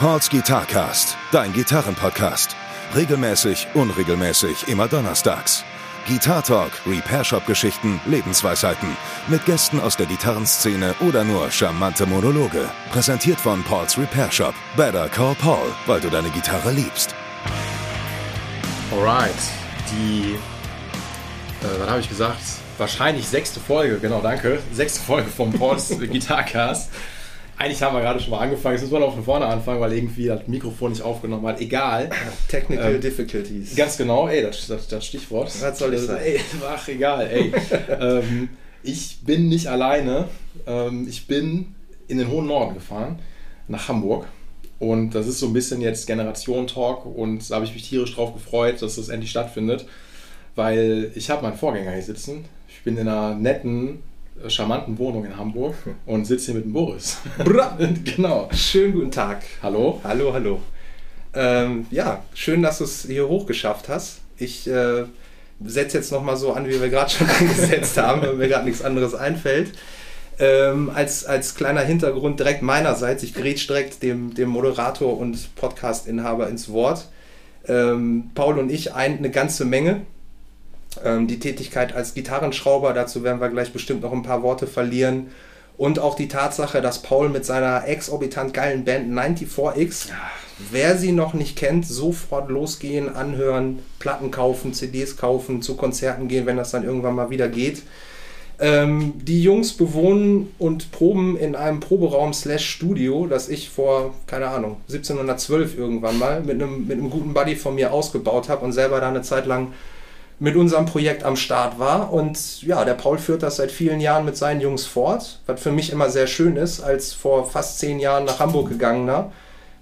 Pauls Guitarcast, dein Gitarrenpodcast. Regelmäßig, unregelmäßig, immer donnerstags. Guitar Talk, Repair Shop Geschichten, Lebensweisheiten. Mit Gästen aus der Gitarrenszene oder nur charmante Monologe. Präsentiert von Pauls Repair Shop. Better call Paul, weil du deine Gitarre liebst. Alright, die, äh, was habe ich gesagt? Wahrscheinlich sechste Folge, genau, danke. Sechste Folge vom Pauls Gitarcast. Eigentlich haben wir gerade schon mal angefangen. Jetzt müssen wir noch von vorne anfangen, weil irgendwie das Mikrofon nicht aufgenommen hat. Egal. Technical ähm, Difficulties. Ganz genau, ey, das, das, das Stichwort. Was soll das sein? Ey, ach, egal, ey. ähm, ich bin nicht alleine. Ähm, ich bin in den hohen Norden gefahren, nach Hamburg. Und das ist so ein bisschen jetzt Generation-Talk und da habe ich mich tierisch drauf gefreut, dass das endlich stattfindet, weil ich habe meinen Vorgänger hier sitzen. Ich bin in einer netten, charmanten Wohnung in Hamburg und sitze hier mit dem Boris. genau. Schönen guten Tag. Hallo. Hallo, hallo. Ähm, ja, schön, dass du es hier hochgeschafft hast. Ich äh, setze jetzt nochmal so an, wie wir gerade schon angesetzt haben, weil mir gerade nichts anderes einfällt. Ähm, als, als kleiner Hintergrund direkt meinerseits, ich grätsch direkt dem, dem Moderator und Podcast-Inhaber ins Wort. Ähm, Paul und ich eint eine ganze Menge. Ähm, die Tätigkeit als Gitarrenschrauber, dazu werden wir gleich bestimmt noch ein paar Worte verlieren. Und auch die Tatsache, dass Paul mit seiner exorbitant geilen Band 94X, wer sie noch nicht kennt, sofort losgehen, anhören, Platten kaufen, CDs kaufen, zu Konzerten gehen, wenn das dann irgendwann mal wieder geht. Ähm, die Jungs bewohnen und proben in einem Proberaum slash Studio, das ich vor, keine Ahnung, 1712 irgendwann mal mit einem, mit einem guten Buddy von mir ausgebaut habe und selber da eine Zeit lang mit unserem Projekt am Start war. Und ja, der Paul führt das seit vielen Jahren mit seinen Jungs fort, was für mich immer sehr schön ist, als vor fast zehn Jahren nach Hamburg gegangener,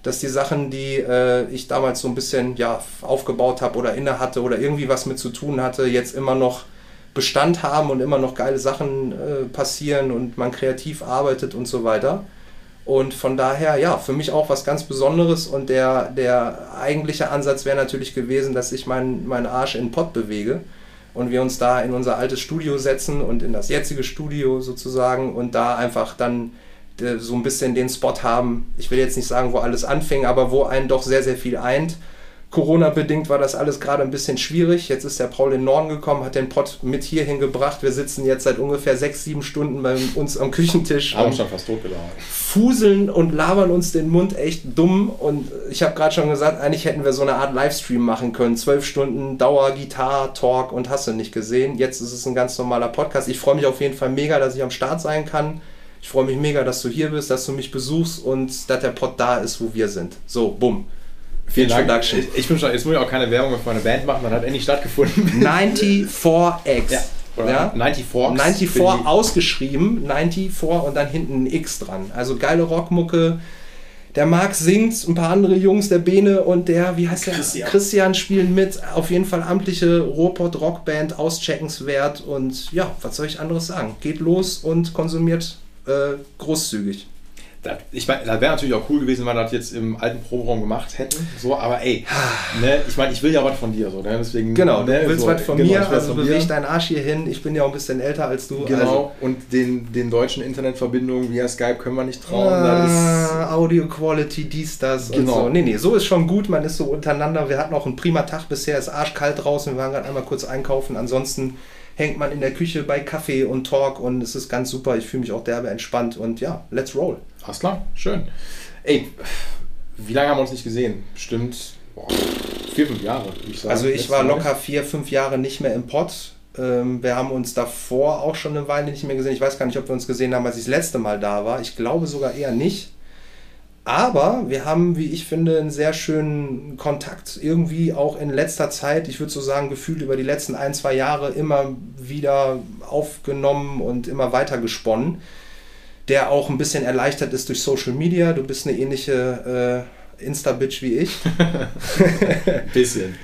dass die Sachen, die äh, ich damals so ein bisschen ja, aufgebaut habe oder inne hatte oder irgendwie was mit zu tun hatte, jetzt immer noch Bestand haben und immer noch geile Sachen äh, passieren und man kreativ arbeitet und so weiter. Und von daher, ja, für mich auch was ganz Besonderes. Und der, der eigentliche Ansatz wäre natürlich gewesen, dass ich meinen mein Arsch in den Pott bewege und wir uns da in unser altes Studio setzen und in das jetzige Studio sozusagen und da einfach dann äh, so ein bisschen den Spot haben. Ich will jetzt nicht sagen, wo alles anfing, aber wo einen doch sehr, sehr viel eint Corona-bedingt war das alles gerade ein bisschen schwierig. Jetzt ist der Paul in den Norden gekommen, hat den Pott mit hierhin gebracht. Wir sitzen jetzt seit ungefähr sechs, sieben Stunden bei uns am Küchentisch. Haben schon fast totgelaufen. Fuseln und labern uns den Mund echt dumm. Und ich habe gerade schon gesagt, eigentlich hätten wir so eine Art Livestream machen können. Zwölf Stunden Dauer, Gitarre, Talk und hast du nicht gesehen. Jetzt ist es ein ganz normaler Podcast. Ich freue mich auf jeden Fall mega, dass ich am Start sein kann. Ich freue mich mega, dass du hier bist, dass du mich besuchst und dass der Pod da ist, wo wir sind. So, bumm. Vielen Dank. Ich wünsche, jetzt muss ich auch keine Werbung für meine Band machen, man hat endlich stattgefunden. 94X. Ja. Ja? 94 94 ausgeschrieben, 94 und dann hinten ein X dran. Also geile Rockmucke. Der Marc singt, ein paar andere Jungs, der Bene und der, wie heißt der? Christian. Christian spielen mit. Auf jeden Fall amtliche Ruhrpott-Rockband, auscheckenswert und ja, was soll ich anderes sagen? Geht los und konsumiert äh, großzügig. Ich meine, das wäre natürlich auch cool gewesen, wenn wir das jetzt im alten Proberaum gemacht hätten. So, aber ey, ne, ich meine, ich will ja was von dir, so, ne? Deswegen. Genau, ne, du willst so, was von genau, mir, ich also von beweg dir. deinen Arsch hier hin. Ich bin ja auch ein bisschen älter als du. Genau, Also, und den, den deutschen Internetverbindungen via Skype können wir nicht trauen. ah, Audio Quality, dies, das und Genau. so. Nee, nee, so ist schon gut. Man ist so untereinander. Wir hatten auch einen prima Tag bisher. Es ist arschkalt draußen. Wir waren gerade einmal kurz einkaufen. Ansonsten hängt man in der Küche bei Kaffee und Talk und es ist ganz super. Ich fühle mich auch derbe entspannt und ja, let's roll. alles klar, schön. Ey, wie lange haben wir uns nicht gesehen? Bestimmt boah, vier, fünf Jahre, würde ich sagen. Also ich war locker vier, fünf Jahre nicht mehr im Pott. Ähm, wir haben uns davor auch schon eine Weile nicht mehr gesehen. Ich weiß gar nicht, ob wir uns gesehen haben, als ich das letzte Mal da war. Ich glaube sogar eher nicht. Aber wir haben, wie ich finde, einen sehr schönen Kontakt irgendwie auch in letzter Zeit, ich würde so sagen, gefühlt über die letzten ein, zwei Jahre immer wieder aufgenommen und immer weiter gesponnen, der auch ein bisschen erleichtert ist durch Social Media. Du bist eine ähnliche äh, Insta-Bitch wie ich. Ein bisschen.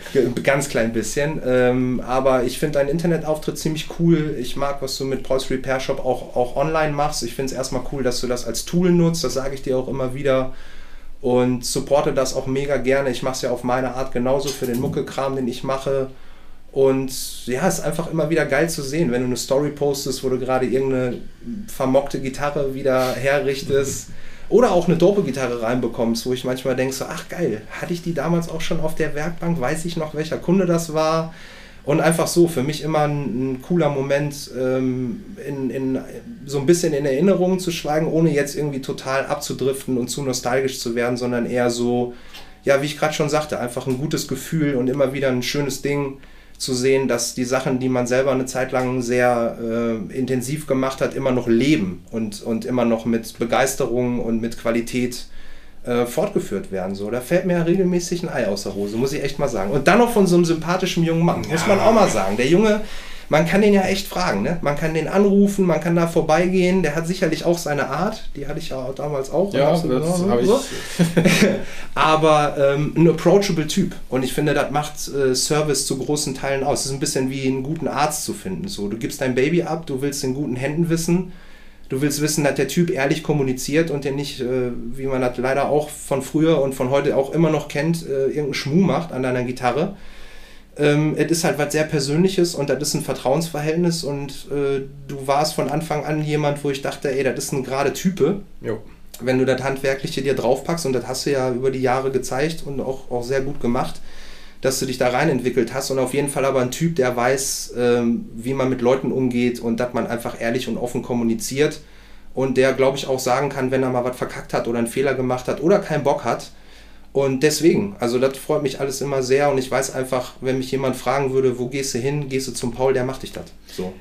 Ganz klein bisschen. Ähm, aber ich finde deinen Internetauftritt ziemlich cool. Ich mag, was du mit Paul's Repair Shop auch, auch online machst. Ich finde es erstmal cool, dass du das als Tool nutzt. Das sage ich dir auch immer wieder. Und supporte das auch mega gerne. Ich mache es ja auf meine Art genauso für den Mucke-Kram, den ich mache. Und ja, es ist einfach immer wieder geil zu sehen, wenn du eine Story postest, wo du gerade irgendeine vermockte Gitarre wieder herrichtest Oder auch eine Dope-Gitarre reinbekommst, wo ich manchmal denke, so, ach geil, hatte ich die damals auch schon auf der Werkbank? Weiß ich noch, welcher Kunde das war? Und einfach so, für mich immer ein, ein cooler Moment, ähm, in, in, so ein bisschen in Erinnerungen zu schweigen, ohne jetzt irgendwie total abzudriften und zu nostalgisch zu werden, sondern eher so, ja, wie ich gerade schon sagte, einfach ein gutes Gefühl und immer wieder ein schönes Ding zu sehen, dass die Sachen, die man selber eine Zeit lang sehr äh, intensiv gemacht hat, immer noch leben und, und immer noch mit Begeisterung und mit Qualität äh, fortgeführt werden. So, da fällt mir ja regelmäßig ein Ei aus der Hose, muss ich echt mal sagen. Und dann noch von so einem sympathischen jungen Mann, muss man auch mal sagen. Der Junge, man kann den ja echt fragen, ne? Man kann den anrufen, man kann da vorbeigehen. Der hat sicherlich auch seine Art. Die hatte ich ja damals auch. Ja, das genau, habe ich. so. Aber ähm, ein approachable Typ. Und ich finde, das macht äh, Service zu großen Teilen aus. Es ist ein bisschen wie einen guten Arzt zu finden. So, du gibst dein Baby ab, du willst in guten Händen wissen. Du willst wissen, dass der Typ ehrlich kommuniziert und der nicht, äh, wie man das leider auch von früher und von heute auch immer noch kennt, äh, irgendeinen Schmuh macht an deiner Gitarre. Ähm, es ist halt was sehr Persönliches und das ist ein Vertrauensverhältnis und äh, du warst von Anfang an jemand, wo ich dachte, ey, das ist ein gerade Type. Jo. Wenn du das Handwerkliche dir draufpackst und das hast du ja über die Jahre gezeigt und auch, auch sehr gut gemacht, dass du dich da rein entwickelt hast und auf jeden Fall aber ein Typ, der weiß, ähm, wie man mit Leuten umgeht und dass man einfach ehrlich und offen kommuniziert und der, glaube ich, auch sagen kann, wenn er mal was verkackt hat oder einen Fehler gemacht hat oder keinen Bock hat. Und deswegen, also das freut mich alles immer sehr und ich weiß einfach, wenn mich jemand fragen würde, wo gehst du hin, gehst du zum Paul, der macht dich das. So.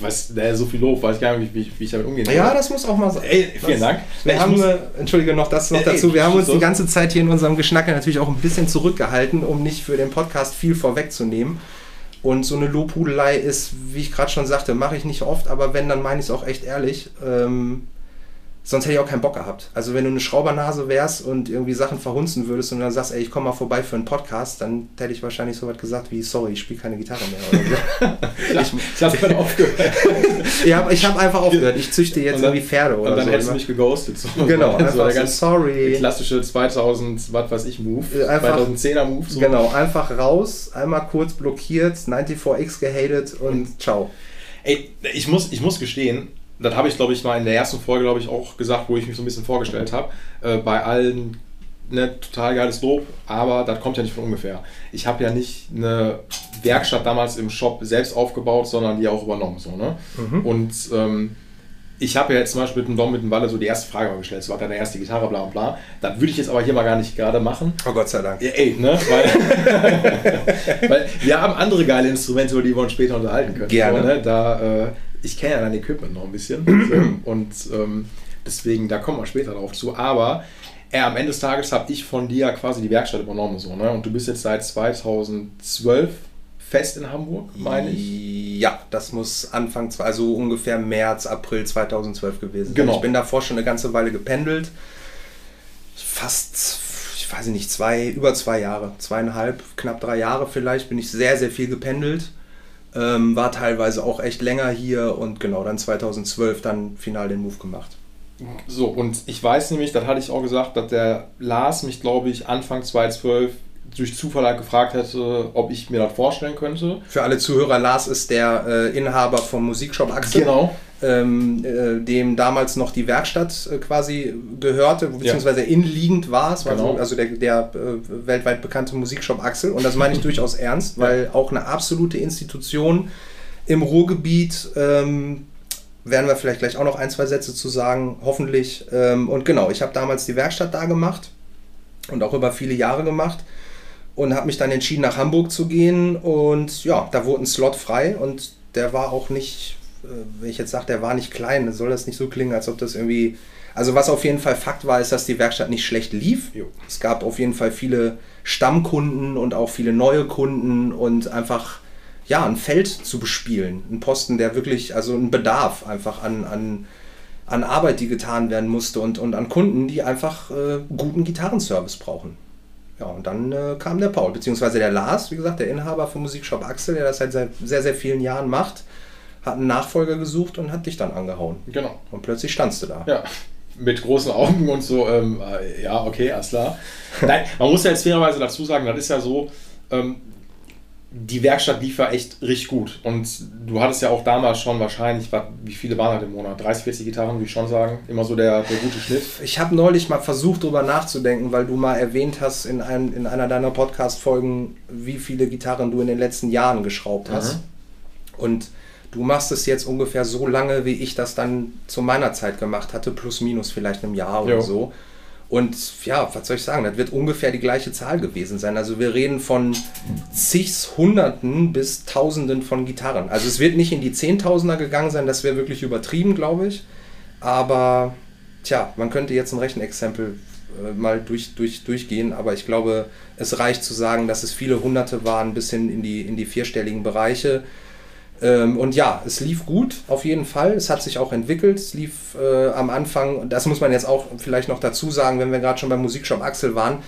Was, der so viel Lob, weiß ich gar nicht, wie, wie ich damit umgehen Ja, das muss auch mal sein. Ey, vielen Dank. Wir Ich haben, muss- entschuldige noch das noch Ey, dazu, ey, wir haben uns so. die ganze Zeit hier in unserem Geschnacker natürlich auch ein bisschen zurückgehalten, um nicht für den Podcast viel vorwegzunehmen. Und so eine Lobhudelei ist, wie ich gerade schon sagte, mache ich nicht oft, aber wenn, dann meine ich es auch echt ehrlich. Ähm, sonst hätte ich auch keinen Bock gehabt. Also wenn du eine Schraubernase wärst und irgendwie Sachen verhunzen würdest und dann sagst, ey, ich komme mal vorbei für einen Podcast, dann hätte ich wahrscheinlich so was gesagt wie, sorry, ich spiele keine Gitarre mehr. Oder Ich, ich hab's dann aufgehört. so. ja, ich habe einfach aufgehört. Ich züchte jetzt dann- irgendwie Pferde oder Und dann so. hättest du mich geghostet. So. Genau, so einfach der so, ganz sorry. klassische 2000, was weiß ich, Move. Äh, einfach- 2010er Move. So. Genau, einfach raus, einmal kurz blockiert, 94X gehatet und ciao. Ey, ich muss, ich muss gestehen, das habe ich, glaube ich, mal in der ersten Folge, glaube ich, auch gesagt, wo ich mich so ein bisschen vorgestellt habe. Äh, bei allen, ne, total geiles Lob, aber das kommt ja nicht von ungefähr. Ich habe ja nicht eine Werkstatt damals im Shop selbst aufgebaut, sondern die auch übernommen. So, ne? Und ähm, ich habe ja jetzt zum Beispiel mit dem Dom, mit dem Walle so die erste Frage mal gestellt, so hat er eine erste Gitarre, bla und bla. Das würde ich jetzt aber hier mal gar nicht gerade machen. Oh Gott sei Dank. Ja, ey, ne? Weil, weil wir haben andere geile Instrumente, über die wir uns später unterhalten können. Gerne. So, ne? Da, äh, ich kenne ja dein Equipment noch ein bisschen. so, und ähm, deswegen, da kommen wir später drauf zu. Aber äh, am Ende des Tages habe ich von dir quasi die Werkstatt übernommen. So, ne? Und du bist jetzt seit 2012 fest in Hamburg, meine ich. Ja, das muss Anfang, also ungefähr März, April 2012 gewesen sein. Genau. Ich bin davor schon eine ganze Weile gependelt. Fast, ich weiß nicht, zwei, über zwei Jahre, zweieinhalb, knapp drei Jahre vielleicht, bin ich sehr, sehr viel gependelt. Ähm, war teilweise auch echt länger hier und genau, dann 2012 dann final den Move gemacht. So, und ich weiß nämlich, das hatte ich auch gesagt, dass der Lars mich, glaube ich, Anfang 2012 durch Zufall halt gefragt hätte, ob ich mir das vorstellen könnte. Für alle Zuhörer, Lars ist der äh, Inhaber vom Musikshop Axel. Genau. Ähm, äh, dem damals noch die Werkstatt äh, quasi gehörte, beziehungsweise inliegend war. Es war Genau. so, also der, der äh, weltweit bekannte Musikshop Axel. Und das meine ich durchaus ernst, weil auch eine absolute Institution im Ruhrgebiet. Ähm, werden wir vielleicht gleich auch noch ein, zwei Sätze zu sagen, hoffentlich. Ähm, und genau, ich habe damals die Werkstatt da gemacht und auch über viele Jahre gemacht und habe mich dann entschieden, nach Hamburg zu gehen. Und ja, da wurde ein Slot frei und der war auch nicht, wenn ich jetzt sage, der war nicht klein, dann soll das nicht so klingen, als ob das irgendwie. Also, was auf jeden Fall Fakt war, ist, dass die Werkstatt nicht schlecht lief. Jo. Es gab auf jeden Fall viele Stammkunden und auch viele neue Kunden und einfach ja, ein Feld zu bespielen. Ein Posten, der wirklich, also ein Bedarf einfach an, an, an Arbeit, die getan werden musste und, und an Kunden, die einfach äh, guten Gitarrenservice brauchen. Ja, und dann äh, kam der Paul, beziehungsweise der Lars, wie gesagt, der Inhaber vom Musikshop Axel, der das seit sehr, sehr vielen Jahren macht, hat einen Nachfolger gesucht und hat dich dann angehauen. Genau. Und plötzlich standst du da. Ja. Mit großen Augen und so, ähm, äh, ja, okay, alles klar. Nein, man muss ja jetzt fairerweise dazu sagen, das ist ja so, ähm, die Werkstatt lief ja echt richtig gut. Und du hattest ja auch damals schon wahrscheinlich, wie viele waren das im Monat? 30, 40 Gitarren, würde ich schon sagen. Immer so der, der gute Schnitt. Ich habe neulich mal versucht, darüber nachzudenken, weil du mal erwähnt hast in, ein, in einer deiner Podcast-Folgen, wie viele Gitarren du in den letzten Jahren geschraubt hast. Mhm. Und du machst es jetzt ungefähr so lange, wie ich das dann zu meiner Zeit gemacht hatte, plus minus vielleicht einem Jahr oder jo. so. Und ja, was soll ich sagen, das wird ungefähr die gleiche Zahl gewesen sein. Also wir reden von zig Hunderten bis Tausenden von Gitarren. Also es wird nicht in die Zehntausender gegangen sein, das wäre wirklich übertrieben, glaube ich. Aber tja, man könnte jetzt ein Rechenexempel äh, mal durch, durch, durchgehen, aber ich glaube, es reicht zu sagen, dass es viele Hunderte waren bis hin in die, in die vierstelligen Bereiche. Ähm, und ja, es lief gut, auf jeden Fall. Es hat sich auch entwickelt. Es lief äh, am Anfang, das muss man jetzt auch vielleicht noch dazu sagen, wenn wir gerade schon beim Musikshop Axel waren.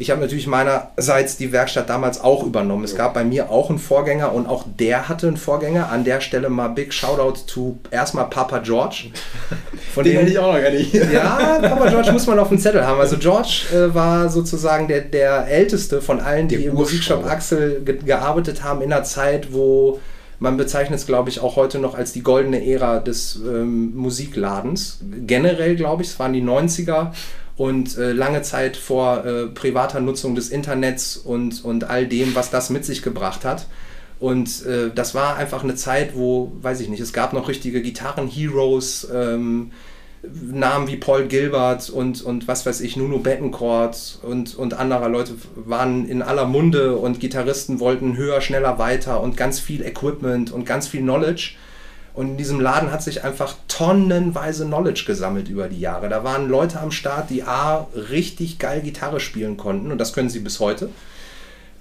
Ich habe natürlich meinerseits die Werkstatt damals auch übernommen. Es gab bei mir auch einen Vorgänger und auch der hatte einen Vorgänger. An der Stelle mal Big Shoutout to erstmal Papa George. Von den hätte ich auch noch gar nicht. Ja, Papa George muss man auf dem Zettel haben. Also George äh, war sozusagen der, der älteste von allen, die der im Musikshop Axel ge gearbeitet haben in einer Zeit, wo man bezeichnet es, glaube ich, auch heute noch als die goldene Ära des ähm, Musikladens. Generell, glaube ich, es waren die 90er und äh, lange Zeit vor äh, privater Nutzung des Internets und, und all dem, was das mit sich gebracht hat. Und äh, das war einfach eine Zeit, wo, weiß ich nicht, es gab noch richtige Gitarren-Heroes, ähm, Namen wie Paul Gilbert und, und was weiß ich, Nuno Bettencourt und, und anderer Leute waren in aller Munde und Gitarristen wollten höher, schneller, weiter und ganz viel Equipment und ganz viel Knowledge. Und in diesem Laden hat sich einfach tonnenweise Knowledge gesammelt über die Jahre. Da waren Leute am Start, die A, richtig geil Gitarre spielen konnten und das können sie bis heute.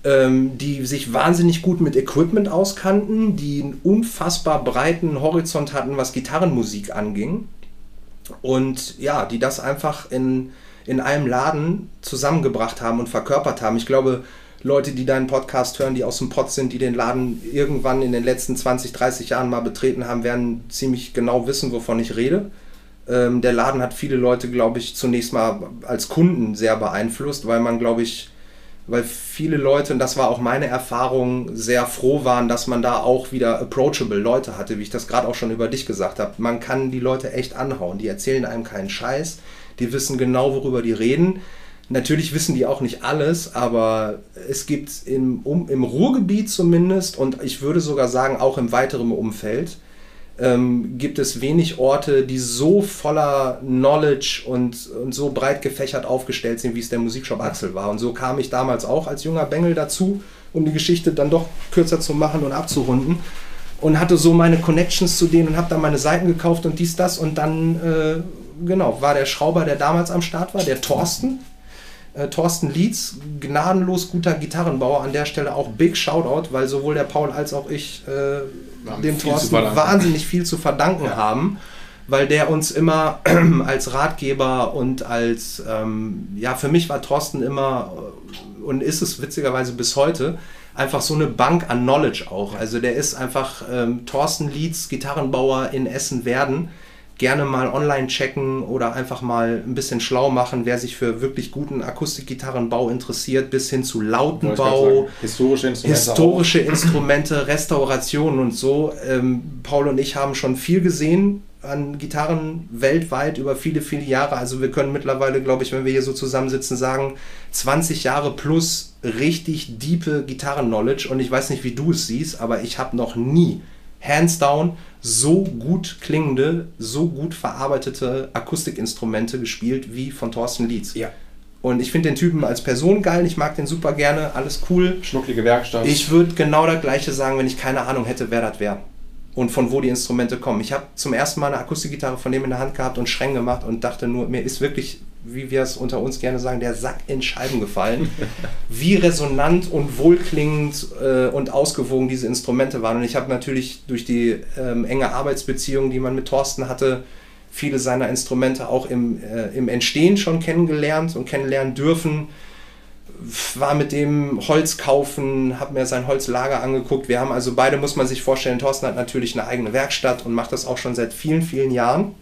Ähm, die sich wahnsinnig gut mit Equipment auskannten, die einen unfassbar breiten Horizont hatten, was Gitarrenmusik anging und ja, die das einfach in, in einem Laden zusammengebracht haben und verkörpert haben. Ich glaube, Leute, die deinen Podcast hören, die aus dem Pott sind, die den Laden irgendwann in den letzten 20, 30 Jahren mal betreten haben, werden ziemlich genau wissen, wovon ich rede. Ähm, der Laden hat viele Leute, glaube ich, zunächst mal als Kunden sehr beeinflusst, weil man, glaube ich, weil viele Leute, und das war auch meine Erfahrung, sehr froh waren, dass man da auch wieder approachable Leute hatte, wie ich das gerade auch schon über dich gesagt habe. Man kann die Leute echt anhauen, die erzählen einem keinen Scheiß, die wissen genau, worüber die reden. Natürlich wissen die auch nicht alles, aber es gibt im, um, im Ruhrgebiet zumindest und ich würde sogar sagen auch im weiteren Umfeld ähm, gibt es wenig Orte, die so voller Knowledge und, und so breit gefächert aufgestellt sind, wie es der Musikshop Axel war. Und so kam ich damals auch als junger Bengel dazu, um die Geschichte dann doch kürzer zu machen und abzurunden. Und hatte so meine Connections zu denen und habe dann meine Seiten gekauft und dies, das. Und dann, äh, genau, war der Schrauber, der damals am Start war, der Thorsten, äh, Thorsten Lietz, gnadenlos guter Gitarrenbauer. An der Stelle auch Big Shoutout, weil sowohl der Paul als auch ich äh, dem Thorsten wahnsinnig viel zu verdanken ja. haben, weil der uns immer als Ratgeber und als, ähm, ja, für mich war Thorsten immer äh, und ist es witzigerweise bis heute einfach so eine Bank an Knowledge auch. Also der ist einfach ähm, Thorsten Lietz, Gitarrenbauer in Essen-Werden gerne mal online checken oder einfach mal ein bisschen schlau machen, wer sich für wirklich guten Akustikgitarrenbau interessiert, bis hin zu Lautenbau, historische Instrumente, historische Instrumente Restaurationen und so. Ähm, Paul und ich haben schon viel gesehen an Gitarren weltweit über viele, viele Jahre. Also wir können mittlerweile, glaube ich, wenn wir hier so zusammensitzen, sagen, 20 Jahre plus richtig diepe Gitarren-Knowledge. Und ich weiß nicht, wie du es siehst, aber ich habe noch nie, hands down, so gut klingende, so gut verarbeitete Akustikinstrumente gespielt wie von Thorsten Lietz. Ja. Und ich finde den Typen als Person geil, ich mag den super gerne, alles cool. Schnucklige Werkstatt. Ich würde genau das gleiche sagen, wenn ich keine Ahnung hätte, wer das wäre. Und von wo die Instrumente kommen. Ich habe zum ersten Mal eine Akustikgitarre von dem in der Hand gehabt und Schränk gemacht und dachte nur, mir ist wirklich wie wir es unter uns gerne sagen, der Sack in Scheiben gefallen. wie resonant und wohlklingend äh, und ausgewogen diese Instrumente waren. Und ich habe natürlich durch die ähm, enge Arbeitsbeziehung, die man mit Thorsten hatte, viele seiner Instrumente auch im, äh, im Entstehen schon kennengelernt und kennenlernen dürfen. War mit dem Holz kaufen, habe mir sein Holzlager angeguckt. Wir haben also beide, muss man sich vorstellen, Thorsten hat natürlich eine eigene Werkstatt und macht das auch schon seit vielen, vielen Jahren.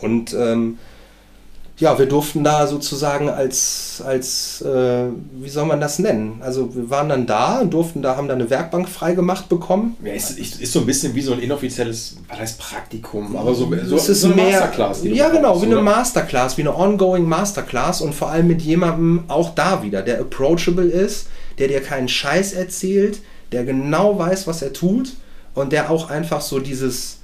Und ähm, ja, wir durften da sozusagen als, als äh, wie soll man das nennen? Also wir waren dann da und durften da, haben da eine Werkbank freigemacht bekommen. Ja, ist, ist, so ein bisschen wie so ein inoffizielles, was heißt Praktikum, aber so, so, es ist so eine mehr, Masterclass. Ja, genau, bekommst, wie eine oder? Masterclass, wie eine ongoing Masterclass und vor allem mit jemandem auch da wieder, der approachable ist, der dir keinen Scheiß erzählt, der genau weiß, was er tut und der auch einfach so dieses,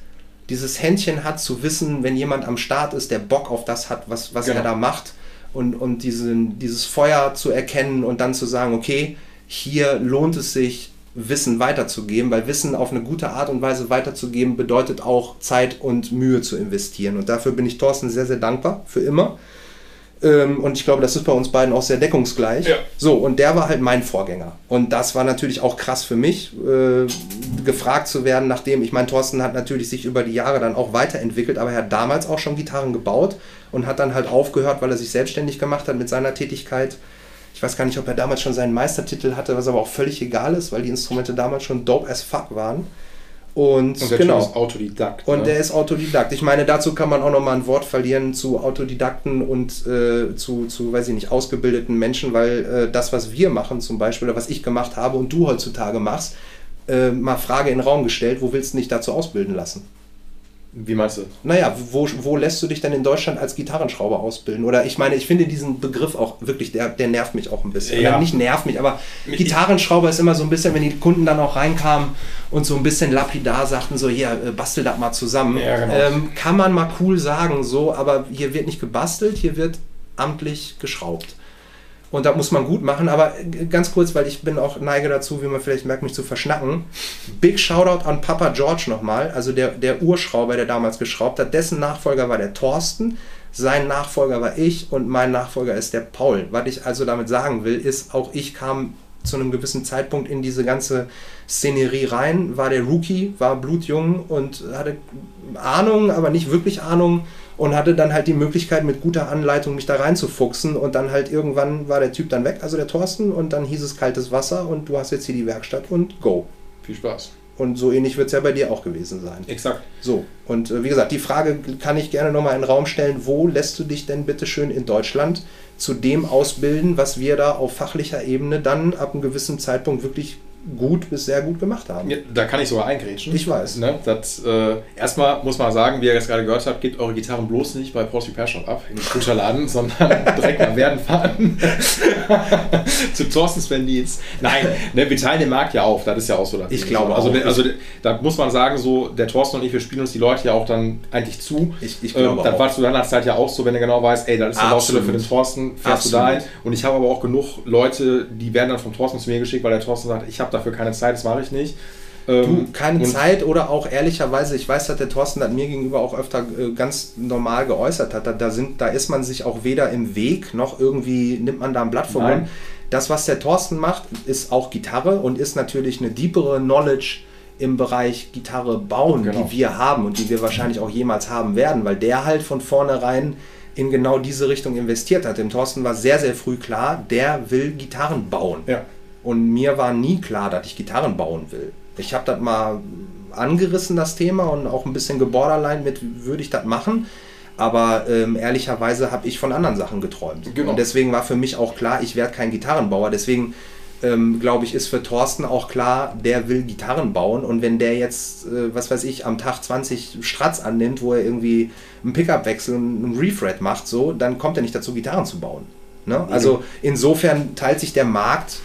dieses Händchen hat zu wissen, wenn jemand am Start ist, der Bock auf das hat, was, was Genau. er da macht und, und diesen, dieses Feuer zu erkennen und dann zu sagen, okay, hier lohnt es sich, Wissen weiterzugeben, weil Wissen auf eine gute Art und Weise weiterzugeben bedeutet auch Zeit und Mühe zu investieren. Und dafür bin ich Thorsten sehr, sehr dankbar, für immer. Ähm, und ich glaube, das ist bei uns beiden auch sehr deckungsgleich. Ja. So, und der war halt mein Vorgänger. Und das war natürlich auch krass für mich, äh, gefragt zu werden, nachdem, ich meine, Thorsten hat natürlich sich über die Jahre dann auch weiterentwickelt, aber er hat damals auch schon Gitarren gebaut und hat dann halt aufgehört, weil er sich selbstständig gemacht hat mit seiner Tätigkeit. Ich weiß gar nicht, ob er damals schon seinen Meistertitel hatte, was aber auch völlig egal ist, weil die Instrumente damals schon dope as fuck waren. Und, Und der genau. Typ ist Autodidakt. Und ne? der ist Autodidakt. Ich meine, dazu kann man auch nochmal ein Wort verlieren zu Autodidakten und äh, zu, zu, weiß ich nicht, ausgebildeten Menschen, weil äh, das, was wir machen zum Beispiel, oder was ich gemacht habe und du heutzutage machst, äh, mal Frage in den Raum gestellt, wo willst du dich dazu ausbilden lassen? Wie meinst du? Naja, wo, wo lässt du dich denn in Deutschland als Gitarrenschrauber ausbilden? Oder ich meine, ich finde diesen Begriff auch wirklich, der, der nervt mich auch ein bisschen. Ja. Oder nicht nervt mich, aber Gitarrenschrauber ist immer so ein bisschen, wenn die Kunden dann auch reinkamen und so ein bisschen lapidar sagten, so hier, äh, bastel das mal zusammen. Ja, genau. ähm, kann man mal cool sagen, so, aber hier wird nicht gebastelt, hier wird amtlich geschraubt. Und da muss man gut machen, aber ganz kurz, weil ich bin auch neige dazu, wie man vielleicht merkt, mich zu verschnacken. Big Shoutout an Papa George nochmal, also der, der Urschrauber, der damals geschraubt hat. Dessen Nachfolger war der Thorsten, sein Nachfolger war ich und mein Nachfolger ist der Paul. Was ich also damit sagen will, ist, auch ich kam zu einem gewissen Zeitpunkt in diese ganze Szenerie rein, war der Rookie, war blutjung und hatte Ahnung, aber nicht wirklich Ahnung und hatte dann halt die Möglichkeit, mit guter Anleitung mich da reinzufuchsen und dann halt irgendwann war der Typ dann weg, also der Thorsten, und dann hieß es kaltes Wasser und du hast jetzt hier die Werkstatt und go. Viel Spaß. Und so ähnlich wird es ja bei dir auch gewesen sein. Exakt. So, und äh, wie gesagt, die Frage kann ich gerne nochmal in den Raum stellen, wo lässt du dich denn bitte schön in Deutschland zu dem ausbilden, was wir da auf fachlicher Ebene dann ab einem gewissen Zeitpunkt wirklich gut bis sehr gut gemacht haben? Ja, da kann ich sogar eingrätschen. Ich weiß. Ne, das, äh, erstmal muss man sagen, wie ihr das gerade gehört habt, gebt eure Gitarren bloß nicht bei Porsche Repair Shop ab, in den Scooterladen, sondern direkt nach Werden fahren. Zu Thorsten Sven Dietz. Nein, ne, wir teilen den Markt ja auf, das ist ja auch so. Ich glaube also, auch. also da muss man sagen, so der Thorsten und ich, wir spielen uns die Leute ja auch dann eigentlich zu. Ich- ich glaube ähm, Das war zu deiner Zeit ja auch so, wenn du genau weißt, ey, das ist eine Baustelle für Absolut. den Thorsten, fährst du Absolut. dahin. Und ich habe aber auch genug Leute, die werden dann vom Thorsten zu mir geschickt, weil der Thorsten sagt, ich habe dafür keine Zeit, das mache ich nicht. Du, Ähm, keine und- Zeit oder auch ehrlicherweise, ich weiß, dass der Thorsten das mir gegenüber auch öfter äh, ganz normal geäußert hat. Da, da, sind, da ist man sich auch weder im Weg noch irgendwie nimmt man da ein Blatt vom. Mund. Das, was der Thorsten macht, ist auch Gitarre und ist natürlich eine deepere Knowledge im Bereich Gitarre bauen, Genau. die wir haben und die wir wahrscheinlich auch jemals haben werden, weil der halt von vornherein in genau diese Richtung investiert hat. Dem Thorsten war sehr, sehr früh klar, der will Gitarren bauen. Ja. Und mir war nie klar, dass ich Gitarren bauen will. Ich habe das mal angerissen, das Thema, und auch ein bisschen geborderline mit, würde ich das machen. Aber ähm, ehrlicherweise habe ich von anderen Sachen geträumt. Genau. Und deswegen war für mich auch klar, ich werde kein Gitarrenbauer. Deswegen ähm, glaube ich, ist für Thorsten auch klar, der will Gitarren bauen. Und wenn der jetzt, äh, was weiß ich, am Tag 20 Stratz annimmt, wo er irgendwie einen Pickup-Wechsel und einen Refret macht, so, dann kommt er nicht dazu, Gitarren zu bauen. Ne? Also insofern teilt sich der Markt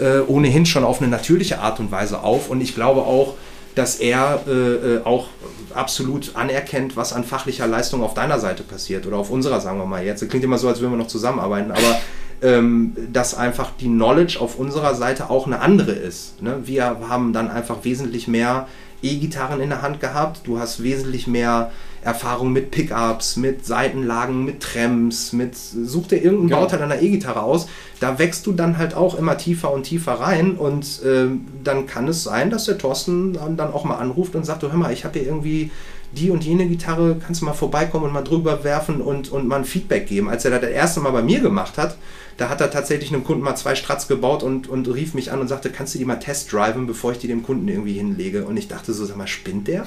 äh, ohnehin schon auf eine natürliche Art und Weise auf. Und ich glaube auch, dass er äh, äh, auch absolut anerkennt, was an fachlicher Leistung auf deiner Seite passiert oder auf unserer, sagen wir mal jetzt. Das klingt immer so, als würden wir noch zusammenarbeiten, aber ähm, dass einfach die Knowledge auf unserer Seite auch eine andere ist. Ne? Wir haben dann einfach wesentlich mehr E-Gitarren in der Hand gehabt. Du hast wesentlich mehr Erfahrung mit Pickups, mit Seitenlagen, mit Trems, mit such dir irgendein Genau. Bauteil einer E-Gitarre aus. Da wächst du dann halt auch immer tiefer und tiefer rein und ähm, dann kann es sein, dass der Thorsten dann auch mal anruft und sagt, du hör mal, ich habe hier irgendwie die und jene Gitarre, kannst du mal vorbeikommen und mal drüber werfen und, und mal ein Feedback geben. Als er das das erste Mal bei mir gemacht hat, da hat er tatsächlich einem Kunden mal zwei Stratz gebaut und, und rief mich an und sagte, kannst du die mal test driven, bevor ich die dem Kunden irgendwie hinlege? Und ich dachte so, sag mal, spinnt der?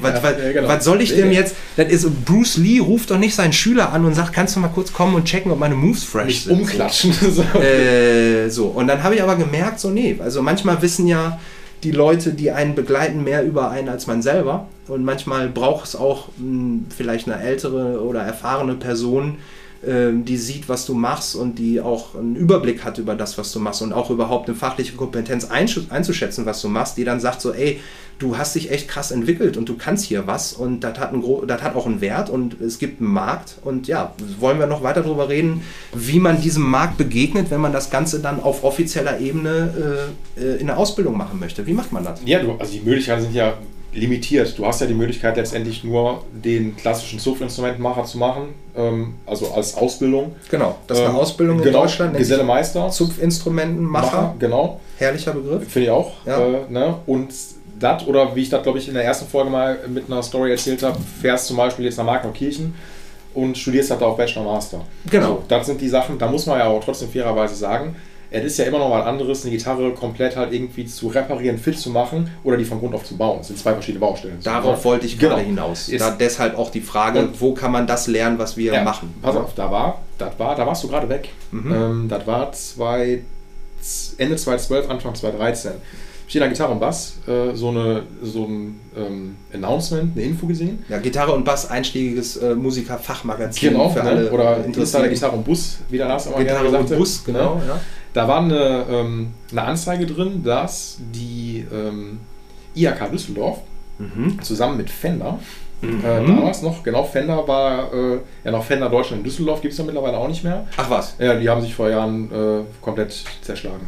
Was, was, ja, genau. was soll ich dem jetzt? Das ist Bruce Lee ruft doch nicht seinen Schüler an und sagt, kannst du mal kurz kommen und checken, ob meine Moves fresh Nicht sind. umklatschen. So. Äh, so, und dann habe ich aber gemerkt, so nee, also manchmal wissen ja die Leute, die einen begleiten, mehr über einen als man selber. Und manchmal braucht es auch mh, vielleicht eine ältere oder erfahrene Person, ähm, die sieht, was du machst und die auch einen Überblick hat über das, was du machst und auch überhaupt eine fachliche Kompetenz einzuschätzen, was du machst, die dann sagt so, ey, du hast dich echt krass entwickelt und du kannst hier was und das hat, einen das hat auch einen Wert und es gibt einen Markt und ja, wollen wir noch weiter darüber reden, wie man diesem Markt begegnet, wenn man das Ganze dann auf offizieller Ebene äh, äh, in der Ausbildung machen möchte. Wie macht man das? Ja, du, also die Möglichkeiten sind ja limitiert. Du hast ja die Möglichkeit letztendlich nur den klassischen Zupfinstrumentenmacher zu machen, ähm, also als Ausbildung. Genau, das ist eine Ähm, Ausbildung in genau, Deutschland, nennt sich Gesellemeister. Zupfinstrumentenmacher, Macher, genau. herrlicher Begriff. Finde ich auch. Ja. Äh, ne? Und das, oder wie ich das, glaube ich, in der ersten Folge mal mit einer Story erzählt habe, fährst zum Beispiel jetzt nach Markneukirchen und studierst das da auf Bachelor Master. Genau. So, das sind die Sachen, da muss man ja auch trotzdem fairerweise sagen, es ist ja immer noch mal anderes, eine Gitarre komplett halt irgendwie zu reparieren, fit zu machen oder die von Grund auf zu bauen. Das sind zwei verschiedene Baustellen. Darauf So, wollte ich genau. gerade hinaus. Ist- Da deshalb auch die Frage, wo kann man das lernen, was wir Ja, machen? Pass auf, da war, das war, da warst du gerade weg. Mhm. Ähm, das war zwei, Ende 2012, Anfang 2013. Habe an Gitarre und Bass äh, so, eine, so ein ähm, Announcement, eine Info gesehen. Ja, Gitarre und Bass, einschlägiges äh, Musiker-Fachmagazin Genau, für ne? alle oder äh, Insider Gitarre und Bus, wie der Lars immer Gitarre und gesagt Bus, hat. genau. Ne? Ja. Da war eine, ähm, eine Anzeige drin, dass die ähm, IHK Düsseldorf Mhm. zusammen mit Fender, Mhm. äh, damals noch, genau, Fender war, äh, ja noch Fender Deutschland in Düsseldorf, gibt es ja mittlerweile auch nicht mehr. Ach was. Ja, die haben sich vor Jahren äh, komplett zerschlagen.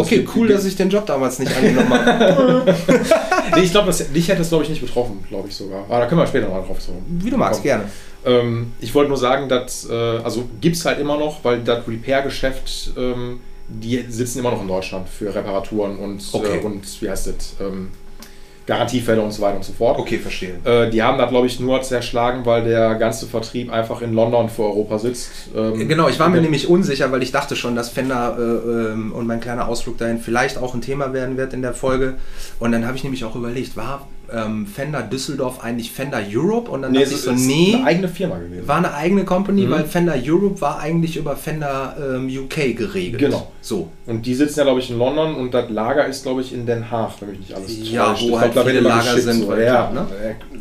Okay, cool, dass ich den Job damals nicht angenommen habe. Nee, ich glaube, dich hätte es, glaube ich, nicht betroffen, glaube ich sogar. Aber da können wir später mal drauf zurück. Wie du magst, gerne. Ähm, ich wollte nur sagen, dass, äh, also gibt es halt immer noch, weil das Repair-Geschäft, ähm, die sitzen immer noch in Deutschland für Reparaturen und, Okay. äh, und wie heißt das, ähm, Garantiefälle und so weiter und so fort. Okay, verstehe. Äh, die haben da, glaube ich, nur zerschlagen, weil der ganze Vertrieb einfach in London für Europa sitzt. Ähm, Genau, ich war mir nämlich unsicher, weil ich dachte schon, dass Fender äh, ähm, und mein kleiner Ausflug dahin vielleicht auch ein Thema werden wird in der Folge. Und dann habe ich nämlich auch überlegt, war ähm, Fender Düsseldorf eigentlich Fender Europe? Und dann Nee, dachte es ich so, ist nee, eine eigene Firma gewesen. war eine eigene Company, Mhm. weil Fender Europe war eigentlich über Fender ähm, UK geregelt. Genau. So. Und die sitzen ja, glaube ich, in London und das Lager ist, glaube ich, in Den Haag, wenn mich nicht alles Ja, täuscht. wo Ich glaub, halt da wird viele immer Lager sind, So. Ja, ne?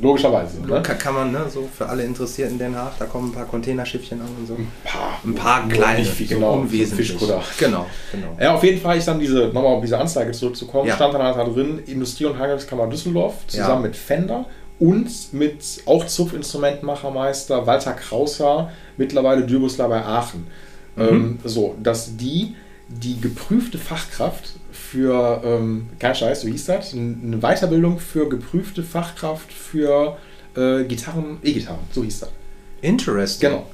logischerweise. Ne? Kann, kann man, ne, so für alle Interessierten in Den Haag, da kommen ein paar Containerschiffchen an und so. Ein paar, Ein paar kleine, nicht viel, so genau, unwesentlich. Fischkutter. Genau, genau. Ja, auf jeden Fall ist dann diese, nochmal auf diese Anzeige zurückzukommen, Ja. stand dann halt da drin, Industrie- und Handelskammer Düsseldorf, zusammen Ja. mit Fender und mit auch Zupfinstrumentenmachermeister Walter Krauser, mittlerweile Dürbusler bei Aachen. Mhm. Ähm, so, dass die die geprüfte Fachkraft für, ähm, kein Scheiß, so hieß das, eine Weiterbildung für geprüfte Fachkraft für äh, Gitarren, E-Gitarren, so hieß das. Interesting. Genau.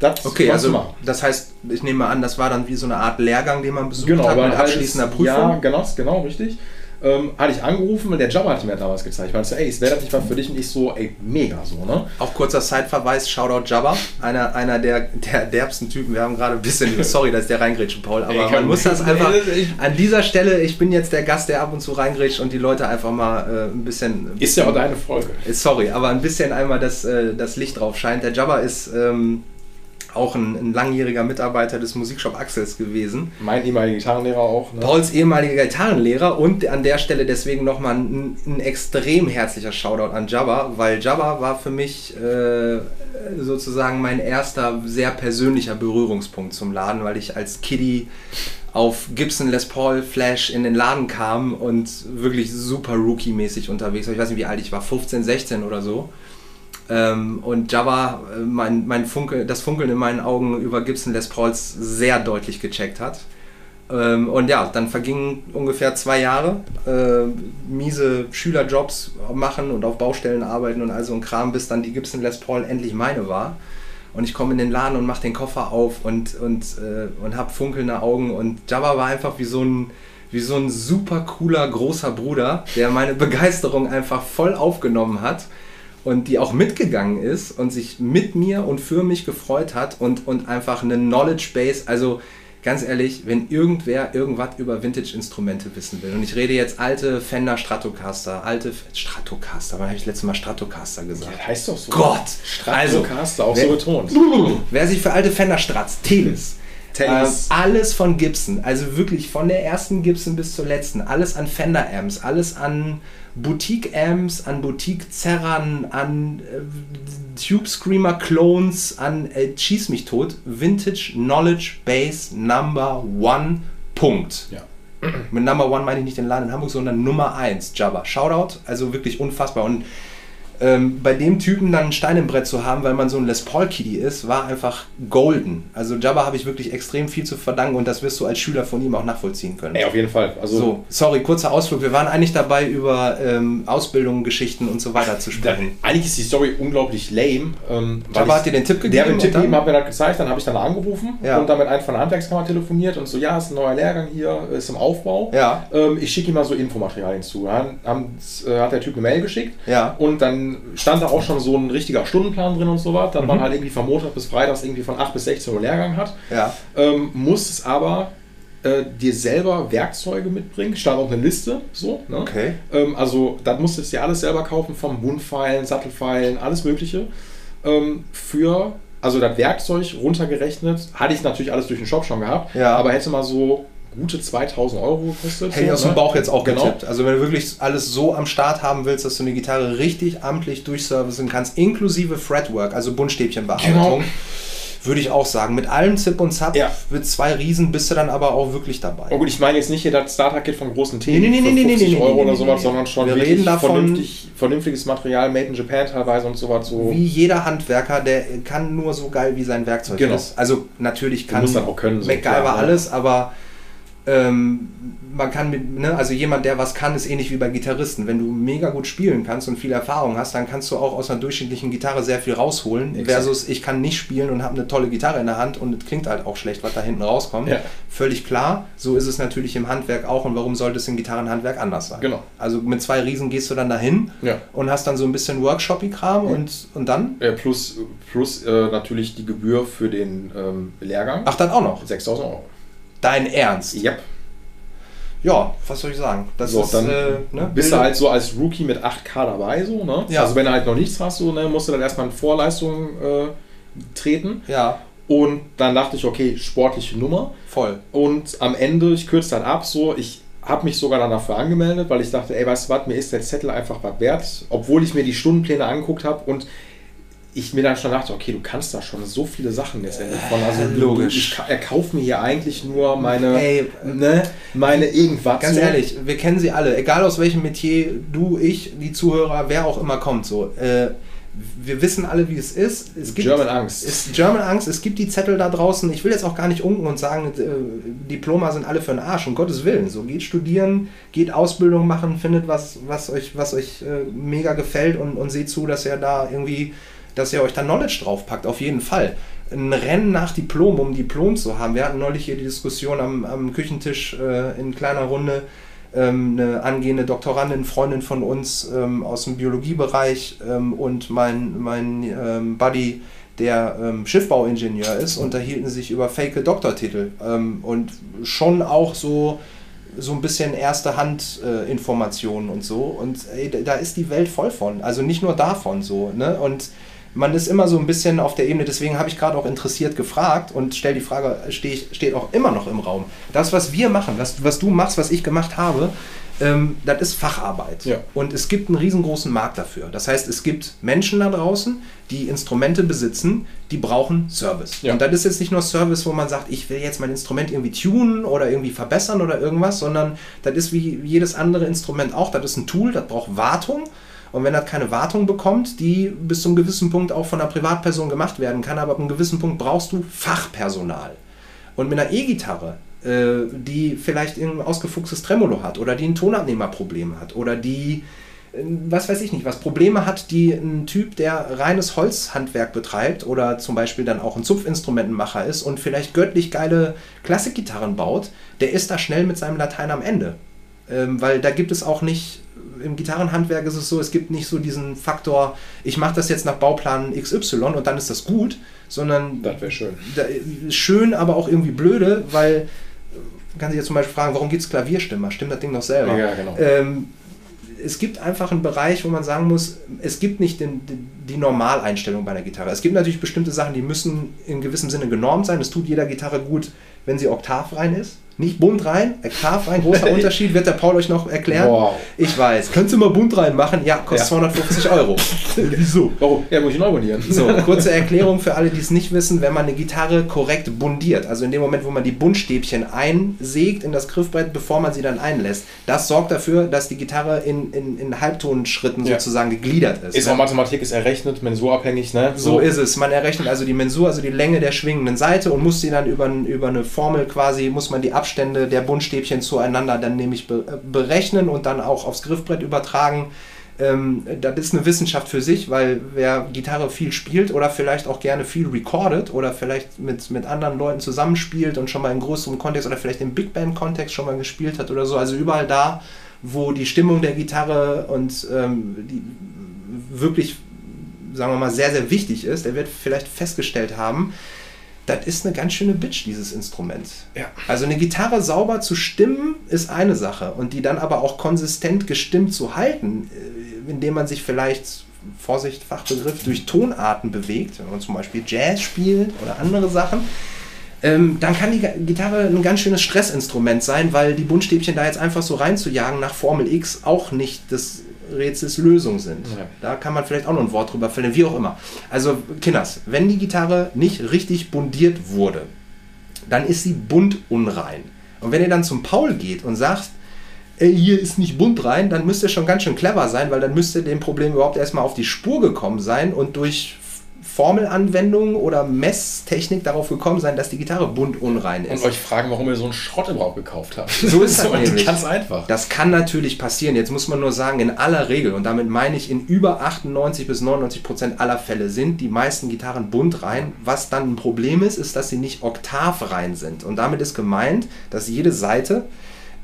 Das Okay, also machen. das heißt, ich nehme mal an, das war dann wie so eine Art Lehrgang, den man besucht Genau, hat aber mit abschließender Prüfung. Ja, genau, genau, richtig. Ähm, hatte ich angerufen und der Jabba hat mir damals gezeigt. Ich meinte, ey, es wäre das nicht mal für dich und ich so, ey, mega so, ne? Auch kurzer Zeitverweis, Shoutout Jabba, einer, einer der, der derbsten Typen. Wir haben gerade ein bisschen, sorry, dass der reingrätscht, Paul, aber Ey, man muss das einfach, an dieser Stelle, ich bin jetzt der Gast, der ab und zu reingrätscht und die Leute einfach mal äh, ein bisschen... Ist ja auch deine Folge. Äh, Sorry, aber ein bisschen einmal das, äh, das Licht drauf scheint. Der Jabba ist ähm, auch ein, ein langjähriger Mitarbeiter des Musikshop Axels gewesen. Mein ehemaliger Gitarrenlehrer auch. Ne? Pauls ehemaliger Gitarrenlehrer und an der Stelle deswegen nochmal ein, ein extrem herzlicher Shoutout an Jabba, weil Jabba war für mich äh, sozusagen mein erster sehr persönlicher Berührungspunkt zum Laden, weil ich als Kiddie auf Gibson Les Paul Flash in den Laden kam und wirklich super Rookie-mäßig unterwegs war. Ich weiß nicht, wie alt ich war, 15, 16 oder so. Ähm, und Jabba äh, mein, mein Funkel, das Funkeln in meinen Augen über Gibson Les Pauls sehr deutlich gecheckt hat. Ähm, und ja, dann vergingen ungefähr zwei Jahre. Äh, miese Schülerjobs machen und auf Baustellen arbeiten und all so ein Kram, bis dann die Gibson Les Paul endlich meine war. Und ich komme in den Laden und mache den Koffer auf und, und, äh, und habe funkelnde Augen. Und Jabba war einfach wie so ein, wie so ein super cooler großer Bruder, der meine Begeisterung einfach voll aufgenommen hat und die auch mitgegangen ist und sich mit mir und für mich gefreut hat und, und einfach eine Knowledge Base, also ganz ehrlich, wenn irgendwer irgendwas über Vintage-Instrumente wissen will, und ich rede jetzt alte Fender Stratocaster, alte Stratocaster, wann habe ich letztes Mal Stratocaster gesagt? Das heißt doch so. Gott! Stratocaster, auch wer- so betont. Wer sich für alte Fender Strats, Teles, Teles. ähm, alles von Gibson, also wirklich von der ersten Gibson bis zur letzten, alles an Fender Amps, alles an Boutique Amps, an Boutique Zerran, an äh, Tube Screamer Clones, an äh, Schieß mich tot, Vintage Knowledge Base Number One. Punkt. Ja. Mit Number One meine ich nicht den Laden in Hamburg, sondern Nummer 1, Jabba. Shoutout, also wirklich unfassbar. Und ähm, bei dem Typen dann einen Stein im Brett zu haben, weil man so ein Les Paul Kitty ist, war einfach golden. Also Jabba habe ich wirklich extrem viel zu verdanken und das wirst du als Schüler von ihm auch nachvollziehen können. Ey, auf jeden Fall. Also, So, sorry, kurzer Ausflug. Wir waren eigentlich dabei, über ähm, Ausbildung, Geschichten und so weiter zu da, sprechen. eigentlich ist die Story unglaublich lame. Ähm, Jabba ich- hat dir den Tipp gegeben? Der hat den Tipp gegeben, hat mir das gezeigt, dann habe ich dann angerufen Ja. und dann mit einem von der Handwerkskammer telefoniert und so, ja, ist ein neuer Lehrgang hier, ist im Aufbau. Ja. Ähm, ich schicke ihm mal so Infomaterialien zu. Dann haben, äh, hat der Typ eine Mail geschickt Ja. und dann stand da auch schon so ein richtiger Stundenplan drin und so was. Dann Mhm. man halt irgendwie von Montag bis Freitags irgendwie von 8 bis 16 Uhr Lehrgang hat. Ja. Ähm, muss es aber äh, dir selber Werkzeuge mitbringen. Stand auch eine Liste, so. Ne? Okay. Ähm, also, das musstest du dir alles selber kaufen, vom Bundpfeilen, Sattelpfeilen, alles Mögliche. Ähm, für, also das Werkzeug runtergerechnet, hatte ich natürlich alles durch den Shop schon gehabt, Ja. aber hätte mal so gute 2000 Euro gekostet. Hätte ich so, aus dem ne? Bauch jetzt auch Genau. getippt. Also wenn du wirklich alles so am Start haben willst, dass du eine Gitarre richtig amtlich durchservicen kannst, inklusive Fretwork, also Buntstäbchenbearbeitung, Genau. würde ich auch sagen. Mit allem Zip und Zap, Ja. mit zwei Riesen bist du dann aber auch wirklich dabei. Oh gut, ich meine jetzt nicht hier das Starter-Kit von großen Themen Nee, nee, nee, für nee, nee, 50 nee, nee, Euro oder sowas, sondern schon Wir reden davon- vernünftig, vernünftiges Material, made in Japan teilweise und sowas. So. Wie jeder Handwerker, der kann nur so geil wie sein Werkzeug Genau. ist. Also natürlich kann können, so, MacGyver klar, alles, aber ähm, man kann mit, ne, also jemand, der was kann, ist ähnlich wie bei Gitarristen. Wenn du mega gut spielen kannst und viel Erfahrung hast, dann kannst du auch aus einer durchschnittlichen Gitarre sehr viel rausholen. Exakt. Versus ich kann nicht spielen und habe eine tolle Gitarre in der Hand und es klingt halt auch schlecht, was da hinten rauskommt. Ja. Völlig klar. So ist es natürlich im Handwerk auch. Und warum sollte es im Gitarrenhandwerk anders sein? Genau. Also mit zwei Riesen gehst du dann dahin Ja. und hast dann so ein bisschen Workshop-Kram und, und dann? Äh, plus plus äh, natürlich die Gebühr für den ähm, Lehrgang. Ach, dann auch noch. 6000 Euro. Dein Ernst? Yep. Ja, was soll ich sagen? Das So, ist, dann äh, ne, bist du halt so als Rookie mit 8K dabei, so, ne? Ja. Also wenn du halt noch nichts hast, so, ne, musst du dann erstmal in Vorleistung äh, treten. Ja, Und dann dachte ich, okay, sportliche Nummer. voll. Und am Ende, ich kürze dann ab, so, ich habe mich sogar dann dafür angemeldet, weil ich dachte, ey, weißt du was, mir ist der Zettel einfach was wert, obwohl ich mir die Stundenpläne angeguckt habe und ich mir dann schon dachte, okay, du kannst da schon so viele Sachen letztendlich von. Also Äh, logisch. Ich ka- erkauf mir hier eigentlich nur meine, Ey, ne, meine irgendwas. Ganz so. ehrlich, wir kennen sie alle, egal aus welchem Metier, du, ich, die Zuhörer, wer auch immer kommt, so. Äh, wir wissen alle, wie es ist. Es gibt German Angst. Es German Angst, es gibt die Zettel da draußen. Ich will jetzt auch gar nicht unken und sagen, äh, Diploma sind alle für den Arsch, um Gottes Willen. So, geht studieren, geht Ausbildung machen, findet was, was euch, was euch äh, mega gefällt und, und seht zu, dass ihr da irgendwie, dass ihr euch da Knowledge draufpackt, auf jeden Fall. Ein Rennen nach Diplom, um Diplom zu haben. Wir hatten neulich hier die Diskussion am, am Küchentisch äh, in kleiner Runde. Ähm, eine angehende Doktorandin, Freundin von uns ähm, aus dem Biologiebereich ähm, und mein, mein ähm, Buddy, der ähm, Schiffbauingenieur ist, unterhielten sich über fake Doktortitel ähm, und schon auch so so ein bisschen erste Hand äh, Informationen und so und ey, da- ist die Welt voll von, also nicht nur davon so, ne? Und man ist immer so ein bisschen auf der Ebene, deswegen habe ich gerade auch interessiert gefragt und stell die Frage, steh ich, steht auch immer noch im Raum. Das, was wir machen, was, was du machst, was ich gemacht habe, ähm, das ist Facharbeit. Ja. Und es gibt einen riesengroßen Markt dafür. Das heißt, es gibt Menschen da draußen, die Instrumente besitzen, die brauchen Service. Ja. Und das ist jetzt nicht nur Service, wo man sagt, ich will jetzt mein Instrument irgendwie tunen oder irgendwie verbessern oder irgendwas, sondern das ist wie jedes andere Instrument auch. Das ist ein Tool, das braucht Wartung. Und wenn das keine Wartung bekommt, die bis zu einem gewissen Punkt auch von einer Privatperson gemacht werden kann, aber ab einem gewissen Punkt brauchst du Fachpersonal. Und mit einer E-Gitarre, äh, die vielleicht ein ausgefuchstes Tremolo hat oder die ein Tonabnehmerproblem hat oder die, äh, was weiß ich nicht, was Probleme hat, die ein Typ, der reines Holzhandwerk betreibt oder zum Beispiel dann auch ein Zupfinstrumentenmacher ist und vielleicht göttlich geile Klassikgitarren baut, der ist da schnell mit seinem Latein am Ende. Ähm, weil da gibt es auch nicht, im Gitarrenhandwerk ist es so, es gibt nicht so diesen Faktor, ich mache das jetzt nach Bauplan XY und dann ist das gut, sondern Das wäre schön. da, schön, aber auch irgendwie blöde, weil man kann sich jetzt zum Beispiel fragen, warum gibt es Klavierstimmer? Stimmt das Ding doch selber? Ja, genau. Ähm, es gibt einfach einen Bereich, wo man sagen muss, es gibt nicht den, die, die Normaleinstellung bei einer Gitarre. Es gibt natürlich bestimmte Sachen, die müssen in gewissem Sinne genormt sein. Es tut jeder Gitarre gut, wenn sie oktavrein ist. Nicht bunt rein, oktav rein, großer Unterschied, wird der Paul euch noch erklären. Wow. Ich weiß. Könntest du mal bunt reinmachen? Ja, kostet Ja. 250 Euro. Wieso? Warum? Ja, muss ich neu abonnieren. So, kurze Erklärung für alle, die es nicht wissen, wenn man eine Gitarre korrekt bundiert, also in dem Moment, wo man die Bundstäbchen einsägt in das Griffbrett, bevor man sie dann einlässt, das sorgt dafür, dass die Gitarre in, in, in Halbtonschritten Ja. sozusagen gegliedert ist. Ist ne? auch Mathematik, ist errechnet, mensurabhängig, ne? So ist es. Man errechnet also die Mensur, also die Länge der schwingenden Seite und muss sie dann über, über eine Formel quasi, muss man die Abstände der Bundstäbchen zueinander dann nämlich äh, berechnen und dann auch aufs Griffbrett übertragen. Ähm, das ist eine Wissenschaft für sich, weil wer Gitarre viel spielt oder vielleicht auch gerne viel recordet oder vielleicht mit, mit anderen Leuten zusammenspielt und schon mal im größeren Kontext oder vielleicht im Big Band-Kontext schon mal gespielt hat oder so, also überall da, wo die Stimmung der Gitarre und ähm, die wirklich sagen wir mal, sehr, sehr wichtig ist, er wird vielleicht festgestellt haben, das ist eine ganz schöne Bitch, dieses Instrument. Ja. Also eine Gitarre sauber zu stimmen, ist eine Sache. Und die dann aber auch konsistent gestimmt zu halten, äh, indem man sich vielleicht, Vorsicht, Fachbegriff, durch Tonarten bewegt, wenn man zum Beispiel Jazz spielt oder andere Sachen, ähm, dann kann die Gitarre ein ganz schönes Stressinstrument sein, weil die Buntstäbchen da jetzt einfach so reinzujagen nach Formel X auch nicht des Rätsels Lösung sind. Ja. Da kann man vielleicht auch noch ein Wort drüber verlieren, wie auch immer. Also, Kinders, wenn die Gitarre nicht richtig bundiert wurde, dann ist sie buntunrein. Und wenn ihr dann zum Paul geht und sagt, ey, hier ist nicht bunt rein, dann müsst ihr schon ganz schön clever sein, weil dann müsst ihr dem Problem überhaupt erstmal auf die Spur gekommen sein und durch Formelanwendung oder Messtechnik darauf gekommen sein, dass die Gitarre bunt unrein ist. Und euch fragen, warum ihr so einen Schrott überhaupt gekauft habt. So ist es nämlich. Ganz einfach. Das kann natürlich passieren. Jetzt muss man nur sagen, in aller Regel, und damit meine ich in über 98 bis 99 Prozent aller Fälle, sind die meisten Gitarren bunt rein. Was dann ein Problem ist, ist, dass sie nicht oktavrein sind. Und damit ist gemeint, dass jede Seite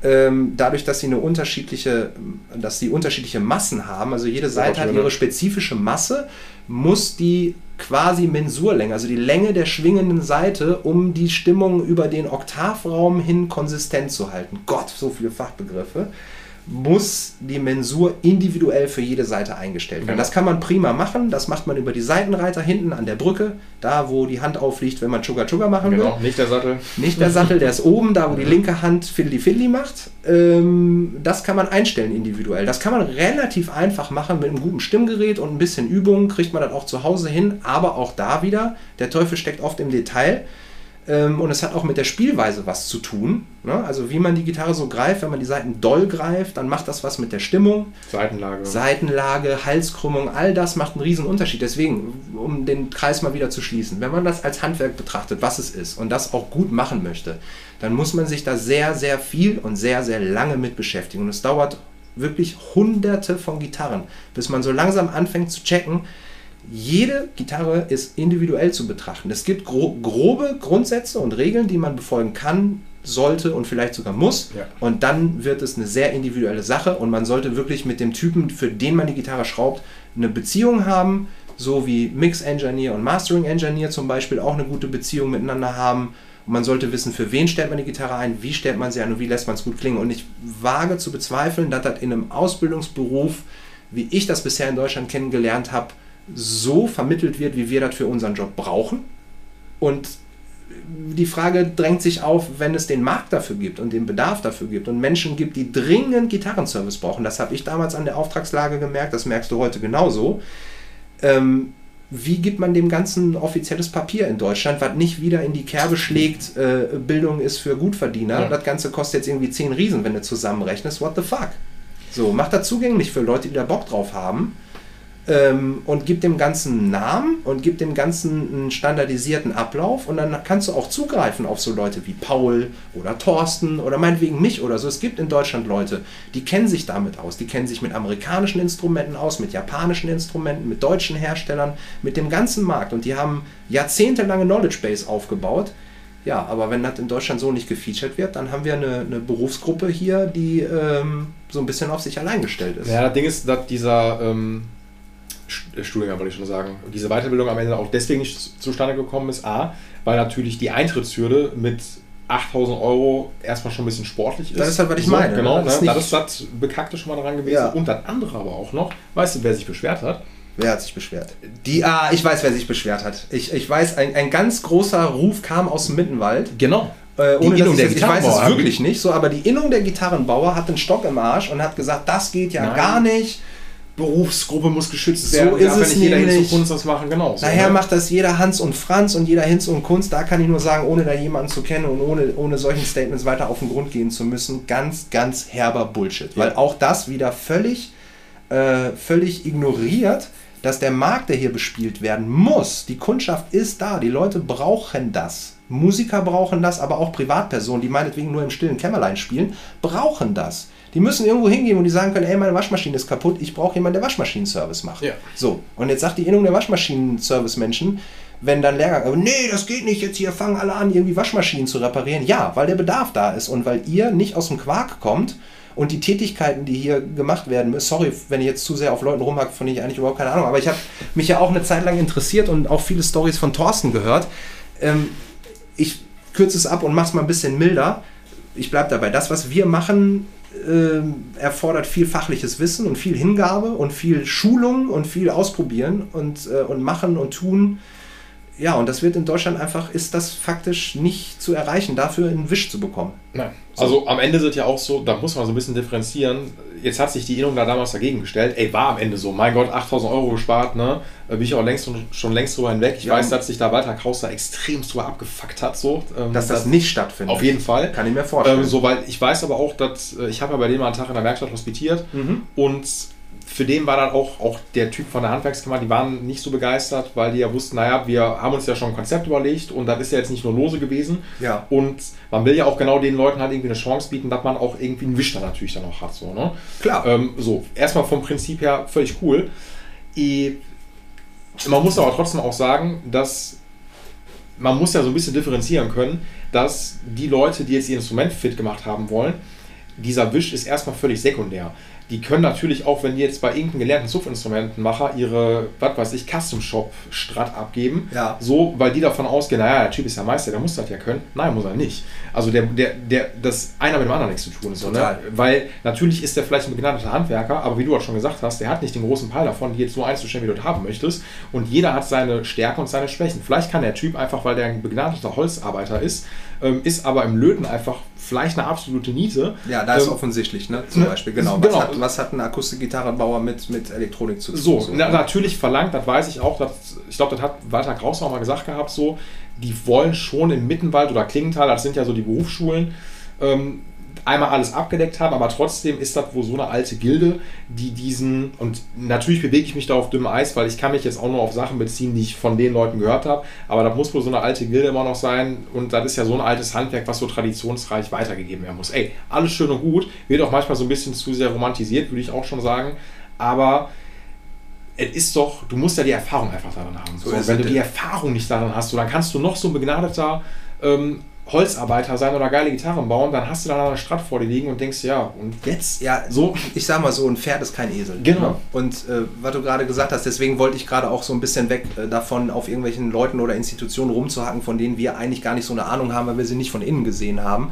ähm, dadurch, dass sie eine unterschiedliche, dass sie unterschiedliche Massen haben, also jede Seite hat ihre ne? spezifische Masse, muss die quasi Mensurlänge, also die Länge der schwingenden Seite, um die Stimmung über den Oktavraum hin konsistent zu halten. Gott, so viele Fachbegriffe. Muss die Mensur individuell für jede Seite eingestellt werden. Genau. Das kann man prima machen. Das macht man über die Seitenreiter hinten an der Brücke, da wo die Hand aufliegt, wenn man Chugga Chugga machen will. Genau, nicht der Sattel. Nicht der Sattel, der ist oben, da wo die linke Hand Fiddly Fiddly macht. Ähm, das kann man einstellen individuell. Das kann man relativ einfach machen mit einem guten Stimmgerät und ein bisschen Übung, kriegt man das auch zu Hause hin. Aber auch da wieder, der Teufel steckt oft im Detail. Ähm, und es hat auch mit der Spielweise was zu tun. Ne? Also wie man die Gitarre so greift, wenn man die Seiten doll greift, dann macht das was mit der Stimmung. Seitenlage. Seitenlage, Halskrümmung, all das macht einen riesen Unterschied. Deswegen, um den Kreis mal wieder zu schließen, wenn man das als Handwerk betrachtet, was es ist und das auch gut machen möchte, dann muss man sich da sehr, sehr viel und sehr, sehr lange mit beschäftigen. Und es dauert wirklich hunderte von Gitarren, bis man so langsam anfängt zu checken, jede Gitarre ist individuell zu betrachten. Es gibt gro grobe Grundsätze und Regeln, die man befolgen kann, sollte und vielleicht sogar muss. Ja. Und dann wird es eine sehr individuelle Sache und man sollte wirklich mit dem Typen, für den man die Gitarre schraubt, eine Beziehung haben, so wie Mix Engineer und Mastering Engineer zum Beispiel auch eine gute Beziehung miteinander haben. Und man sollte wissen, für wen stellt man die Gitarre ein, wie stellt man sie ein und wie lässt man es gut klingen. Und ich wage zu bezweifeln, dass das in einem Ausbildungsberuf, wie ich das bisher in Deutschland kennengelernt habe, so vermittelt wird, wie wir das für unseren Job brauchen. Und die Frage drängt sich auf, wenn es den Markt dafür gibt und den Bedarf dafür gibt und Menschen gibt, die dringend Gitarrenservice brauchen. Das habe ich damals an der Auftragslage gemerkt, das merkst du heute genauso. Ähm, wie gibt man dem Ganzen offizielles Papier in Deutschland, was nicht wieder in die Kerbe schlägt, äh, Bildung ist für Gutverdiener. Ja. Das Ganze kostet jetzt irgendwie 10 Riesen, wenn du zusammenrechnest. What the fuck? So, macht das zugänglich für Leute, die da Bock drauf haben ähm, und gibt dem Ganzen einen Namen und gibt dem Ganzen einen standardisierten Ablauf und dann kannst du auch zugreifen auf so Leute wie Paul oder Thorsten oder meinetwegen mich oder so. Es gibt in Deutschland Leute, die kennen sich damit aus, die kennen sich mit amerikanischen Instrumenten aus, mit japanischen Instrumenten, mit deutschen Herstellern, mit dem ganzen Markt und die haben jahrzehntelange Knowledge Base aufgebaut. Ja, aber wenn das in Deutschland so nicht gefeatured wird, dann haben wir eine, eine Berufsgruppe hier, die ähm, so ein bisschen auf sich allein gestellt ist. Ja, das Ding ist, dass dieser ähm, äh, Studiengang, wollte ich schon sagen, diese Weiterbildung am Ende auch deswegen nicht zustande gekommen ist. A, weil natürlich die Eintrittshürde mit 8000 Euro erstmal schon ein bisschen sportlich ist. Das ist halt, was ich so, meine. Genau, das ne? ist das ist das Bekackte schon mal dran gewesen. Ja. Und das andere aber auch noch, weißt du, wer sich beschwert hat? Wer hat sich beschwert? Die, ah, ich weiß, wer sich beschwert hat. Ich, ich weiß, ein, ein ganz großer Ruf kam aus dem Mittenwald. Genau. Äh, Die ohne Innung dass der ich, ich weiß es wirklich nicht so, aber die Innung der Gitarrenbauer hat einen Stock im Arsch und hat gesagt, das geht ja Nein. gar nicht. Berufsgruppe muss geschützt So werden. ist darf ja es nicht jeder hin nämlich. zu Kunst das machen, genau. so, Daher ne? macht das jeder Hans und Franz und jeder Hinz und Kunst. Da kann ich nur sagen, ohne da jemanden zu kennen und ohne, ohne solchen Statements weiter auf den Grund gehen zu müssen, ganz, ganz herber Bullshit. Ja. Weil auch das wieder völlig, äh, völlig ignoriert, dass der Markt, der hier bespielt werden muss, die Kundschaft ist da, die Leute brauchen das. Musiker brauchen das, aber auch Privatpersonen, die meinetwegen nur im stillen Kämmerlein spielen, brauchen das. Die müssen irgendwo hingehen und die sagen können, ey, meine Waschmaschine ist kaputt, ich brauche jemanden, der Waschmaschinenservice macht. Ja. So, und jetzt sagt die Innung der Waschmaschinen-Service-Menschen, wenn dann Lehrgang, aber nee, das geht nicht, jetzt hier fangen alle an, irgendwie Waschmaschinen zu reparieren. Ja, weil der Bedarf da ist und weil ihr nicht aus dem Quark kommt und die Tätigkeiten, die hier gemacht werden, sorry, wenn ich jetzt zu sehr auf Leuten rumhack, von denen ich eigentlich überhaupt keine Ahnung, aber ich habe mich ja auch eine Zeit lang interessiert und auch viele Stories von Thorsten gehört. Ähm, ich kürze es ab und mache es mal ein bisschen milder. Ich bleibe dabei. Das, was wir machen, ähm, erfordert viel fachliches Wissen und viel Hingabe und viel Schulung und viel Ausprobieren und, äh, und machen und tun. Ja, und das wird in Deutschland einfach, ist das faktisch nicht zu erreichen, dafür einen Wisch zu bekommen. Nein. Also am Ende sind ja auch so, da muss man so ein bisschen differenzieren. Jetzt hat sich die Innung da damals dagegen gestellt. Ey, war am Ende so. Mein Gott, 8000 Euro gespart, ne? Bin ich auch längst schon längst drüber hinweg. Ich Ja. weiß, dass sich da Walter Kraus da extrem drüber abgefuckt hat. So. Ähm, Dass das nicht stattfindet. Auf jeden Fall. Kann ich mir vorstellen. Ähm, so, weil ich weiß aber auch, dass äh, ich habe ja bei dem mal einen Tag in der Werkstatt hospitiert Mhm. und für den war dann auch, auch der Typ von der Handwerkskammer, die waren nicht so begeistert, weil die ja wussten, naja, wir haben uns ja schon ein Konzept überlegt und das ist ja jetzt nicht nur lose gewesen. Ja. Und man will ja auch genau den Leuten halt irgendwie eine Chance bieten, dass man auch irgendwie einen Wisch dann natürlich dann auch hat. So, ne? Klar. Ähm, so, erstmal vom Prinzip her völlig cool. Eh, Man muss aber trotzdem auch sagen, dass man muss ja so ein bisschen differenzieren können, dass die Leute, die jetzt ihr Instrument fit gemacht haben wollen, dieser Wisch ist erstmal völlig sekundär. Die können natürlich auch, wenn die jetzt bei irgendeinem gelernten Sufinstrumentenmacher ihre, was weiß ich, Custom Shop Strat abgeben, Ja. so, weil die davon ausgehen, naja, der Typ ist ja Meister, der muss das ja können. Nein, muss er nicht. Also der, der, der, das einer mit dem anderen nichts zu tun ist. So, ne? Total. Weil natürlich ist der vielleicht ein begnadeter Handwerker, aber wie du auch schon gesagt hast, der hat nicht den großen Peil davon, die jetzt so einzustellen, wie du das haben möchtest. Und jeder hat seine Stärken und seine Schwächen. Vielleicht kann der Typ einfach, weil der ein begnadeter Holzarbeiter ist, ähm, ist aber im Löten einfach vielleicht eine absolute Niete. Ja, da ist ähm, offensichtlich, ne? Zum ne, Beispiel, genau. genau. Was, hat, was hat ein Akustikgitarrenbauer mit, mit Elektronik zu tun? So, na, natürlich verlangt, das weiß ich auch, dass, ich glaube, das hat Walter Kraus auch mal gesagt gehabt, so, die wollen schon im Mittenwald oder Klingenthal, das sind ja so die Berufsschulen, ähm, einmal alles abgedeckt haben, aber trotzdem ist das wohl so eine alte Gilde, die diesen, und natürlich bewege ich mich da auf dünnem Eis, weil ich kann mich jetzt auch nur auf Sachen beziehen, die ich von den Leuten gehört habe, aber das muss wohl so eine alte Gilde immer noch sein und das ist ja so ein altes Handwerk, was so traditionsreich weitergegeben werden muss. Ey, alles schön und gut, wird auch manchmal so ein bisschen zu sehr romantisiert, würde ich auch schon sagen, aber es ist doch, du musst ja die Erfahrung einfach daran haben. So wenn du die Erfahrung nicht daran hast, so, dann kannst du noch so ein begnadeter ähm, Holzarbeiter sein oder geile Gitarren bauen, dann hast du da eine Strat vor dir liegen und denkst, ja, und jetzt? Ja, So, ich sag mal so, ein Pferd ist kein Esel. Genau. Und äh, was du gerade gesagt hast, deswegen wollte ich gerade auch so ein bisschen weg äh, davon, auf irgendwelchen Leuten oder Institutionen rumzuhacken, von denen wir eigentlich gar nicht so eine Ahnung haben, weil wir sie nicht von innen gesehen haben.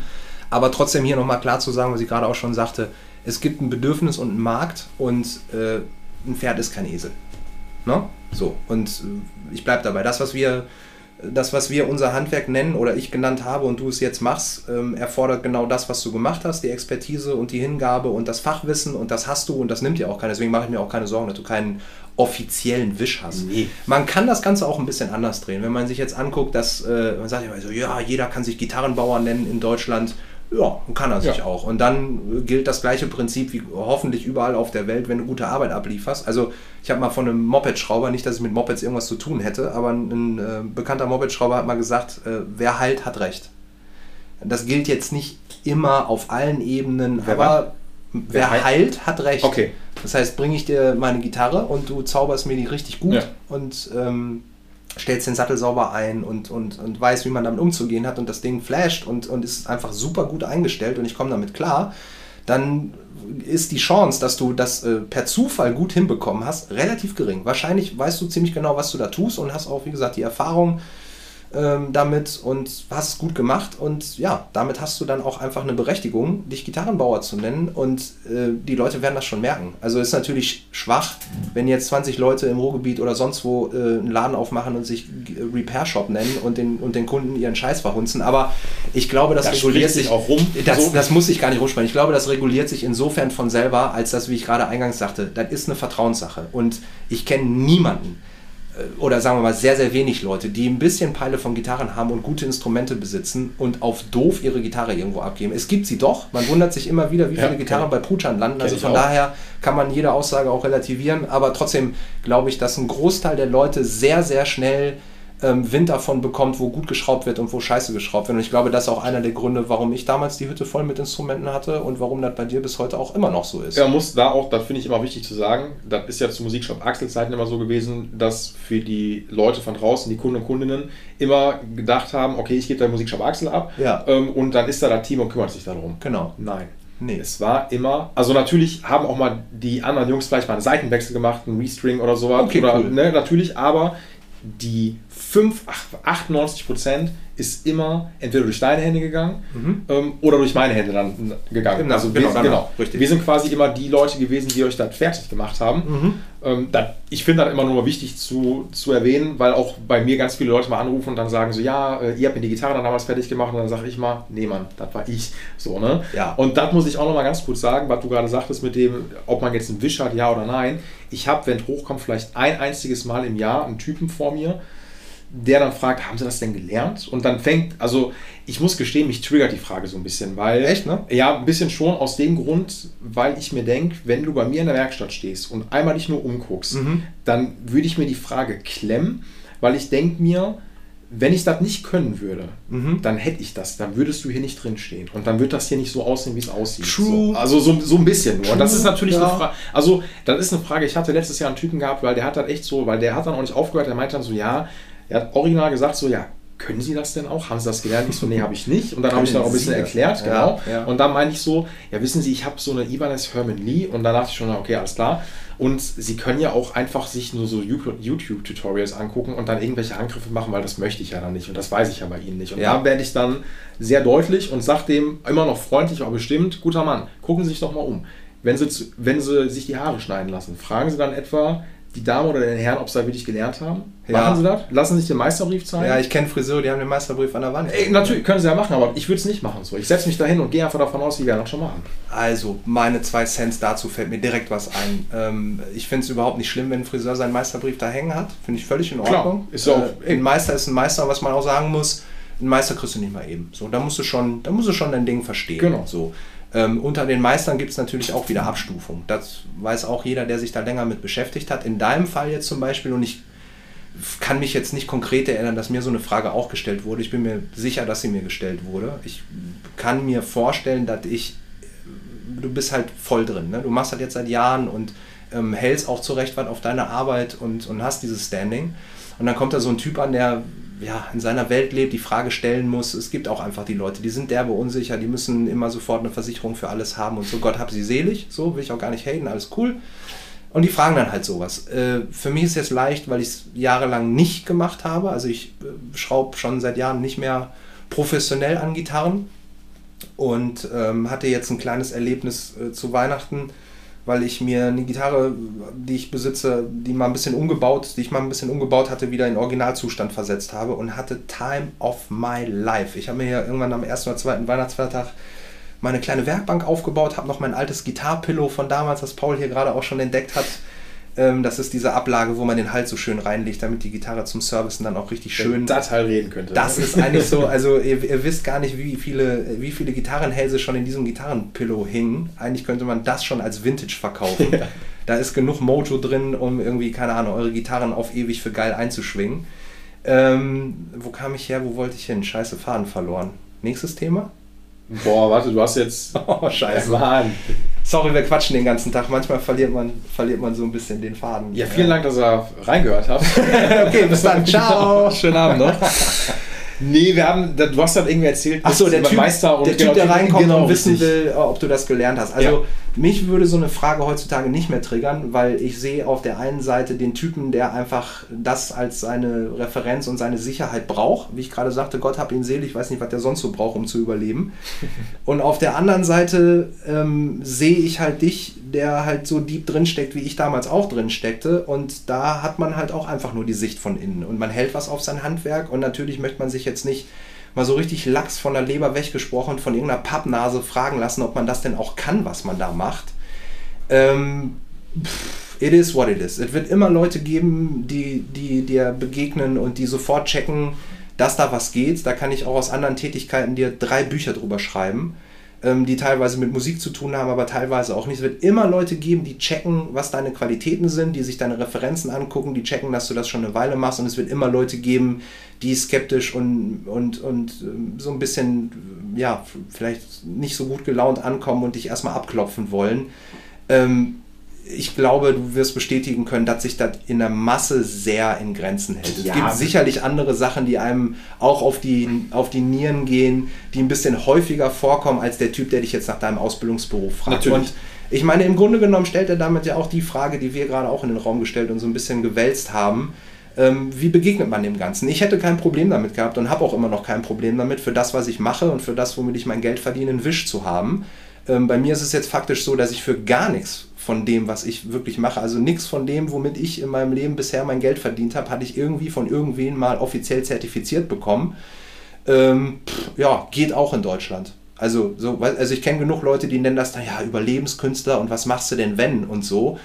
Aber trotzdem hier nochmal klar zu sagen, was ich gerade auch schon sagte, es gibt ein Bedürfnis und einen Markt und äh, ein Pferd ist kein Esel. Ne? So, und äh, ich bleibe dabei. Das, was wir das, was wir unser Handwerk nennen oder ich genannt habe und du es jetzt machst, ähm, erfordert genau das, was du gemacht hast, die Expertise und die Hingabe und das Fachwissen und das hast du und das nimmt dir auch keiner. Deswegen mache ich mir auch keine Sorgen, dass du keinen offiziellen Wisch hast. Nee. Man kann das Ganze auch ein bisschen anders drehen. Wenn man sich jetzt anguckt, dass äh, man sagt ja immer so, ja, jeder kann sich Gitarrenbauer nennen in Deutschland. Ja, kann er sich Ja. auch. Und dann gilt das gleiche Prinzip wie hoffentlich überall auf der Welt, wenn du gute Arbeit ablieferst. Also ich habe mal von einem Moped-Schrauber, nicht, dass ich mit Mopeds irgendwas zu tun hätte, aber ein, äh, bekannter Moped-Schrauber hat mal gesagt, äh, wer heilt, hat recht. Das gilt jetzt nicht immer auf allen Ebenen, Wer aber wer, heilt? heilt, hat recht. Okay. Das heißt, bringe ich dir meine Gitarre und du zauberst mir die richtig gut Ja. und ähm, stellst den Sattel sauber ein und, und, und weiß, wie man damit umzugehen hat und das Ding flasht und, und ist einfach super gut eingestellt und ich komme damit klar, dann ist die Chance, dass du das äh, per Zufall gut hinbekommen hast, relativ gering. Wahrscheinlich weißt du ziemlich genau, was du da tust und hast auch, wie gesagt, die Erfahrung, ähm, damit und hast es gut gemacht und ja, damit hast du dann auch einfach eine Berechtigung, dich Gitarrenbauer zu nennen und äh, die Leute werden das schon merken. Also ist natürlich schwach, wenn jetzt 20 Leute im Ruhrgebiet oder sonst wo äh, einen Laden aufmachen und sich Repair Shop nennen und den, und den Kunden ihren Scheiß verhunzen, aber ich glaube, das, das reguliert sich auch rum. Das, so. das muss ich gar nicht rumsprechen. Ich glaube, das reguliert sich insofern von selber, als das, wie ich gerade eingangs sagte, das ist eine Vertrauenssache und ich kenne niemanden, äh, oder sagen wir mal sehr, sehr wenig Leute, die ein bisschen Peile von Gitarren haben und gute Instrumente besitzen und auf doof ihre Gitarre irgendwo abgeben. Es gibt sie doch. Man wundert sich immer wieder, wie viele ja, Gitarren bei Putschern landen. Also von daher kann man jede Aussage auch relativieren. Aber trotzdem glaube ich, dass ein Großteil der Leute sehr, sehr schnell ähm, Wind davon bekommt, wo gut geschraubt wird und wo scheiße geschraubt wird. Und ich glaube, das ist auch einer der Gründe, warum ich damals die Hütte voll mit Instrumenten hatte und warum das bei dir bis heute auch immer noch so ist. Ja, muss da auch, das finde ich immer wichtig zu sagen, das ist ja zu Musikshop Axel-Zeiten immer so gewesen, dass für die Leute von draußen, die Kunden und Kundinnen, immer gedacht haben, okay, ich gebe da Musikshop Axel ab ja. ähm, und dann ist da das Team und kümmert sich darum. Genau. Nein. Nee. Es war immer, also natürlich haben auch mal die anderen Jungs vielleicht mal einen Seitenwechsel gemacht, einen Restring oder sowas. Okay, oder, cool. ne, natürlich, aber die 5, 98 Prozent ist immer entweder durch deine Hände gegangen mhm. ähm, oder durch meine Hände dann gegangen. Genau, also wir, genau, genau, richtig. wir sind quasi immer die Leute gewesen, die euch das fertig gemacht haben. Mhm. Ähm, das, ich finde das immer nur wichtig zu, zu erwähnen, weil auch bei mir ganz viele Leute mal anrufen und dann sagen so, ja, äh, ihr habt mir die Gitarre dann damals fertig gemacht und dann sage ich mal, nee Mann, das war ich. So, ne? Ja. Und das muss ich auch noch mal ganz kurz sagen, was du gerade sagtest mit dem, ob man jetzt einen Wisch hat, ja oder nein. Ich habe, wenn es hochkommt, vielleicht ein einziges Mal im Jahr einen Typen vor mir, der dann fragt, haben Sie das denn gelernt? Und dann fängt, also ich muss gestehen, mich triggert die Frage so ein bisschen, weil. Echt, ne? Ja, ein bisschen schon aus dem Grund, weil ich mir denke, wenn du bei mir in der Werkstatt stehst und einmal dich nur umguckst, mhm. dann würde ich mir die Frage klemmen, weil ich denke mir, wenn ich das nicht können würde, mhm. dann hätte ich das, dann würdest du hier nicht drin stehen. Und dann wird das hier nicht so aussehen, wie es aussieht. True. So, also so, so ein bisschen nur. True. Und das ist natürlich ja. eine Frage. Also, das ist eine Frage, ich hatte letztes Jahr einen Typen gehabt, weil der hat dann echt so, weil der hat dann auch nicht aufgehört, der meinte dann so, ja, er hat original gesagt, so, ja, können Sie das denn auch? Haben Sie das gelernt? Ich so, nee, habe ich nicht. Und dann habe ich dann auch ein bisschen erklärt, genau. Ja, ja. Und dann meine ich so, ja, wissen Sie, ich habe so eine Ibanez Herman Lee und dann dachte ich schon, okay, alles klar. Und Sie können ja auch einfach sich nur so YouTube-Tutorials angucken und dann irgendwelche Angriffe machen, weil das möchte ich ja dann nicht und das weiß ich ja bei Ihnen nicht. Und Ja. da werde ich dann sehr deutlich und sage dem immer noch freundlich, aber bestimmt, guter Mann, gucken Sie sich doch mal um. Wenn Sie, wenn Sie sich die Haare schneiden lassen, fragen Sie dann etwa die Dame oder den Herrn, ob sie da wirklich gelernt haben. Ja. Machen Sie das? Lassen Sie sich den Meisterbrief zeigen? Ja, ich kenne Friseure, die haben den Meisterbrief an der Wand. Ey, natürlich können sie ja machen, aber ich würde es nicht machen so. Ich setze mich da hin und gehe einfach davon aus, die werden das schon machen. Also, meine zwei Cents dazu fällt mir direkt was ein. Ähm, ich finde es überhaupt nicht schlimm, wenn ein Friseur seinen Meisterbrief da hängen hat. Finde ich völlig in Klar, Ordnung. ist ja auch- äh, ein Meister ist ein Meister, was man auch sagen muss, ein Meister kriegst du nicht mal eben. So, da musst du schon, da musst du schon dein Ding verstehen. Genau. So. Ähm, unter den Meistern gibt es natürlich auch wieder Abstufung. Das weiß auch jeder, der sich da länger mit beschäftigt hat. In deinem Fall jetzt zum Beispiel, und ich kann mich jetzt nicht konkret erinnern, dass mir so eine Frage auch gestellt wurde. Ich bin mir sicher, dass sie mir gestellt wurde. Ich kann mir vorstellen, dass ich, du bist halt voll drin. Ne? Du machst halt jetzt seit Jahren und ähm, hältst auch zurecht was auf deine Arbeit und, und hast dieses Standing. Und dann kommt da so ein Typ an, der ja, in seiner Welt lebt, die Frage stellen muss. Es gibt auch einfach die Leute, die sind derbe unsicher, die müssen immer sofort eine Versicherung für alles haben und so. Gott hab sie selig, so will ich auch gar nicht haten, alles cool. Und die fragen dann halt sowas. Äh, für mich ist es jetzt leicht, weil ich es jahrelang nicht gemacht habe. Also ich äh, schraube schon seit Jahren nicht mehr professionell an Gitarren und ähm, hatte jetzt ein kleines Erlebnis äh, zu Weihnachten, weil ich mir eine Gitarre, die ich besitze, die mal ein bisschen umgebaut, die ich mal ein bisschen umgebaut hatte, wieder in Originalzustand versetzt habe und hatte Time of my life. Ich habe mir hier irgendwann am ersten oder zweiten Weihnachtsfeiertag meine kleine Werkbank aufgebaut, habe noch mein altes Gitarpillow von damals, das Paul hier gerade auch schon entdeckt hat. Ähm, das ist diese Ablage, wo man den Hals so schön reinlegt, damit die Gitarre zum Servicen dann auch richtig schön. Das Teil reden könnte. Das ist eigentlich so, also ihr, ihr wisst gar nicht, wie viele, wie viele Gitarrenhälse schon in diesem Gitarrenpillow hingen. Eigentlich könnte man das schon als Vintage verkaufen. Ja. Da ist genug Mojo drin, um irgendwie, keine Ahnung, eure Gitarren auf ewig für geil einzuschwingen. Ähm, wo kam ich her? Wo wollte ich hin? Scheiße, Faden verloren. Nächstes Thema? Boah, warte, du hast jetzt. Oh, scheiße. Mann. Sorry, wir quatschen den ganzen Tag. Manchmal verliert man, verliert man so ein bisschen den Faden. Ja, vielen Dank, dass ihr reingehört habt. okay, bis dann. Ciao. Schönen Abend noch. Nee, wir haben, du hast dann irgendwie erzählt, Ach so, der typ, Meister und der typ, der reinkommt genau, und wissen will, ob du das gelernt hast. Also Ja. Mich würde so eine Frage heutzutage nicht mehr triggern, weil ich sehe auf der einen Seite den Typen, der einfach das als seine Referenz und seine Sicherheit braucht. Wie ich gerade sagte, Gott hab ihn selig, ich weiß nicht, was der sonst so braucht, um zu überleben. Und auf der anderen Seite ähm, sehe ich halt dich, der halt so deep drin steckt, wie ich damals auch drin steckte. Und da hat man halt auch einfach nur die Sicht von innen. Und man hält was auf sein Handwerk. Und natürlich möchte man sich jetzt nicht mal so richtig lax von der Leber weggesprochen von irgendeiner Pappnase fragen lassen, ob man das denn auch kann, was man da macht. Ähm, it is what it is. Es wird immer Leute geben, die, die dir begegnen und die sofort checken, dass da was geht. Da kann ich auch aus anderen Tätigkeiten dir drei Bücher drüber schreiben, die teilweise mit Musik zu tun haben, aber teilweise auch nicht. Es wird immer Leute geben, die checken, was deine Qualitäten sind, die sich deine Referenzen angucken, die checken, dass du das schon eine Weile machst. Und es wird immer Leute geben, die skeptisch und, und, und ähm, so ein bisschen, ja, vielleicht nicht so gut gelaunt ankommen und dich erstmal abklopfen wollen. Ähm, ich glaube, du wirst bestätigen können, dass sich das in der Masse sehr in Grenzen hält. Es Ja. gibt sicherlich andere Sachen, die einem auch auf die, auf die Nieren gehen, die ein bisschen häufiger vorkommen als der Typ, der dich jetzt nach deinem Ausbildungsberuf fragt. Natürlich. Und ich meine, im Grunde genommen stellt er damit ja auch die Frage, die wir gerade auch in den Raum gestellt und so ein bisschen gewälzt haben. Ähm, wie begegnet man dem Ganzen? Ich hätte kein Problem damit gehabt und habe auch immer noch kein Problem damit, für das, was ich mache und für das, womit ich mein Geld verdiene, einen Wisch zu haben. Ähm, bei mir ist es jetzt faktisch so, dass ich für gar nichts von dem, was ich wirklich mache, also nichts von dem, womit ich in meinem Leben bisher mein Geld verdient habe, hatte ich irgendwie von irgendwen mal offiziell zertifiziert bekommen. Ähm, pff, ja, geht auch in Deutschland. Also, so, also ich kenne genug Leute, die nennen das dann ja Überlebenskünstler und was machst du denn wenn und so.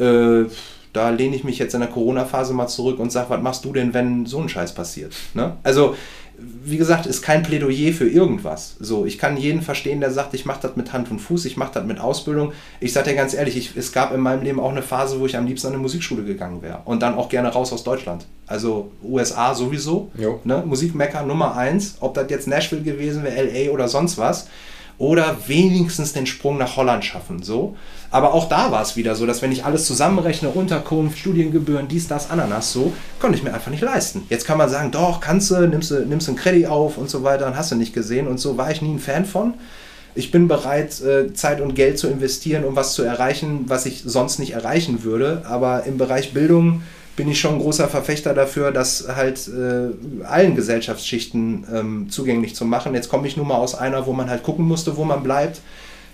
Äh, da lehne ich mich jetzt in der Corona-Phase mal zurück und sage, was machst du denn, wenn so ein Scheiß passiert? Ne? Also, wie gesagt, ist kein Plädoyer für irgendwas. So, ich kann jeden verstehen, der sagt, ich mache das mit Hand und Fuß, ich mache das mit Ausbildung. Ich sage dir ganz ehrlich, ich, es gab in meinem Leben auch eine Phase, wo ich am liebsten an eine Musikschule gegangen wäre. Und dann auch gerne raus aus Deutschland. Also USA sowieso. Jo. Ne? Musikmecker Nummer eins. Ob das jetzt Nashville gewesen wäre, LA oder sonst was. Oder wenigstens den Sprung nach Holland schaffen. So. Aber auch da war es wieder so, dass wenn ich alles zusammenrechne, Unterkunft, Studiengebühren, dies, das, Ananas, so, konnte ich mir einfach nicht leisten. Jetzt kann man sagen, doch, kannst du, nimmst du, nimmst einen Credit auf und so weiter und hast du nicht gesehen. Und so war ich nie ein Fan von. Ich bin bereit, äh, Zeit und Geld zu investieren, um was zu erreichen, was ich sonst nicht erreichen würde. Aber im Bereich Bildung bin ich schon ein großer Verfechter dafür, das halt äh, allen Gesellschaftsschichten ähm, zugänglich zu machen. Jetzt komme ich nur mal aus einer, wo man halt gucken musste, wo man bleibt.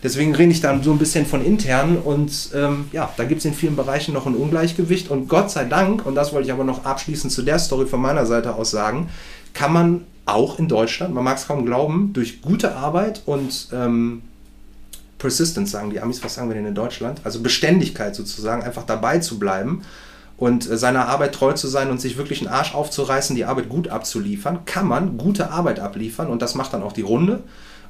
Deswegen rede ich dann so ein bisschen von intern und ähm, ja, da gibt es in vielen Bereichen noch ein Ungleichgewicht und Gott sei Dank, und das wollte ich aber noch abschließend zu der Story von meiner Seite aus sagen, kann man auch in Deutschland, man mag es kaum glauben, durch gute Arbeit und ähm, Persistence sagen die Amis, was sagen wir denn in Deutschland? Also Beständigkeit sozusagen, einfach dabei zu bleiben und äh, seiner Arbeit treu zu sein und sich wirklich einen Arsch aufzureißen, die Arbeit gut abzuliefern, kann man gute Arbeit abliefern und das macht dann auch die Runde.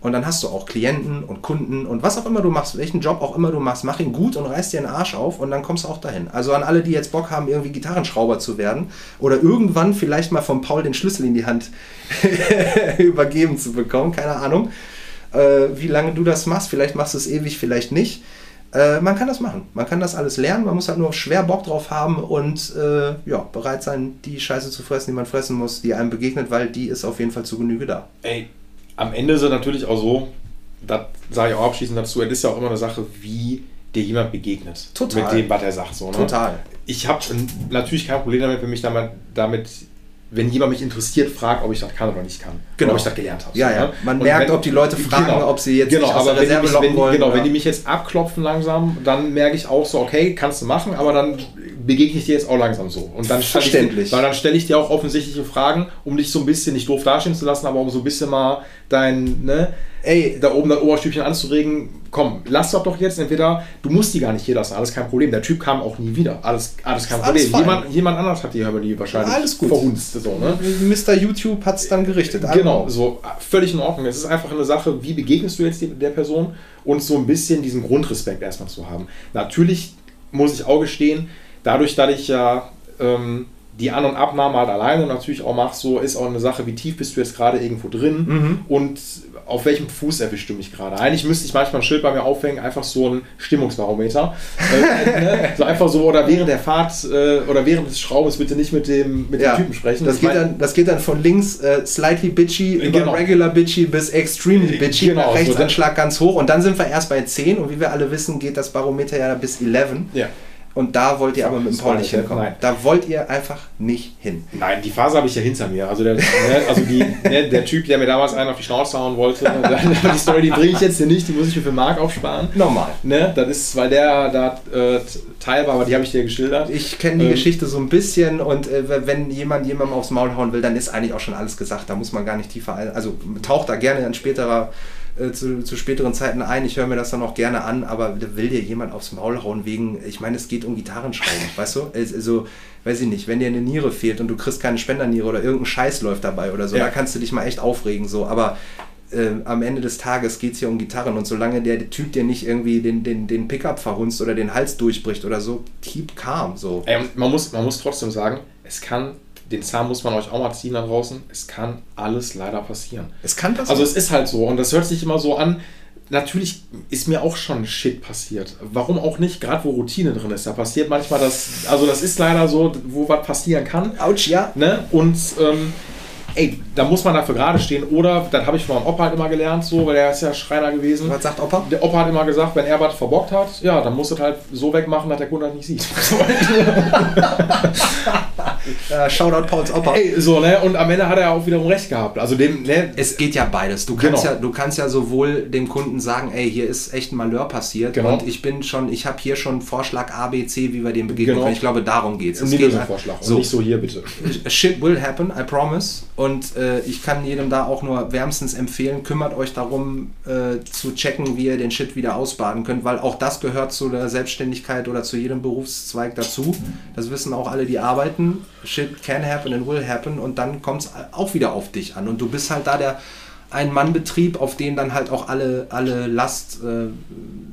Und dann hast du auch Klienten und Kunden und was auch immer du machst, welchen Job auch immer du machst, mach ihn gut und reiß dir den Arsch auf und dann kommst du auch dahin. Also an alle, die jetzt Bock haben, irgendwie Gitarrenschrauber zu werden oder irgendwann vielleicht mal von Paul den Schlüssel in die Hand übergeben zu bekommen, keine Ahnung, äh, wie lange du das machst. Vielleicht machst du es ewig, vielleicht nicht. Äh, man kann das machen. Man kann das alles lernen. Man muss halt nur schwer Bock drauf haben und äh, ja, bereit sein, die Scheiße zu fressen, die man fressen muss, die einem begegnet, weil die ist auf jeden Fall zu Genüge da. Ey, am Ende ist es natürlich auch so, das sage ich auch abschließend dazu, es ist ja auch immer eine Sache, wie dir jemand begegnet. Total. Mit dem, was er sagt. So, ne? Total. Ich habe natürlich kein Problem damit, wenn mich damit, damit, wenn jemand mich interessiert, fragt, ob ich das kann oder nicht kann. Genau. Oder ob ich das gelernt habe. Ja, ja. Man Und merkt, ob die Leute fragen, ob sie jetzt genau, aus aber der wenn die, Reserve mich, wenn, wollen, genau, oder? wenn die mich jetzt abklopfen langsam, dann merke ich auch so, okay, kannst du machen, aber dann begegne ich dir jetzt auch langsam so. Und dann stelle ich, Verständlich. weil dann stelle ich dir auch offensichtliche Fragen, um dich so ein bisschen nicht doof dastehen zu lassen, aber um so ein bisschen mal dein, ne, Ey, da oben das Oberstübchen anzuregen, komm, lass das doch jetzt entweder, du musst die gar nicht hier lassen, alles kein Problem. Der Typ kam auch nie wieder, alles, alles kein Alles Problem. fein. jemand, jemand anders hat die die wahrscheinlich Alles gut. verhunzt. So, ne? Mr. YouTube hat es dann gerichtet. Also, Genau, so völlig in Ordnung. Es ist einfach eine Sache, wie begegnest du jetzt die- der Person und so ein bisschen diesen Grundrespekt erstmal zu haben. Natürlich muss ich auch gestehen, dadurch, dass ich ja ähm, die An- und Abnahme halt alleine natürlich auch mache, so ist auch eine Sache, wie tief bist du jetzt gerade irgendwo drin Mhm. und auf welchem Fuß erwischt du mich gerade? Eigentlich müsste ich manchmal ein Schild bei mir aufhängen, einfach so ein Stimmungsbarometer. äh, ne? So einfach so, oder während der Fahrt äh, oder während des Schraubens bitte nicht mit dem, mit Ja. dem Typen sprechen. Das Ich geht, dann, das geht dann von links äh, slightly bitchy über Genau. regular bitchy bis extremely bitchy, Genau, nach rechts so Anschlag ganz hoch und dann sind wir erst bei 10 und wie wir alle wissen, geht das Barometer ja bis 11 ja. Und da wollt ihr aber mit dem Paul nicht hinkommen. nein. Da wollt ihr einfach nicht hin. Nein, die Phase habe ich ja hinter mir. Also der, ne, also die, ne, der Typ, der mir damals einen auf die Schnauze hauen wollte, die Story, die bringe ich jetzt hier nicht, die muss ich mir für Marc aufsparen. Normal. Ne, das ist, weil der da äh, Teil war, aber die habe ich dir geschildert. Ich kenne die Ähm, Geschichte so ein bisschen und äh, wenn jemand jemandem aufs Maul hauen will, dann ist eigentlich auch schon alles gesagt. Da muss man gar nicht tiefer ein. Also taucht da gerne in späterer, äh, zu, zu späteren Zeiten ein. Ich höre mir das dann auch gerne an, aber da will dir jemand aufs Maul hauen wegen, ich meine, es geht um Gitarrenschrauben, weißt du? Also, weiß ich nicht, wenn dir eine Niere fehlt und du kriegst keine Spenderniere oder irgendein Scheiß läuft dabei oder so, Ja. da kannst du dich mal echt aufregen, so. Aber äh, am Ende des Tages geht es hier um Gitarren und solange der Typ dir nicht irgendwie den, den, den Pickup verhunzt oder den Hals durchbricht oder so, keep calm, so. Ey, und man, muss, man muss trotzdem sagen, es kann, den Zahn muss man euch auch mal ziehen da draußen, es kann alles leider passieren. Es kann passieren. Also es ist halt so und das hört sich immer so an. Natürlich ist mir auch schon Shit passiert. Warum auch nicht? Gerade wo Routine drin ist. Da passiert manchmal das. Also das ist leider so, wo was passieren kann. Autsch, ja. Ne? Und ähm, ey, da muss man dafür gerade stehen. Oder, das habe ich von meinem Opa halt immer gelernt, so, weil der ist ja Schreiner gewesen. Was sagt Opa? Der Opa hat immer gesagt, wenn er was verbockt hat, ja, dann muss es halt so wegmachen, dass der Kunde das nicht sieht. Äh, Shoutout Pauls Opa. Ey, so, ne? Und am Ende hat er auch wiederum recht gehabt. Also dem, ne? Es geht ja beides. Du kannst, Genau. ja, du kannst ja sowohl dem Kunden sagen, ey, hier ist echt ein Malheur passiert Genau. und ich bin schon, ich habe hier schon Vorschlag A, B, C, wie wir dem begegnen Genau. können. Ich glaube, darum geht es. Ein Es geht. Und so, nicht so hier bitte. Shit will happen, I promise. Und äh, ich kann jedem da auch nur wärmstens empfehlen, kümmert euch darum äh, zu checken, wie ihr den Shit wieder ausbaden könnt, weil auch das gehört zu der Selbstständigkeit oder zu jedem Berufszweig dazu. Das wissen auch alle, die arbeiten. Shit can happen and will happen und dann kommt es auch wieder auf dich an. Und du bist halt da der Ein-Mann-Betrieb, auf den dann halt auch alle, alle Last äh,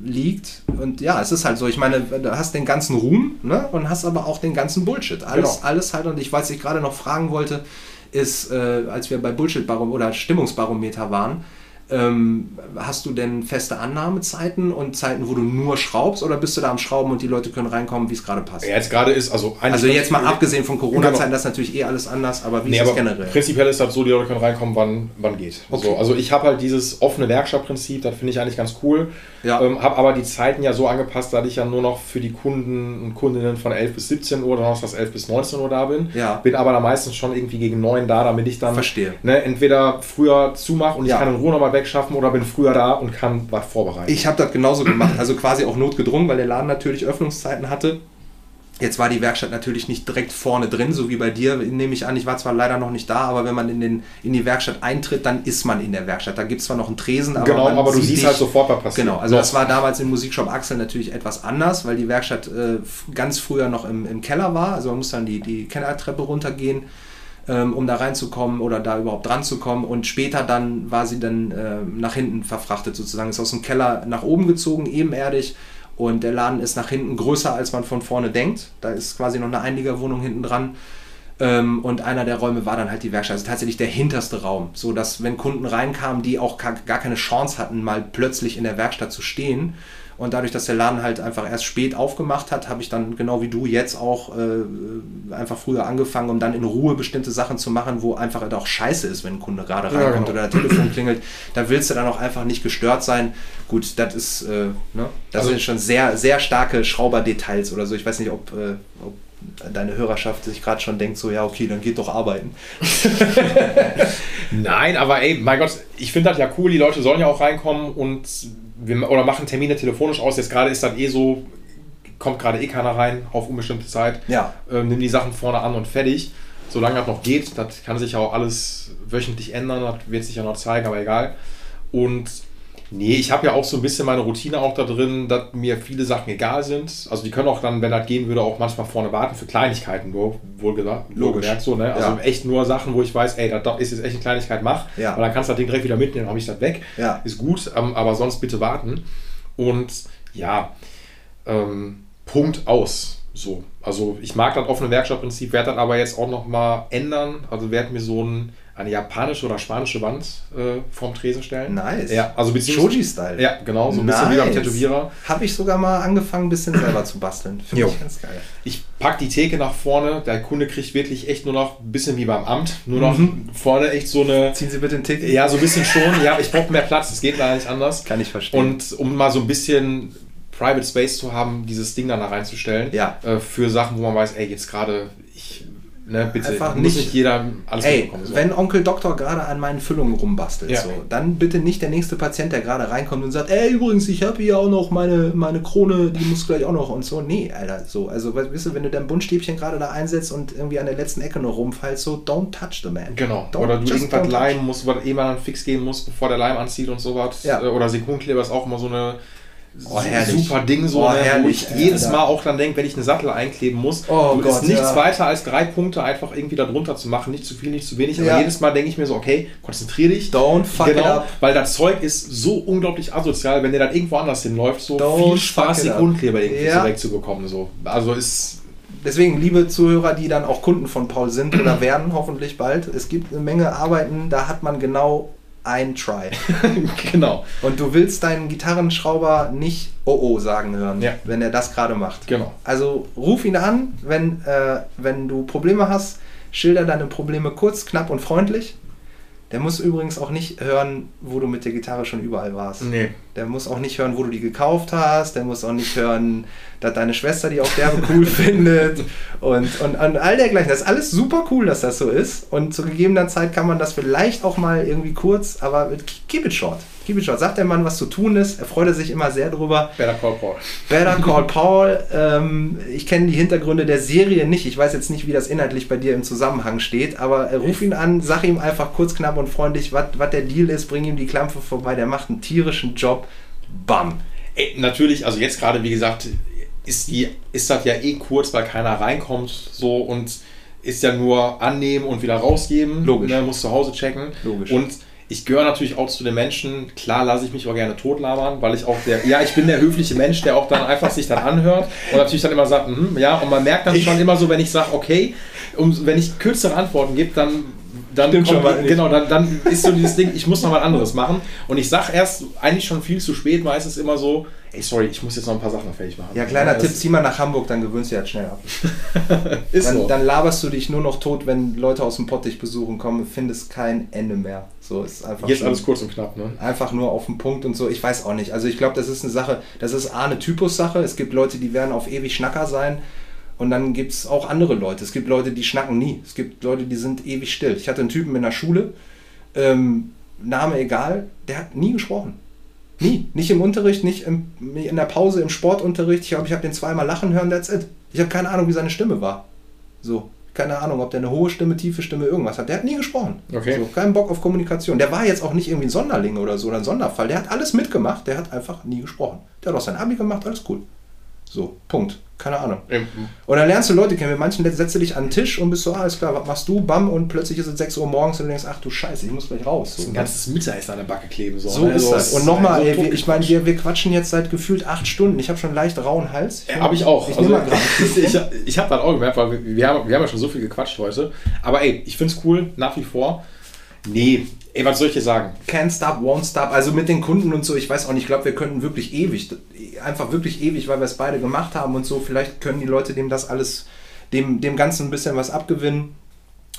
liegt. Und ja, es ist halt so. Ich meine, du hast den ganzen Ruhm ne? und hast aber auch den ganzen Bullshit. Alles, Genau. alles halt. Und ich weiß, ich gerade noch fragen wollte, ist, äh, als wir bei Bullshit-Barometer oder Stimmungsbarometer waren, ähm, hast du denn feste Annahmezeiten und Zeiten, wo du nur schraubst oder bist du da am Schrauben und die Leute können reinkommen, wie es gerade passt? Ja, jetzt gerade ist, also. Also jetzt mal abgesehen von Corona-Zeiten, Genau. das ist natürlich eh alles anders, aber wie Nee, ist es generell? prinzipiell ist das so, die Leute können reinkommen, wann, wann geht. Okay. So, also ich habe halt dieses offene Werkstattprinzip, das finde ich eigentlich ganz cool. Ja. Ähm, habe aber die Zeiten ja so angepasst, dass ich ja nur noch für die Kunden und Kundinnen von 11 bis 17 Uhr, donnerstags 11 bis 19 Uhr da bin. Ja. Bin aber da meistens schon irgendwie gegen 9 da, damit ich dann Verstehe. Ne, entweder früher zumache und Ja. ich kann in Ruhe nochmal wegschaffen oder bin früher da und kann was vorbereiten. Ich habe das genauso gemacht, also quasi auch notgedrungen, weil der Laden natürlich Öffnungszeiten hatte. Jetzt war die Werkstatt natürlich nicht direkt vorne drin, so wie bei dir, nehme ich an. Ich war zwar leider noch nicht da, aber wenn man in, den, in die Werkstatt eintritt, dann ist man in der Werkstatt. Da gibt es zwar noch einen Tresen, aber genau, aber du siehst dich- halt sofort, was passiert. Genau, also So. das war damals im Musikshop Axel natürlich etwas anders, weil die Werkstatt äh, ganz früher noch im, im Keller war. Also man muss dann die, die Kellertreppe runtergehen, ähm, um da reinzukommen oder da überhaupt dran zu kommen. Und später dann war sie dann äh, nach hinten verfrachtet sozusagen. Ist aus dem Keller nach oben gezogen, ebenerdig. Und der Laden ist nach hinten größer, als man von vorne denkt. Da ist quasi noch eine Einliegerwohnung hinten dran. Ähm, und einer der Räume war dann halt die Werkstatt. Also tatsächlich der hinterste Raum. So dass, wenn Kunden reinkamen, die auch gar gar keine Chance hatten, mal plötzlich in der Werkstatt zu stehen. Und dadurch, dass der Laden halt einfach erst spät aufgemacht hat, habe ich dann genau wie du jetzt auch äh, einfach früher angefangen, um dann in Ruhe bestimmte Sachen zu machen, wo einfach auch scheiße ist, wenn ein Kunde gerade Ja, reinkommt genau. oder das Telefon klingelt. Da willst du dann auch einfach nicht gestört sein. Gut, das ist, äh, ne? das Also- sind schon sehr, sehr starke Schrauberdetails oder so. Ich weiß nicht, ob, äh, ob deine Hörerschaft sich gerade schon denkt, so ja, okay, dann geht doch arbeiten. Nein, aber ey, mein Gott, ich finde das ja cool, die Leute sollen ja auch reinkommen und wir, oder machen Termine telefonisch aus. Jetzt gerade ist das eh so, kommt gerade eh keiner rein auf unbestimmte Zeit. Ja. Ähm, nimm die Sachen vorne an und fertig. Solange das noch geht, das kann sich auch alles wöchentlich ändern, das wird sich ja noch zeigen, aber egal. Und nee, ich habe ja auch so ein bisschen meine Routine auch da drin, dass mir viele Sachen egal sind. Also die können auch dann, wenn das gehen würde, auch manchmal vorne warten für Kleinigkeiten, nur wohl gesagt, Logisch. wohlgemerkt so, ne? Also Ja. echt nur Sachen, wo ich weiß, ey, das ist jetzt echt eine Kleinigkeit, mach. Ja. Und dann kannst du das Ding direkt wieder mitnehmen, dann habe ich das weg. Ja. Ist gut, ähm, aber sonst bitte warten. Und ja, ähm, Punkt aus. So. Also ich mag das offene Werkstattprinzip, werde das aber jetzt auch noch mal ändern. Also werde mir so ein eine japanische oder spanische Wand äh, vorm Tresen stellen. Nice. Ja, also Shoji-Style. Ja, genau, so ein bisschen wie beim Tätowierer. Habe ich sogar mal angefangen, ein bisschen selber zu basteln. Finde ich ganz geil. Ich pack die Theke nach vorne, der Kunde kriegt wirklich echt nur noch ein bisschen wie beim Amt, nur noch Mhm. vorne echt so eine. Ziehen Sie bitte den Tick. Ja, so ein bisschen schon. Ja, ich brauche mehr Platz, es geht leider nicht anders. Kann ich verstehen. Und um mal so ein bisschen Private Space zu haben, dieses Ding dann da reinzustellen. Ja. Äh, für Sachen, wo man weiß, ey, jetzt gerade, ne, bitte, Einfach muss nicht- nicht jeder alles Ey, mitbekommen. So. wenn Onkel Doktor gerade an meinen Füllungen rumbastelt, Ja. so, dann bitte nicht der nächste Patient, der gerade reinkommt und sagt, ey, übrigens, ich habe hier auch noch meine, meine Krone, die muss gleich auch noch und so. Nee, Alter, so. Also, weißt du, wenn du dein Buntstäbchen gerade da einsetzt und irgendwie an der letzten Ecke noch rumfallst, so, don't touch the man. Genau. Don't- oder du irgendwas leimen musst, wo eh mal dann fix gehen musst, bevor der Leim anzieht und sowas. Ja. Äh, Oder Silikonkleber ist auch immer so eine Oh, herrlich. super Ding, so, Oh, ne, wo herrlich, ich jedes Alter. Mal auch dann denke, wenn ich eine Sattel einkleben muss, Oh du, Gott, ist nichts ja. weiter als drei Punkte einfach irgendwie da drunter zu machen, nicht zu viel, nicht zu wenig. Aber Ja. jedes Mal denke ich mir so, okay, konzentrier dich. Don't fuck it genau, up. weil das Zeug ist so unglaublich asozial, wenn der dann irgendwo anders hinläuft, so Don't viel Spaß, it up. Silikonkleber irgendwie Ja. so wegzubekommen. So. Also ist Deswegen, liebe Zuhörer, die dann auch Kunden von Paul sind oder werden, hoffentlich bald, es gibt eine Menge Arbeiten, da hat man genau ein Try. genau. Und du willst deinen Gitarrenschrauber nicht Oh oh sagen hören, Ja. wenn er das gerade macht. Genau. Also ruf ihn an, wenn, äh, wenn du Probleme hast, schilder deine Probleme kurz, knapp und freundlich. Der muss übrigens auch nicht hören, wo du mit der Gitarre schon überall warst. Nee. Der muss auch nicht hören, wo du die gekauft hast. Der muss auch nicht hören, dass deine Schwester die auch derbe cool findet. Und, und, und all dergleichen. Das ist alles super cool, dass das so ist. Und zu gegebener Zeit kann man das vielleicht auch mal irgendwie kurz, aber keep it short. Short. Sagt der Mann, was zu tun ist. Er freut sich immer sehr drüber. Better Call Paul. Better Call Paul. Ähm, ich kenne die Hintergründe der Serie nicht. Ich weiß jetzt nicht, wie das inhaltlich bei dir im Zusammenhang steht, aber äh, ruf ihn an, sag ihm einfach kurz, knapp und freundlich, was der Deal ist, bring ihm die Klampfe vorbei. Der macht einen tierischen Job. Bam. Ey, natürlich, also jetzt gerade, wie gesagt, ist, die, ist das ja eh kurz, weil keiner reinkommt so und ist ja nur annehmen und wieder rausgeben. Logisch. Ne, muss zu Hause checken. Logisch. Und ich gehöre natürlich auch zu den Menschen, klar lasse ich mich auch gerne totlabern, weil ich auch der, ja, ich bin der höfliche Mensch, der auch dann einfach sich dann anhört und natürlich dann immer sagt, mhm, ja, und man merkt dann schon immer so, wenn ich sage, okay, um, wenn ich kürzere Antworten gebe, dann dann Stimmt schon kommt- mal genau, dann, dann ist so dieses Ding, ich muss noch was anderes machen. Und ich sage erst eigentlich schon viel zu spät, meistens immer so, ey, sorry, ich muss jetzt noch ein paar Sachen noch fertig machen. Ja, kleiner das Tipp, zieh mal nach Hamburg, dann gewöhnst du dich halt schnell ab. Ist Dann, so. dann laberst du dich nur noch tot, wenn Leute aus dem Pott dich besuchen kommen, findest kein Ende mehr. So ist einfach Jetzt alles kurz und knapp, ne? Einfach nur auf den Punkt und so. Ich weiß auch nicht. Also ich glaube, das ist eine Sache, das ist A, eine Typussache. Es gibt Leute, die werden auf ewig Schnacker sein. Und dann gibt es auch andere Leute. Es gibt Leute, die schnacken nie. Es gibt Leute, die sind ewig still. Ich hatte einen Typen in der Schule, ähm, Name egal, der hat nie gesprochen. Nie. Nicht im Unterricht, nicht im, in der Pause, im Sportunterricht. Ich glaube, ich habe den zweimal lachen hören, that's it. Ich habe keine Ahnung, wie seine Stimme war. So. Keine Ahnung, ob der eine hohe Stimme, tiefe Stimme, irgendwas hat. Der hat nie gesprochen. Okay. So, keinen Bock auf Kommunikation. Der war jetzt auch nicht irgendwie ein Sonderling oder so oder ein Sonderfall. Der hat alles mitgemacht, der hat einfach nie gesprochen. Der hat auch sein Abi gemacht, alles cool. So, Punkt. Keine Ahnung. Und dann lernst du Leute kennen. Mit manchen setzt du dich an den Tisch und bist so, ah, alles klar, was machst du? Bam, und plötzlich ist es 6 Uhr morgens und du denkst, ach du Scheiße, ich muss gleich raus. So, Ein ganzes Mittagessen an der Backe kleben. So, so ne? ist das. es Und nochmal, so ich meine, wir, wir quatschen jetzt seit gefühlt acht Stunden. Ich habe schon leicht rauen Hals. Ja, habe ich auch. Ich also, nehme mal gerade. ich ich habe dann auch gemerkt, weil wir, wir, haben, wir haben ja schon so viel gequatscht heute. Aber ey, ich finde es cool, nach wie vor. Nee, ey, was soll ich dir sagen? Can't stop, won't stop. Also mit den Kunden und so, ich weiß auch nicht, ich glaube, wir könnten wirklich ewig, einfach wirklich ewig, weil wir es beide gemacht haben und so. Vielleicht können die Leute dem das alles, dem, dem Ganzen ein bisschen was abgewinnen.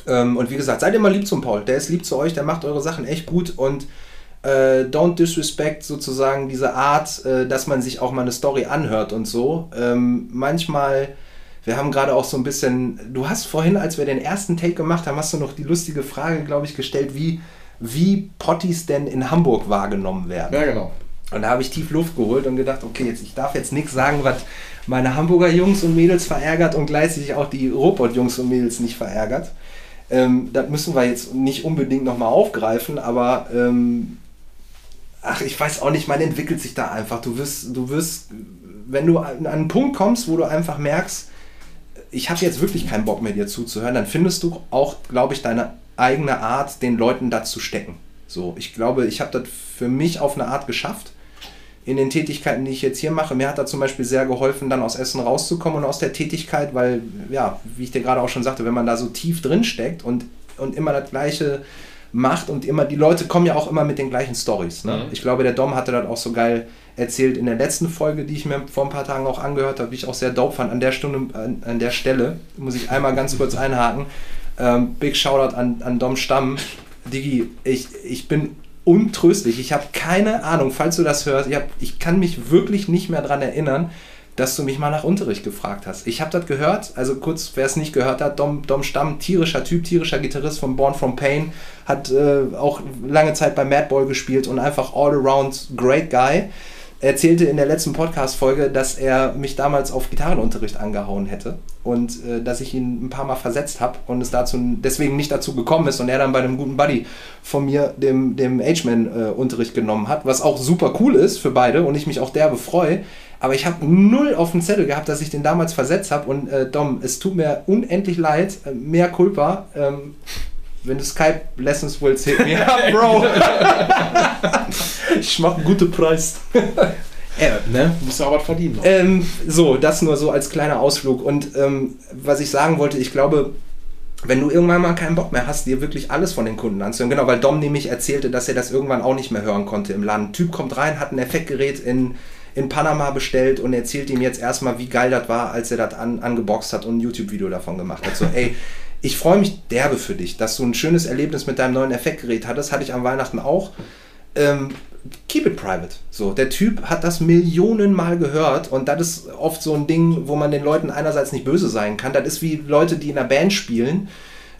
Ähm, und wie gesagt, seid immer lieb zum Paul. Der ist lieb zu euch, der macht eure Sachen echt gut und äh, don't disrespect sozusagen diese Art, äh, dass man sich auch mal eine Story anhört und so. Ähm, manchmal, wir haben gerade auch so ein bisschen, du hast vorhin, als wir den ersten Take gemacht haben, hast du noch die lustige Frage, glaube ich, gestellt, wie, wie Potties denn in Hamburg wahrgenommen werden. Ja, genau. Und da habe ich tief Luft geholt und gedacht, okay, jetzt, ich darf jetzt nichts sagen, was meine Hamburger Jungs und Mädels verärgert und gleichzeitig auch die Robot-Jungs und Mädels nicht verärgert. Ähm, das müssen wir jetzt nicht unbedingt nochmal aufgreifen, aber ähm, ach, ich weiß auch nicht, man entwickelt sich da einfach. Du wirst, du wirst, wenn du an einen Punkt kommst, wo du einfach merkst, ich habe jetzt wirklich keinen Bock mehr dir zuzuhören, dann findest du auch, glaube ich, deine eigene Art, den Leuten da zu stecken. So, ich glaube, ich habe das für mich auf eine Art geschafft in den Tätigkeiten, die ich jetzt hier mache. Mir hat da zum Beispiel sehr geholfen, dann aus Essen rauszukommen und aus der Tätigkeit, weil, ja, wie ich dir gerade auch schon sagte, wenn man da so tief drin steckt und und immer das gleiche macht und immer, die Leute kommen ja auch immer mit den gleichen Stories. Ne? Mhm. Ich glaube, der Dom hatte das auch so geil erzählt in der letzten Folge, die ich mir vor ein paar Tagen auch angehört habe, die ich auch sehr dope fand. An der Stunde, an, an der Stelle muss ich einmal ganz kurz einhaken. Ähm, big Shoutout an, an Dom Stamm. Digi, ich, ich bin untröstlich. Ich habe keine Ahnung, falls du das hörst. Ich, hab, ich kann mich wirklich nicht mehr daran erinnern, dass du mich mal nach Unterricht gefragt hast. Ich habe das gehört, also kurz, wer es nicht gehört hat, Dom, Dom Stamm, tierischer Typ, tierischer Gitarrist von Born from Pain, hat äh, auch lange Zeit bei Madball gespielt und einfach all around great guy. Er erzählte in der letzten Podcast-Folge, dass er mich damals auf Gitarrenunterricht angehauen hätte und äh, dass ich ihn ein paar Mal versetzt habe und es dazu deswegen nicht dazu gekommen ist und er dann bei einem guten Buddy von mir, dem, dem Ageman, äh, Unterricht genommen hat, was auch super cool ist für beide und ich mich auch derbe freue. Aber ich habe null auf dem Zettel gehabt, dass ich den damals versetzt habe und äh, Dom, es tut mir unendlich leid, äh, mehr Culpa. Ähm, wenn du Skype-Lessons willst, hit me up, Bro. ich mach einen guten Preis. Ja, ne? Musst du auch was verdienen. Ähm, so, das nur so als kleiner Ausflug. Und ähm, was ich sagen wollte, ich glaube, wenn du irgendwann mal keinen Bock mehr hast, dir wirklich alles von den Kunden anzuhören. Genau, weil Dom nämlich erzählte, dass er das irgendwann auch nicht mehr hören konnte im Laden. Typ kommt rein, hat ein Effektgerät in, in Panama bestellt und erzählt ihm jetzt erstmal, wie geil das war, als er das an, angeboxt hat und ein YouTube-Video davon gemacht hat. So, ey, ich freue mich derbe für dich, dass du ein schönes Erlebnis mit deinem neuen Effektgerät hattest. Hatte ich am Weihnachten auch. Ähm, keep it private. So, der Typ hat das Millionenmal gehört und das ist oft so ein Ding, wo man den Leuten einerseits nicht böse sein kann. Das ist wie Leute, die in einer Band spielen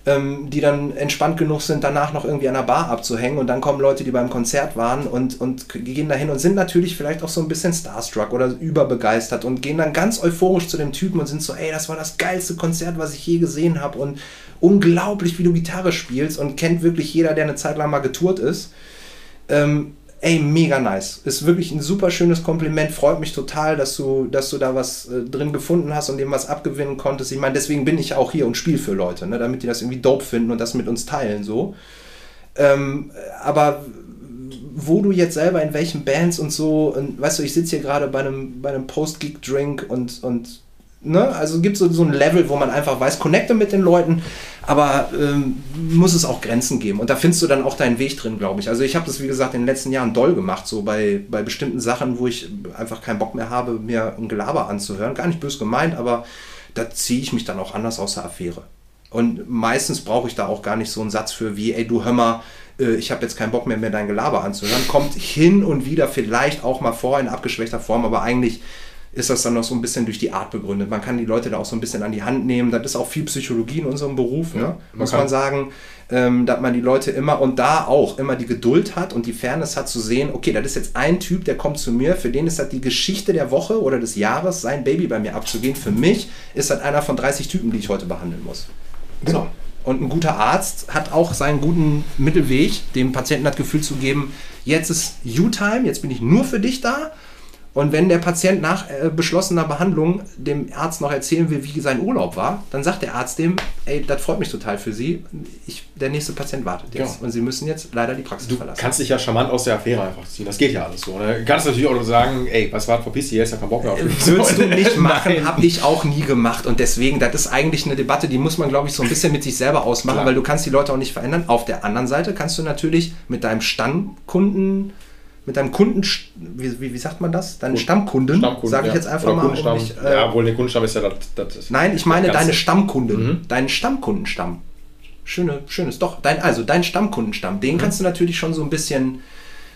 ähm, die dann entspannt genug sind, danach noch irgendwie an der Bar abzuhängen. Und dann kommen Leute, die beim Konzert waren und, und gehen dahin und sind natürlich vielleicht auch so ein bisschen starstruck oder überbegeistert und gehen dann ganz euphorisch zu dem Typen und sind so, ey, das war das geilste Konzert, was ich je gesehen habe und unglaublich, wie du Gitarre spielst und kennt wirklich jeder, der eine Zeit lang mal getourt ist. Ähm, ey, mega nice. Ist wirklich ein super schönes Kompliment. Freut mich total, dass du, dass du da was äh, drin gefunden hast und dem was abgewinnen konntest. Ich meine, deswegen bin ich auch hier und spiele für Leute, ne, damit die das irgendwie dope finden und das mit uns teilen, so. Ähm, aber wo du jetzt selber in welchen Bands und so, und, weißt du, ich sitze hier gerade bei einem, bei einem Post-Geek-Drink und, und Ne? Also gibt es so, so ein Level, wo man einfach weiß, connecte mit den Leuten, aber ähm, muss es auch Grenzen geben. Und da findest du dann auch deinen Weg drin, glaube ich. Also ich habe das, wie gesagt, in den letzten Jahren doll gemacht, so bei, bei bestimmten Sachen, wo ich einfach keinen Bock mehr habe, mir ein Gelaber anzuhören. Gar nicht böse gemeint, aber da ziehe ich mich dann auch anders aus der Affäre. Und meistens brauche ich da auch gar nicht so einen Satz für wie, ey, du hör mal, äh, ich habe jetzt keinen Bock mehr, mir dein Gelaber anzuhören. Kommt hin und wieder vielleicht auch mal vor in abgeschwächter Form, aber eigentlich ist das dann noch so ein bisschen durch die Art begründet. Man kann die Leute da auch so ein bisschen an die Hand nehmen. Das ist auch viel Psychologie in unserem Beruf, ne? ja, muss man sagen, ähm, dass man die Leute immer und da auch immer die Geduld hat und die Fairness hat zu sehen, okay, das ist jetzt ein Typ, der kommt zu mir, für den ist das die Geschichte der Woche oder des Jahres, sein Baby bei mir abzugehen. Für mich ist das einer von 30 Typen, die ich heute behandeln muss. Genau. So. Und ein guter Arzt hat auch seinen guten Mittelweg, dem Patienten das Gefühl zu geben, jetzt ist You-Time, jetzt bin ich nur für dich da und wenn der Patient nach äh, beschlossener Behandlung dem Arzt noch erzählen will, wie sein Urlaub war, dann sagt der Arzt dem, ey, das freut mich total für Sie. Ich, der nächste Patient wartet jetzt. Ja. Und Sie müssen jetzt leider die Praxis du verlassen. Du kannst dich ja charmant aus der Affäre einfach ziehen. Das geht ja alles so. Ne? Du kannst natürlich auch sagen, ey, was war verpiss dich, jetzt ja keinen Bock mehr auf mich. Würdest du nicht machen, habe ich auch nie gemacht. Und deswegen, das ist eigentlich eine Debatte, die muss man, glaube ich, so ein bisschen mit sich selber ausmachen, Klar. weil du kannst die Leute auch nicht verändern. Auf der anderen Seite kannst du natürlich mit deinem Stammkunden mit deinem Kunden, wie, wie, wie sagt man das? Deinen Stammkunden, Stammkunden, sage ich jetzt einfach Oder mal. Um mich, äh, ja, wohl der Kundenstamm ist ja das. das nein, ich meine deine Stammkunden, mhm. deinen Stammkundenstamm. Schöne, schönes, doch, dein, also dein Stammkundenstamm, den mhm. kannst du natürlich schon so ein bisschen,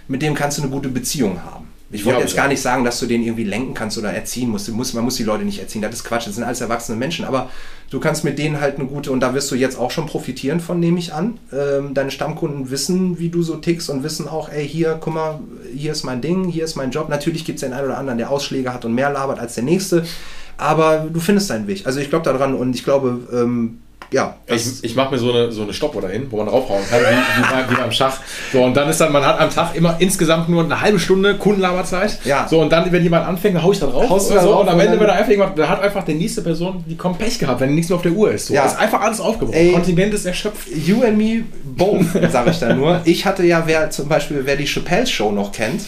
mit dem kannst du eine gute Beziehung haben. Ich wollte ja, jetzt gar nicht sagen, dass du den irgendwie lenken kannst oder erziehen musst. Man muss die Leute nicht erziehen, das ist Quatsch, das sind alles erwachsene Menschen. Aber du kannst mit denen halt eine gute, und da wirst du jetzt auch schon profitieren von, nehme ich an. Ähm, deine Stammkunden wissen, wie du so tickst und wissen auch, ey, hier, guck mal, hier ist mein Ding, hier ist mein Job. Natürlich gibt es den einen oder anderen, der Ausschläge hat und mehr labert als der nächste. Aber du findest deinen Weg. Also ich glaube daran und ich glaube, ähm, ja. Ich, ich mache mir so eine, so eine Stoppuhr dahin, wo man draufhauen kann, wie, wie, wie, beim Schach. So, und dann ist dann, man hat am Tag immer insgesamt nur eine halbe Stunde Kundenlaberzeit. Ja. So, und dann, wenn jemand anfängt, dann hau ich da drauf. Haust oder so, drauf und am Ende wird er einfach jemand, da hat einfach die nächste Person, die kommt Pech gehabt, wenn nichts mehr auf der Uhr ist. So. Ja. Ist einfach alles aufgebraucht. Kontingent ist erschöpft. You and me both, sage ich da nur. Ich hatte ja, wer zum Beispiel, wer die Chappelle Show noch kennt,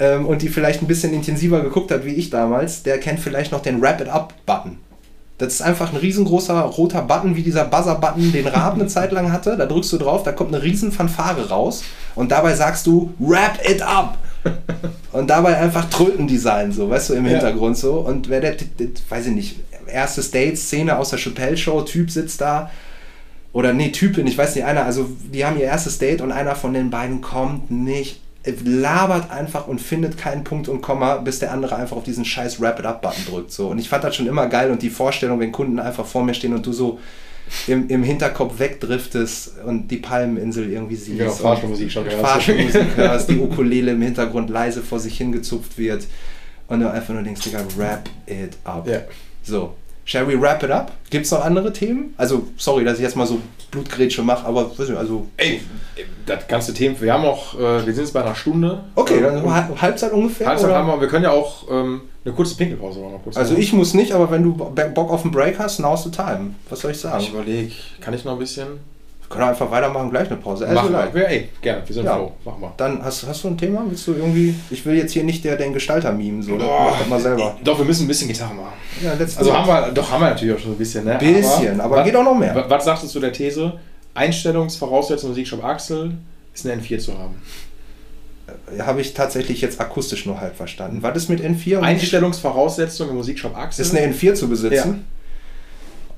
ähm, und die vielleicht ein bisschen intensiver geguckt hat wie ich damals, der kennt vielleicht noch den Wrap It Up Button. Das ist einfach ein riesengroßer roter Button, wie dieser Buzzer-Button, den Raab eine Zeit lang hatte. Da drückst du drauf, da kommt eine riesen Fanfare raus und dabei sagst du, wrap it up! und dabei einfach Trötendesign, so, weißt du, im Ja. Hintergrund so. Und wer der, der, weiß ich nicht, erste Stage-Szene aus der Chappelle-Show, Typ sitzt da. Oder nee, Typin, ich weiß nicht, einer, also die haben ihr erstes Date und einer von den beiden kommt nicht, labert einfach und findet keinen Punkt und Komma, bis der andere einfach auf diesen scheiß Wrap-It-Up-Button drückt. So. Und ich fand das schon immer geil und die Vorstellung, wenn Kunden einfach vor mir stehen und du so im, im Hinterkopf wegdriftest und die Palmeninsel irgendwie siehst. Genau, Fahrstuhlmusik schon hörst. Fahrstuhlmusik hörst, die Ukulele im Hintergrund leise vor sich hingezupft wird und du einfach nur denkst, Digga, wrap it up. Ja. So, shall we wrap it up? Gibt es noch andere Themen? Also, sorry, dass ich jetzt mal so Blutgrätsche mache, aber weiß nicht, also. Ey, das ganze Thema, wir haben auch, äh, wir sind jetzt bei einer Stunde. Okay, Ähm, dann Halb- Halbzeit ungefähr. Halbzeit oder? haben wir, wir können ja auch ähm, eine kurze Pinkelpause noch mal kurz Also machen. ich muss nicht, aber wenn du Bo- Bock auf einen Break hast, now's the time. Was soll ich sagen? Ich überlege, kann ich noch ein bisschen? Wir können einfach weitermachen, gleich eine Pause. Also machen wir. Ey, gerne, wir sind Ja. froh. Machen wir. Dann hast, hast du ein Thema? Willst du irgendwie. Ich will jetzt hier nicht der, den Gestalter mimen, so. Boah, Mach das mal selber. Doch, wir müssen ein bisschen Gitarre machen. Ja, Also haben wir, doch haben wir natürlich auch schon ein bisschen, ne? Bisschen, aber geht auch noch mehr. Was, was sagst du zu der These? Einstellungsvoraussetzung Musikshop Axel ist eine N4 zu haben. Habe ich tatsächlich jetzt akustisch nur halb verstanden. Was ist mit N4? Und Einstellungsvoraussetzung im Musikshop Axel. ist eine N4 zu besitzen? Ja.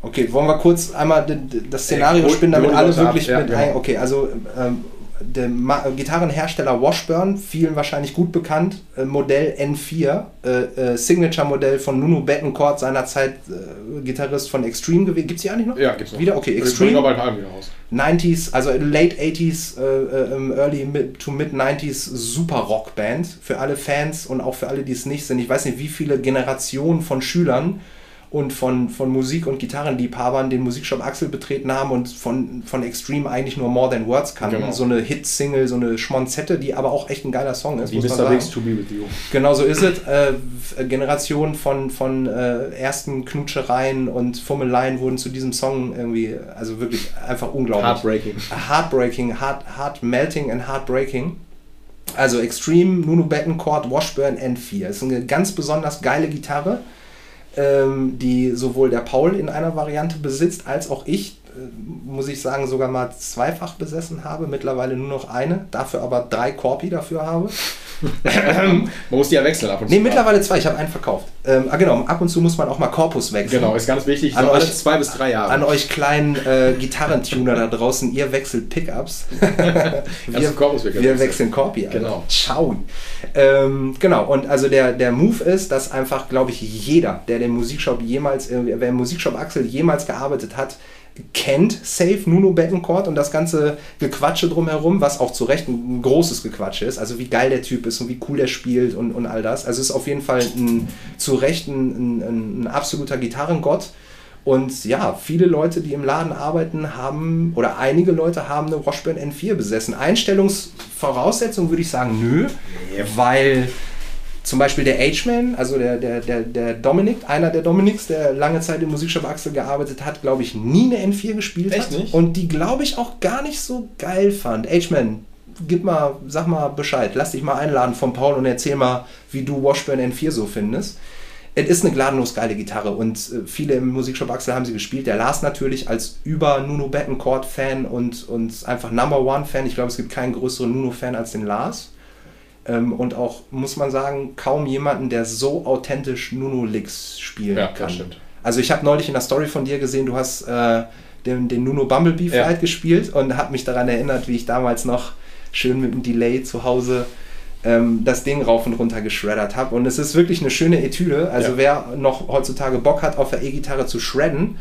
Okay, wollen wir kurz einmal das Szenario spinnen, damit alle das ab. wirklich Ja, mit genau. ein. Okay, also ähm, der Ma Gitarrenhersteller Washburn, vielen wahrscheinlich gut bekannt, äh, Modell N4, äh, äh, Signature-Modell von Nuno Bettencourt, seinerzeit äh, Gitarrist von Extreme gewesen. Gibt es die eigentlich noch? Ja, gibt's noch. Wieder? Okay, Extreme. aber bald ein wieder raus. 90s, also late 80s, äh, äh, early mid to mid 90s super Rockband für alle Fans und auch für alle, die es nicht sind. Ich weiß nicht, wie viele Generationen von Schülern und von, von Musik- und Gitarrenliebhabern den Musikshop Axel betreten haben und von, von Extreme eigentlich nur More Than Words kannten. Genau. So eine Hit-Single, so eine Schmonzette, die aber auch echt ein geiler Song ist. Wie Mr. Biggs to be with you. Genau so ist es. Äh, Generation von, von äh, ersten Knutschereien und Fummeleien wurden zu diesem Song irgendwie, also wirklich einfach unglaublich. Heartbreaking. Heartbreaking, heart, heart melting and heartbreaking. Also Extreme, Nuno Bettencourt, Washburn N4. Ist eine ganz besonders geile Gitarre, ähm, die sowohl der Paul in einer Variante besitzt, als auch ich, muss ich sagen, sogar mal zweifach besessen habe. Mittlerweile nur noch eine, dafür aber drei Korpi dafür habe. Man muss die ja wechseln ab und zu. Nee, mittlerweile zwei, ich habe einen verkauft. Ähm, ah, genau, ab und zu muss man auch mal Korpus wechseln. Genau, ist ganz wichtig. An euch- zwei bis drei Jahre. An euch kleinen äh, Gitarrentuner da draußen, ihr wechselt Pickups. wir, Korpus wir gewechselt. wechseln Korpi. Alter. Genau. Ciao. Ähm, genau, und also der, der Move ist, dass einfach, glaube ich, jeder, der den Musikshop jemals, irgendwie- wer im Musikshop Axel jemals gearbeitet hat, kennt Safe Nuno Bettencourt und das ganze Gequatsche drumherum, was auch zu Recht ein großes Gequatsche ist. Also wie geil der Typ ist und wie cool der spielt und, und all das. Also es ist auf jeden Fall ein, zu Recht ein, ein, ein absoluter Gitarrengott. Und ja, viele Leute, die im Laden arbeiten, haben, oder einige Leute haben eine Washburn N4 besessen. Einstellungsvoraussetzung würde ich sagen, nö, weil zum Beispiel der H-Man, also der, der, der, der Dominik, einer der Dominiks, der lange Zeit im Musikshop Axel gearbeitet hat, glaube ich, nie eine N4 gespielt Echt hat. nicht? Und die, glaube ich, auch gar nicht so geil fand. H-Man, gib mal, sag mal Bescheid, lass dich mal einladen von Paul und erzähl mal, wie du Washburn N4 so findest. Es ist eine gnadenlos geile Gitarre und äh, viele im Musikshop Axel haben sie gespielt. Der Lars natürlich als über Nuno Bettencourt-Fan und, und einfach Number One-Fan. Ich glaube, es gibt keinen größeren Nuno-Fan als den Lars. Ähm, und auch, muss man sagen, kaum jemanden, der so authentisch Nuno Licks spielen Ja, kann. stimmt. Also ich habe neulich in der Story von dir gesehen, du hast äh, den, den Nuno Bumblebee Ja. Flight gespielt und hat mich daran erinnert, wie ich damals noch schön mit dem Delay zu Hause ähm, das Ding rauf und runter geschreddert habe. Und es ist wirklich eine schöne Etüde. Also Ja. wer noch heutzutage Bock hat, auf der E-Gitarre zu shredden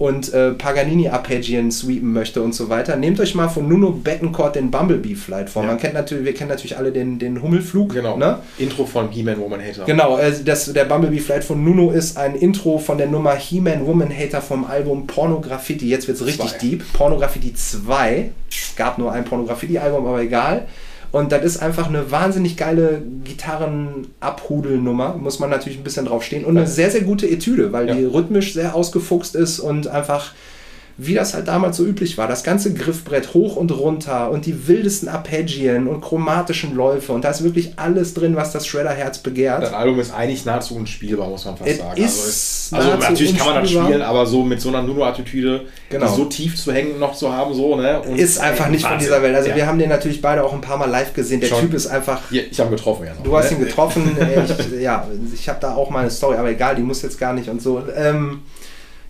und äh, Paganini-Arpeggien sweepen möchte und so weiter, nehmt euch mal von Nuno Bettencourt den Bumblebee Flight vor. Ja. Man kennt natürlich, wir kennen natürlich alle den, den Hummelflug. Genau. Ne? Intro von He-Man Woman Hater. Genau, äh, das, der Bumblebee Flight von Nuno ist ein Intro von der Nummer He-Man Woman Hater vom Album Pornograffiti. Jetzt wird es richtig Zwei. deep. Pornograffiti 2. Es gab nur ein Pornograffiti-Album, aber egal. Und das ist einfach eine wahnsinnig geile Gitarren-Abhudelnummer. Muss man natürlich ein bisschen drauf stehen. Und eine sehr, sehr gute Etüde, weil Ja. die rhythmisch sehr ausgefuchst ist und einfach wie das halt damals so üblich war. Das ganze Griffbrett hoch und runter und die wildesten Arpeggien und chromatischen Läufe und da ist wirklich alles drin, was das Shredder-Herz begehrt. Das Album ist eigentlich nahezu unspielbar, muss man fast Es sagen. ist also, also natürlich kann man das spielen, aber so mit so einer Nuno-Attitüde, Genau. so tief zu hängen noch zu haben, so, ne? Und ist einfach nicht von Wahnsinn. dieser Welt. Also Ja. wir haben den natürlich beide auch ein paar Mal live gesehen. Der Schon. Typ ist einfach Hier, ich habe ihn getroffen, ja. noch, Du hast ne? ihn getroffen. äh, ich, ja, ich habe da auch mal eine Story, aber egal, die muss jetzt gar nicht und so. Ähm,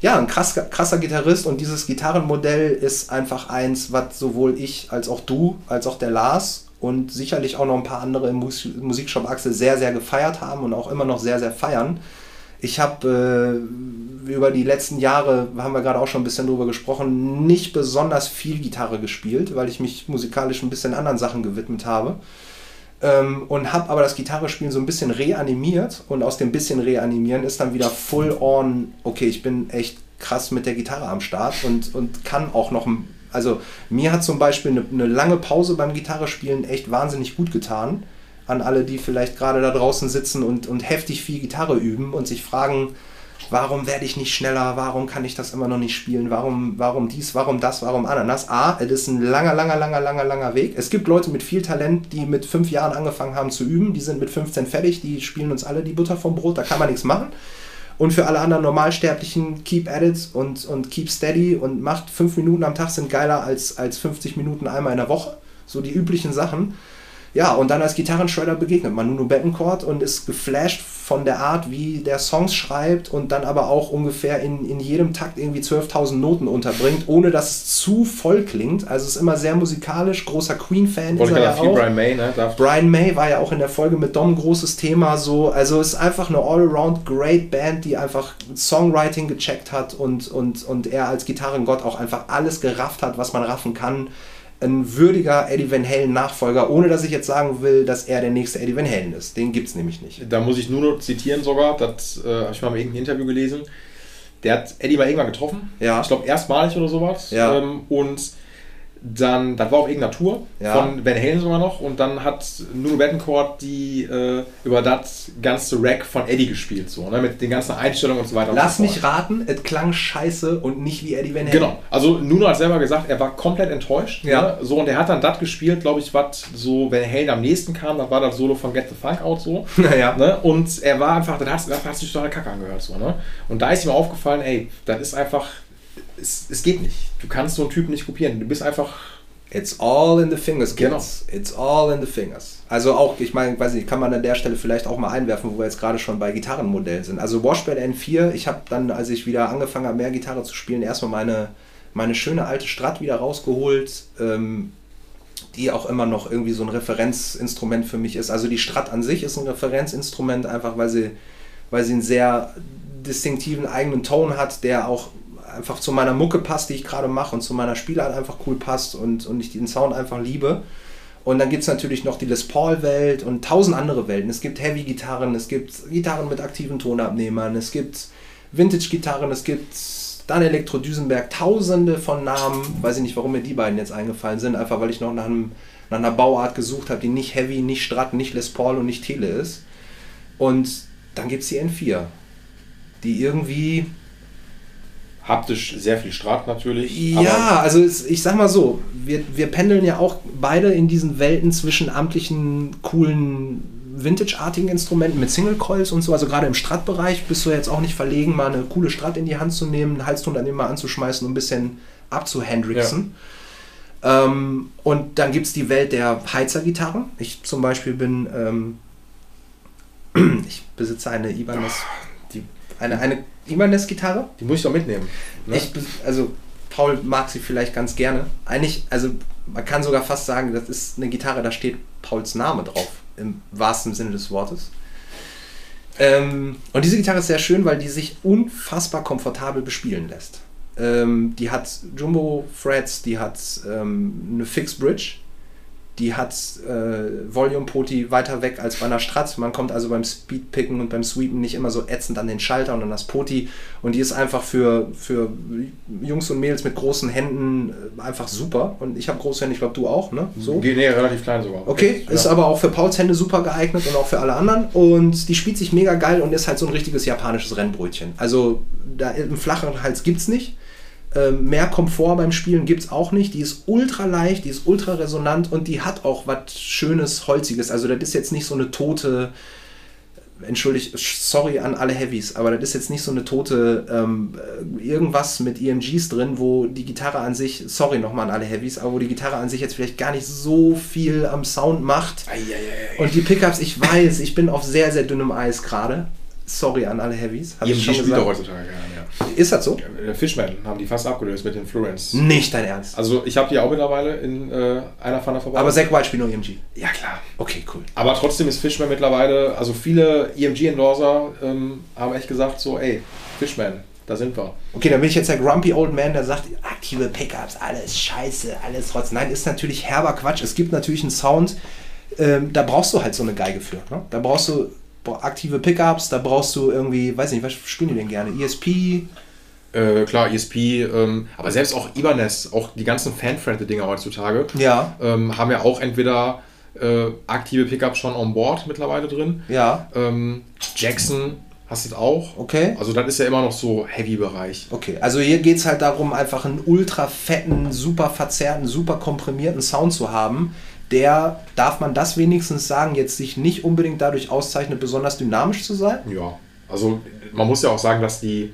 ja, ein krass, krasser Gitarrist und dieses Gitarrenmodell ist einfach eins, was sowohl ich als auch du, als auch der Lars und sicherlich auch noch ein paar andere im Mus Musikshop Axel sehr, sehr gefeiert haben und auch immer noch sehr, sehr feiern. Ich habe äh, über die letzten Jahre, haben wir gerade auch schon ein bisschen drüber gesprochen, nicht besonders viel Gitarre gespielt, weil ich mich musikalisch ein bisschen anderen Sachen gewidmet habe. Ähm, und habe aber das Gitarrespielen so ein bisschen reanimiert und aus dem bisschen reanimieren ist dann wieder full on, okay, ich bin echt krass mit der Gitarre am Start und, und kann auch noch, also mir hat zum Beispiel eine, eine lange Pause beim Gitarrespielen echt wahnsinnig gut getan. An alle, die vielleicht gerade da draußen sitzen und, und heftig viel Gitarre üben und sich fragen, warum werde ich nicht schneller, warum kann ich das immer noch nicht spielen, warum, warum dies, warum das, warum Ananas. A, es ist ein langer, langer, langer, langer, langer Weg. Es gibt Leute mit viel Talent, die mit fünf Jahren angefangen haben zu üben, die sind mit 15 fertig, die spielen uns alle die Butter vom Brot, da kann man nichts machen. Und für alle anderen Normalsterblichen, keep at it und, und keep steady und macht fünf Minuten am Tag sind geiler als, als 50 Minuten einmal in der Woche. So die üblichen Sachen. Ja, und dann als Gitarrenschredder begegnet man Nuno Bettencourt und ist geflasht von der Art, wie der Songs schreibt und dann aber auch ungefähr in, in jedem Takt irgendwie 12.000 Noten unterbringt, ohne dass es zu voll klingt. Also es ist immer sehr musikalisch, großer Queen-Fan ist er ja auch. Brian May, ne? Darf Brian May war ja auch in der Folge mit Dom ein großes Thema so. Also es ist einfach eine all-around great Band, die einfach Songwriting gecheckt hat und, und, und er als Gitarrengott auch einfach alles gerafft hat, was man raffen kann. Ein würdiger Eddie Van Halen Nachfolger, ohne dass ich jetzt sagen will, dass er der nächste Eddie Van Halen ist. Den gibt es nämlich nicht. Da muss ich nur noch zitieren sogar, das äh, habe ich mal in irgendeinem Interview gelesen. Der hat Eddie mal irgendwann getroffen. Ja. Ich glaube erstmalig oder sowas. Ja. Ähm, und dann, das war auf irgendeiner Tour Ja. von Van Halen sogar noch. Und dann hat Nuno Bettencourt die äh, über das ganze Rack von Eddie gespielt, so, ne? mit den ganzen Einstellungen und so weiter. Lass so mich raten, es klang scheiße und nicht wie Eddie Van Halen. Genau. Also Nuno hat selber gesagt, er war komplett enttäuscht. Ja. Ne? So, und er hat dann das gespielt, glaube ich, was so Van Halen am nächsten kam. Das war das Solo von Get the Funk Out so. Naja. Ne? Und er war einfach, das hat, das hat sich total kacke angehört. So, ne? Und da ist ihm aufgefallen, ey, das ist einfach, es, es geht nicht. Du kannst so einen Typen nicht kopieren. Du bist einfach, It's all in the fingers, Genau. kids. It's all in the fingers. Also auch, ich meine, weiß nicht, kann man an der Stelle vielleicht auch mal einwerfen, wo wir jetzt gerade schon bei Gitarrenmodellen sind. Also Washbed N4, ich habe dann, als ich wieder angefangen habe, mehr Gitarre zu spielen, erstmal meine, meine schöne alte Strat wieder rausgeholt, ähm, die auch immer noch irgendwie so ein Referenzinstrument für mich ist. Also die Strat an sich ist ein Referenzinstrument, einfach weil sie, weil sie einen sehr distinktiven eigenen Ton hat, der auch einfach zu meiner Mucke passt, die ich gerade mache und zu meiner Spielart einfach cool passt und, und ich den Sound einfach liebe. Und dann gibt es natürlich noch die Les Paul-Welt und tausend andere Welten. Es gibt Heavy-Gitarren, es gibt Gitarren mit aktiven Tonabnehmern, es gibt Vintage-Gitarren, es gibt dann Elektro Düsenberg, tausende von Namen. Weiß ich nicht, warum mir die beiden jetzt eingefallen sind, einfach weil ich noch nach, einem, nach einer Bauart gesucht habe, die nicht Heavy, nicht Strat, nicht Les Paul und nicht Tele ist. Und dann gibt es die N4, die irgendwie haptisch sehr viel Strat natürlich. Ja, also es, ich sag mal so, wir, wir pendeln ja auch beide in diesen Welten zwischen amtlichen, coolen, Vintage-artigen Instrumenten mit Single Coils und so. Also gerade im Strat-Bereich bist du jetzt auch nicht verlegen, mal eine coole Strat in die Hand zu nehmen, einen Halston daneben mal anzuschmeißen und ein bisschen abzuhendrixen. Ähm, und dann gibt es die Welt der Heizer-Gitarren. Ich zum Beispiel bin, ähm, ich besitze eine Ibanez, Die, eine, eine Ibanez-Gitarre. die muss ich doch mitnehmen. Ne? Ich, also Paul mag sie vielleicht ganz gerne. Eigentlich, also man kann sogar fast sagen, das ist eine Gitarre, da steht Pauls Name drauf, im wahrsten Sinne des Wortes. Ähm, und diese Gitarre ist sehr schön, weil die sich unfassbar komfortabel bespielen lässt. Ähm, die hat Jumbo Frets, die hat ähm, eine Fixed Bridge, die hat äh, Volume Poti weiter weg als bei einer Strat. Man kommt also beim Speedpicken und beim Sweepen nicht immer so ätzend an den Schalter und an das Poti. Und die ist einfach für, für Jungs und Mädels mit großen Händen äh, einfach super. Und ich habe große Hände, ich glaube du auch, ne? So. Nee, relativ klein sogar. Okay, ist ja. aber auch für Pauls Hände super geeignet und auch für alle anderen. Und die spielt sich mega geil und ist halt so ein richtiges japanisches Rennbrötchen. Also da im flachen Hals gibt es nicht. Ähm, mehr Komfort beim Spielen gibt es auch nicht. Die ist ultra leicht, die ist ultra resonant und die hat auch was Schönes, Holziges. Also das ist jetzt nicht so eine tote, entschuldigt, sorry an alle Heavies, aber das ist jetzt nicht so eine tote ähm, irgendwas mit EMGs drin, wo die Gitarre an sich, sorry nochmal an alle Heavies, aber wo die Gitarre an sich jetzt vielleicht gar nicht so viel am Sound macht. Ei, ei, ei, ei. Und die Pickups, ich weiß, ich bin auf sehr, sehr dünnem Eis gerade. Sorry an alle Heavies. EMG spielt auch heutzutage nicht Ist das so? Fishman haben die fast abgelöst mit den Florence. Nicht dein Ernst. Also ich habe die auch mittlerweile in äh, einer Pfanne verbaut. Aber Zack White spielt nur EMG. ja klar. Okay, cool. Aber trotzdem ist Fishman mittlerweile, also viele EMG-Endorser ähm, haben echt gesagt so, ey, Fishman, da sind wir. Okay, dann bin ich jetzt der grumpy old man, der sagt, aktive Pickups, alles scheiße, alles rotz. Nein, ist natürlich herber Quatsch. Es gibt natürlich einen Sound, ähm, da brauchst du halt so eine Geige für. Ne? Da brauchst du aktive Pickups, da brauchst du irgendwie, weiß nicht, was spielen die denn gerne? ESP? Äh, klar, ESP, ähm, aber selbst auch Ibanez, auch die ganzen Fan-Friendly-Dinger heutzutage, Ja, ähm, haben ja auch entweder äh, aktive Pickups schon on board mittlerweile drin. ja, Ähm, Jackson hast du auch. okay. Also das ist ja immer noch so Heavy-Bereich. Okay, also hier geht es halt darum, einfach einen ultra fetten, super verzerrten, super komprimierten Sound zu haben, der, darf man das wenigstens sagen, jetzt sich nicht unbedingt dadurch auszeichnet, besonders dynamisch zu sein? Ja, also man muss ja auch sagen, dass die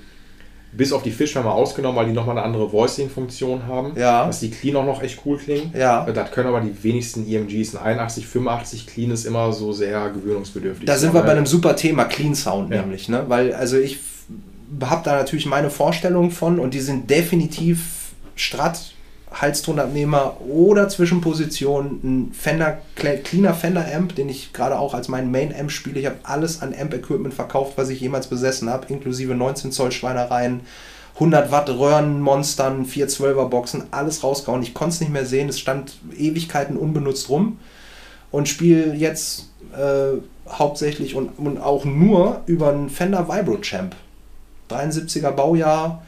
bis auf die Fischwärmer ausgenommen, weil die nochmal eine andere Voicing-Funktion haben, Ja. dass die Clean auch noch echt cool klingen. Ja. Das können aber die wenigsten EMGs. Ein 81, 85 Clean ist immer so sehr gewöhnungsbedürftig. Da sind wir bei einem super Thema, Clean Sound Ja. nämlich, ne? Weil, also ich habe da natürlich meine Vorstellungen von und die sind definitiv Strat, Halstonabnehmer oder Zwischenposition ein Fender, Cl- cleaner Fender Amp, den ich gerade auch als meinen Main Amp spiele. Ich habe alles an Amp Equipment verkauft, was ich jemals besessen habe, inklusive 19 Zoll Schweinereien. 100 Watt Röhrenmonstern, 412er Boxen, alles rausgehauen. Ich konnte es nicht mehr sehen. Es stand Ewigkeiten unbenutzt rum und spiele jetzt äh, hauptsächlich und, und auch nur über einen Fender Vibro Champ. 73er Baujahr,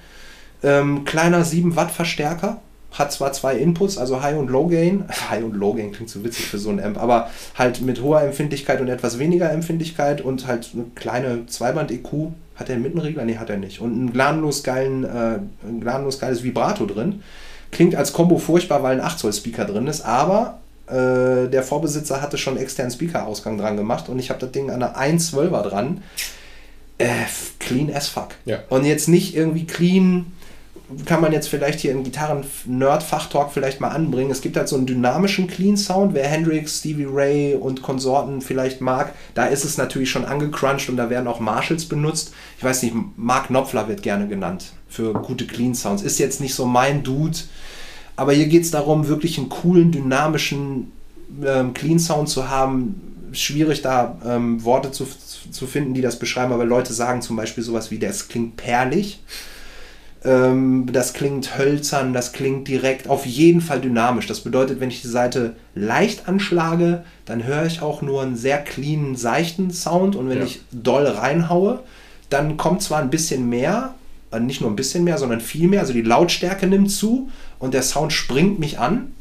ähm, kleiner 7 Watt Verstärker, hat zwar zwei Inputs, also High und Low Gain. High und Low Gain klingt so witzig für so ein Amp, aber halt mit hoher Empfindlichkeit und etwas weniger Empfindlichkeit und halt eine kleine Zweiband-EQ. Hat er einen Mittenregler? Nee, hat er nicht. Und einen gnadenlos geilen, äh, ein gnadenlos geiles Vibrato drin. Klingt als Combo furchtbar, weil ein 8 Zoll Speaker drin ist, aber äh, der Vorbesitzer hatte schon externen Speaker-Ausgang dran gemacht und ich habe das Ding an einer 112er dran. Äh, clean as fuck. Ja. Und jetzt nicht irgendwie clean, kann man jetzt vielleicht hier im Gitarren-Nerd-Fachtalk vielleicht mal anbringen. Es gibt halt so einen dynamischen Clean-Sound. Wer Hendrix, Stevie Ray und Konsorten vielleicht mag, da ist es natürlich schon angecrunched und da werden auch Marshalls benutzt. Ich weiß nicht, Mark Knopfler wird gerne genannt für gute Clean-Sounds. Ist jetzt nicht so mein Dude, aber hier geht es darum, wirklich einen coolen, dynamischen ähm, Clean-Sound zu haben. Schwierig da ähm, Worte zu, zu finden, die das beschreiben, aber Leute sagen zum Beispiel sowas wie, das klingt perlig. Ähm, das klingt hölzern, das klingt direkt, auf jeden Fall dynamisch. Das bedeutet, wenn ich die Seite leicht anschlage, dann höre ich auch nur einen sehr cleanen, seichten Sound und wenn Ja. ich doll reinhaue, dann kommt zwar ein bisschen mehr, äh, nicht nur ein bisschen mehr, sondern viel mehr, also die Lautstärke nimmt zu und der Sound springt mich an,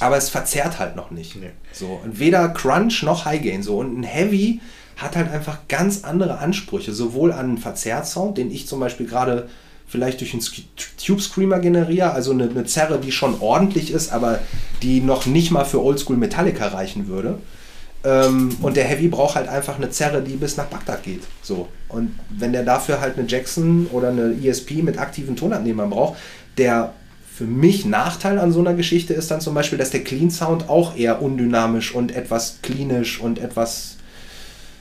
aber es verzerrt halt noch nicht. Nee. So, und weder Crunch noch High Gain. So, und ein Heavy hat halt einfach ganz andere Ansprüche, sowohl an einen Verzerrtsound, den ich zum Beispiel gerade vielleicht durch einen Tube Screamer generiere, also eine, eine Zerre, die schon ordentlich ist, aber die noch nicht mal für Oldschool Metallica reichen würde. Ähm, und der Heavy braucht halt einfach eine Zerre, die bis nach Bagdad geht. So. Und wenn der dafür halt eine Jackson oder eine ESP mit aktiven Tonabnehmern braucht, der für mich Nachteil an so einer Geschichte ist dann zum Beispiel, dass der Clean Sound auch eher undynamisch und etwas klinisch und etwas,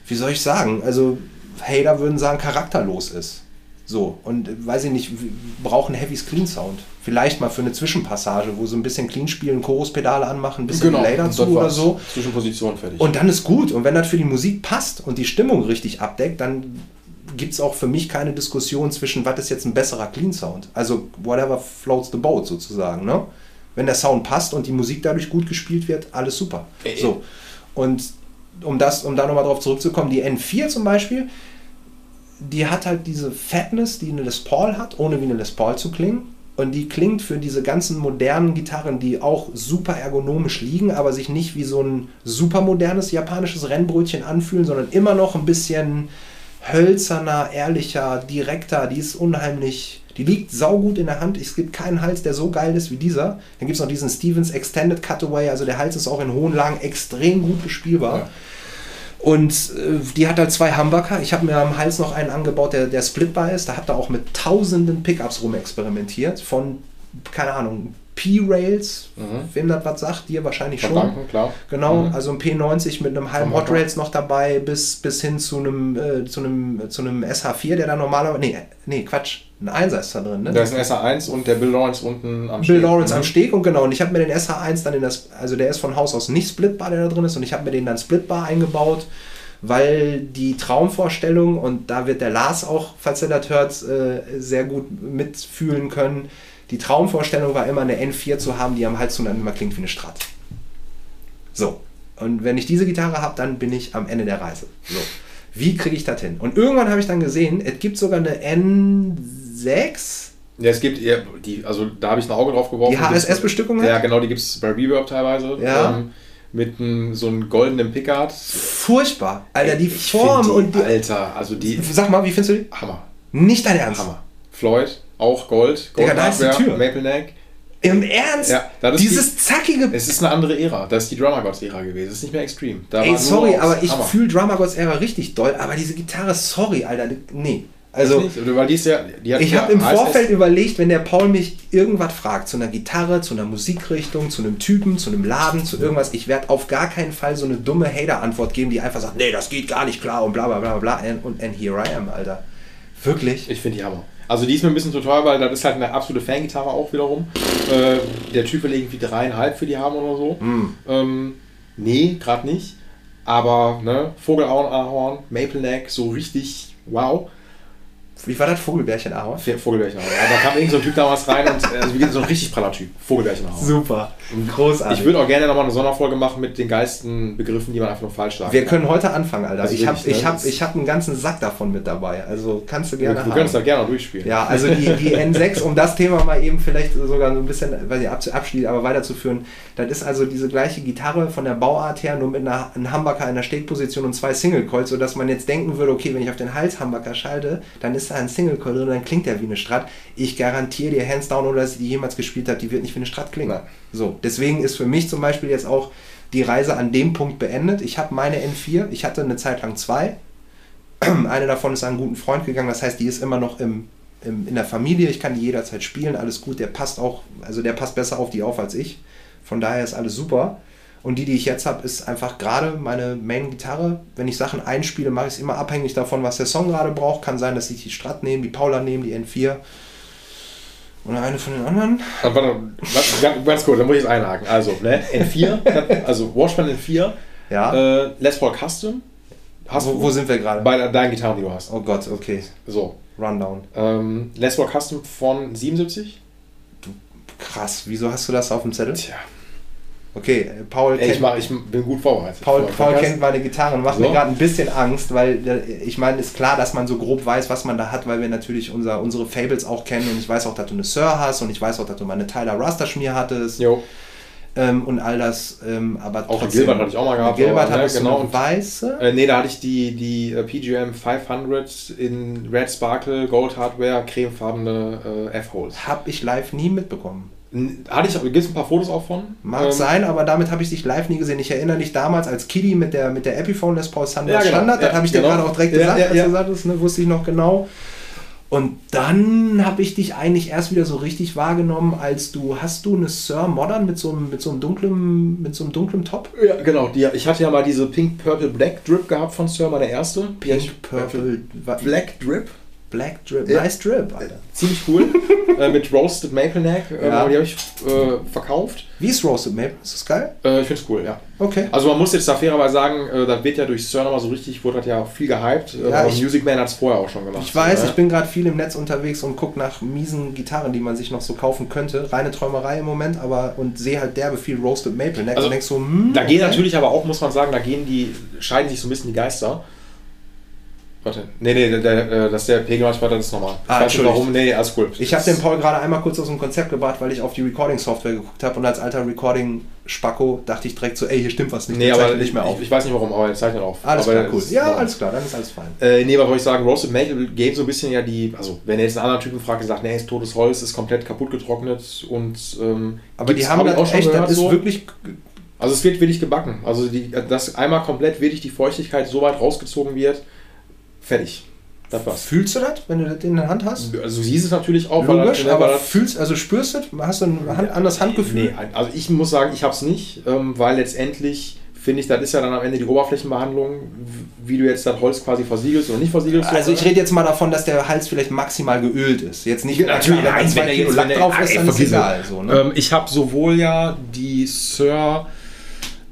wie soll ich sagen, also Hater würden sagen, charakterlos ist. So, und äh, weiß ich nicht, brauchen Heavys Clean Sound. Vielleicht mal für eine Zwischenpassage, wo sie ein bisschen clean spielen, Choruspedale anmachen, ein bisschen Genau, das oder war's. so. Zwischenposition fertig. Und dann ist gut. Und wenn das für die Musik passt und die Stimmung richtig abdeckt, dann gibt es auch für mich keine Diskussion zwischen, was ist jetzt ein besserer Clean Sound. Also, whatever floats the boat sozusagen. Ne? Wenn der Sound passt und die Musik dadurch gut gespielt wird, alles super. Äh, So. Und um, das, um da nochmal drauf zurückzukommen, die N4 zum Beispiel, die hat halt diese Fatness, die eine Les Paul hat, ohne wie eine Les Paul zu klingen. Und die klingt für diese ganzen modernen Gitarren, die auch super ergonomisch liegen, aber sich nicht wie so ein super modernes japanisches Rennbrötchen anfühlen, sondern immer noch ein bisschen hölzerner, ehrlicher, direkter. Die ist unheimlich Die liegt saugut in der Hand. Es gibt keinen Hals, der so geil ist wie dieser. Dann gibt es noch diesen Stevens Extended Cutaway. Also der Hals ist auch in hohen Lagen extrem gut bespielbar. Ja. Und äh, die hat halt zwei Humbucker. Ich habe mir am Hals noch einen angebaut, der, der splitbar ist. Da hat er auch mit tausenden Pickups rumexperimentiert. Von, keine Ahnung, P-Rails, wem das was sagt, dir wahrscheinlich Von schon. Banken, klar. Genau, Mhm. also ein P90 mit einem halben Hot. Rails noch dabei, bis, bis hin zu einem, äh, zu einem, zu einem SH4, der da normalerweise. Nee, nee, Quatsch, ein Einser ist da drin, ne? Da ist ein SA1 und der Bill Lawrence unten am Bill Steg. Lawrence am Mhm. Steg und genau, und ich habe mir den SH1 dann in das, also der ist von Haus aus nicht splitbar, der da drin ist, und ich habe mir den dann splitbar eingebaut, weil die Traumvorstellung, und da wird der Lars auch, falls er das hört, äh, sehr gut mitfühlen können, die Traumvorstellung war immer eine N4 zu haben, die am Hals zu immer klingt wie eine Strat. So, und wenn ich diese Gitarre habe, dann bin ich am Ende der Reise. So, wie kriege ich das hin? Und irgendwann habe ich dann gesehen, es gibt sogar eine N6, Ja, es gibt eher die, also da habe ich ein Auge drauf geworfen. Die HSS-Bestückung? Ja, genau, die gibt es bei Reverb teilweise. Ja. Ähm, mit einem, so einem goldenen Pickard. furchtbar. Alter, die Ich Form find und die. Alter, also die. Sag mal, wie findest du die? Hammer. Nicht dein Ernst. Hammer. Floyd, auch Gold. Digga, Gold da ist die Tür. Maple Neck. Im Ernst? Ja, das ist Dieses zackige. Es ist eine andere Ära. Das ist die Drummer Gods Ära gewesen. Das ist nicht mehr Extreme. Da Ey, sorry, aber ich fühle Drummer Gods Ära richtig doll, aber diese Gitarre, sorry, Alter, nee. Also, nicht, weil die ist ja, die ich habe im Vorfeld überlegt, wenn der Paul mich irgendwas fragt, zu einer Gitarre, zu einer Musikrichtung, zu einem Typen, zu einem Laden, zu irgendwas, ich werde auf gar keinen Fall so eine dumme Hater-Antwort geben, die einfach sagt, nee, das geht gar nicht klar und bla bla bla bla. And, und and here I am, Alter. Wirklich? Ich finde die Hammer. Also die ist mir ein bisschen zu teuer, weil das ist halt eine absolute Fangitarre auch wiederum. Äh, der Typ will irgendwie dreieinhalb für die haben oder so. Hm. Ähm, nee, gerade nicht. Aber ne, Vogelahorn, Maple Neck, so richtig wow. Wie war das Vogelbärchen Ahorn? Vogelbärchenhaar. Ja, da kam irgend so ein Typ damals rein und äh, also wie gesagt, so ein richtig praller Typ. Vogelbärchenhaar. Super. Großartig. Ich würde auch gerne nochmal eine Sonderfolge machen mit den geilsten Begriffen, die man einfach nur falsch sagt. Wir können heute anfangen, Alter. Also ich habe ich ne? hab, ich hab einen ganzen Sack davon mit dabei. Also kannst du wir, gerne wir können es gerne durchspielen. Ja, also die, die N6, um das Thema mal eben vielleicht sogar so ein bisschen, weil ich ab, abschließt, aber weiterzuführen, das ist also diese gleiche Gitarre von der Bauart her, nur mit einer, einem Humbucker in der Stegposition und zwei Single Coils, sodass man jetzt denken würde, okay, wenn ich auf den Hals Humbucker schalte, dann ist da ein Single Coil drin, dann klingt der wie eine Strat. Ich garantiere dir, hands down, oder dass ich die jemals gespielt habe, die wird nicht wie eine Strat klingen. So, deswegen ist für mich zum Beispiel jetzt auch die Reise an dem Punkt beendet. Ich habe meine N4, ich hatte eine Zeit lang zwei. Eine davon ist an einen guten Freund gegangen, das heißt, die ist immer noch im, im, in der Familie. Ich kann die jederzeit spielen, alles gut. Der passt auch, also der passt besser auf die auf als ich. Von daher ist alles super. Und die, die ich jetzt habe, ist einfach gerade meine Main-Gitarre. Wenn ich Sachen einspiele, mache ich es immer abhängig davon, was der Song gerade braucht. Kann sein, dass ich die Strat nehme, die Paula nehme, die N4. Oder eine von den anderen. Aber warte, warte, ganz, ganz kurz, dann muss ich es einhaken. Also, ne, N4, also Washburn N4, Ja. äh, Les Paul Custom. Hast wo, du wo sind wir gerade? bei deinen Gitarren, die du hast. Oh Gott, okay. So. Rundown. Ähm, Les Paul Custom von 77. Krass, wieso hast du das auf dem Zettel? Tja. Okay, Paul Ey, ich, kennt, mach, ich bin gut vorbereitet. Paul, Paul kennt meine Gitarre und macht So. mir gerade ein bisschen Angst, weil äh, ich meine, ist klar, dass man so grob weiß, was man da hat, weil wir natürlich unser, unsere Fables auch kennen und ich weiß auch, dass du eine Sir hast und ich weiß auch, dass du mal eine Tyler Raster Schmier hattest Jo. ähm, und all das, ähm, aber Auch eine Gilbert hatte ich auch mal gehabt, Gilbert aber, ne, genau. eine weiße. Äh, nee, da hatte ich die, die äh, PGM 500 in Red Sparkle, Gold Hardware, cremefarbene äh, F-Holes. Hab ich live nie mitbekommen. Hatte ich, gibt es ein paar Fotos auch von? Mag Ähm, sein, aber damit habe ich dich live nie gesehen. Ich erinnere mich damals als Kiddie mit der, mit der Epiphone Les Paul Standard Ja, genau. Standard. Das Ja, habe ich dir genau. gerade auch direkt Ja, gesagt, ja, als du sagtest, ne, wusste ich noch genau. Und dann habe ich dich eigentlich erst wieder so richtig wahrgenommen, als du, hast du eine Sir Modern mit so einem, mit so einem dunklen, mit so einem dunklen Top? Ja, genau. Die, ich hatte ja mal diese Pink Purple Black Drip gehabt von Sir, meine erste. Ich- Purple, Black Drip. Black Drip, Ja. nice Drip, Alter. Ziemlich cool. äh, mit Roasted Maple Neck. Äh, Ja. Die habe ich äh, verkauft. Wie ist Roasted Maple? Ist das geil? Äh, ich finde es cool, ja. Okay. Also man muss jetzt da fairerweise sagen, äh, das wird ja durch Sir nochmal so richtig, wurde das ja viel gehypt. Äh, Ja, ich- Music Man hat es vorher auch schon gemacht. Ich weiß, ne? ich bin gerade viel im Netz unterwegs und gucke nach miesen Gitarren, die man sich noch so kaufen könnte. Reine Träumerei im Moment, aber und sehe halt derbe viel Roasted Maple. Ne? Also, und denkst so, hm, Da gehen okay. natürlich aber auch, muss man sagen, da gehen die, scheiden sich so ein bisschen die Geister. Warte. Nee, nee, der, der, dass der Pegel manchmal, das ist normal. Ah, ich weiß nicht warum. Nee, alles cool. Ich habe den Paul gerade einmal kurz aus dem Konzept gebracht, weil ich auf die Recording-Software geguckt habe und als alter Recording-Spacko dachte ich direkt so, ey, hier stimmt was nicht. Nee, aber nicht mehr auf. Ich, ich weiß nicht warum, aber er zeichnet auf. Alles aber klar, cool. Ja, normal. alles klar, dann ist alles fein. Äh, nee, was wollte ich sagen? Roasted Maple gave so ein bisschen ja die, also wenn jetzt einen anderen Typen fragt, der sagt, nee, ist totes Holz, ist komplett kaputt getrocknet und ähm, Aber die haben ich das echt, das ist so. wirklich Also es wird wirklich gebacken. Also die, dass einmal komplett wirklich die Feuchtigkeit so weit rausgezogen wird, fertig. Das war's. Fühlst du das, wenn du das in der Hand hast? Also du siehst es natürlich auch, Logisch, weil aber fühlst, also spürst du das? Hast du ein Hand, anderes Handgefühl? Nee, also ich muss sagen, ich habe es nicht, ähm, weil letztendlich finde ich, das ist ja dann am Ende die Oberflächenbehandlung, wie du jetzt das Holz quasi versiegelst oder nicht versiegelst. Also ich rede jetzt mal davon, dass der Hals vielleicht maximal geölt ist. Jetzt nicht Natürlich, nein, wenn er Kilo jetzt- Lack drauf ist, dann ist vergiss egal. So, ne? Ähm, ich habe sowohl ja die Sir,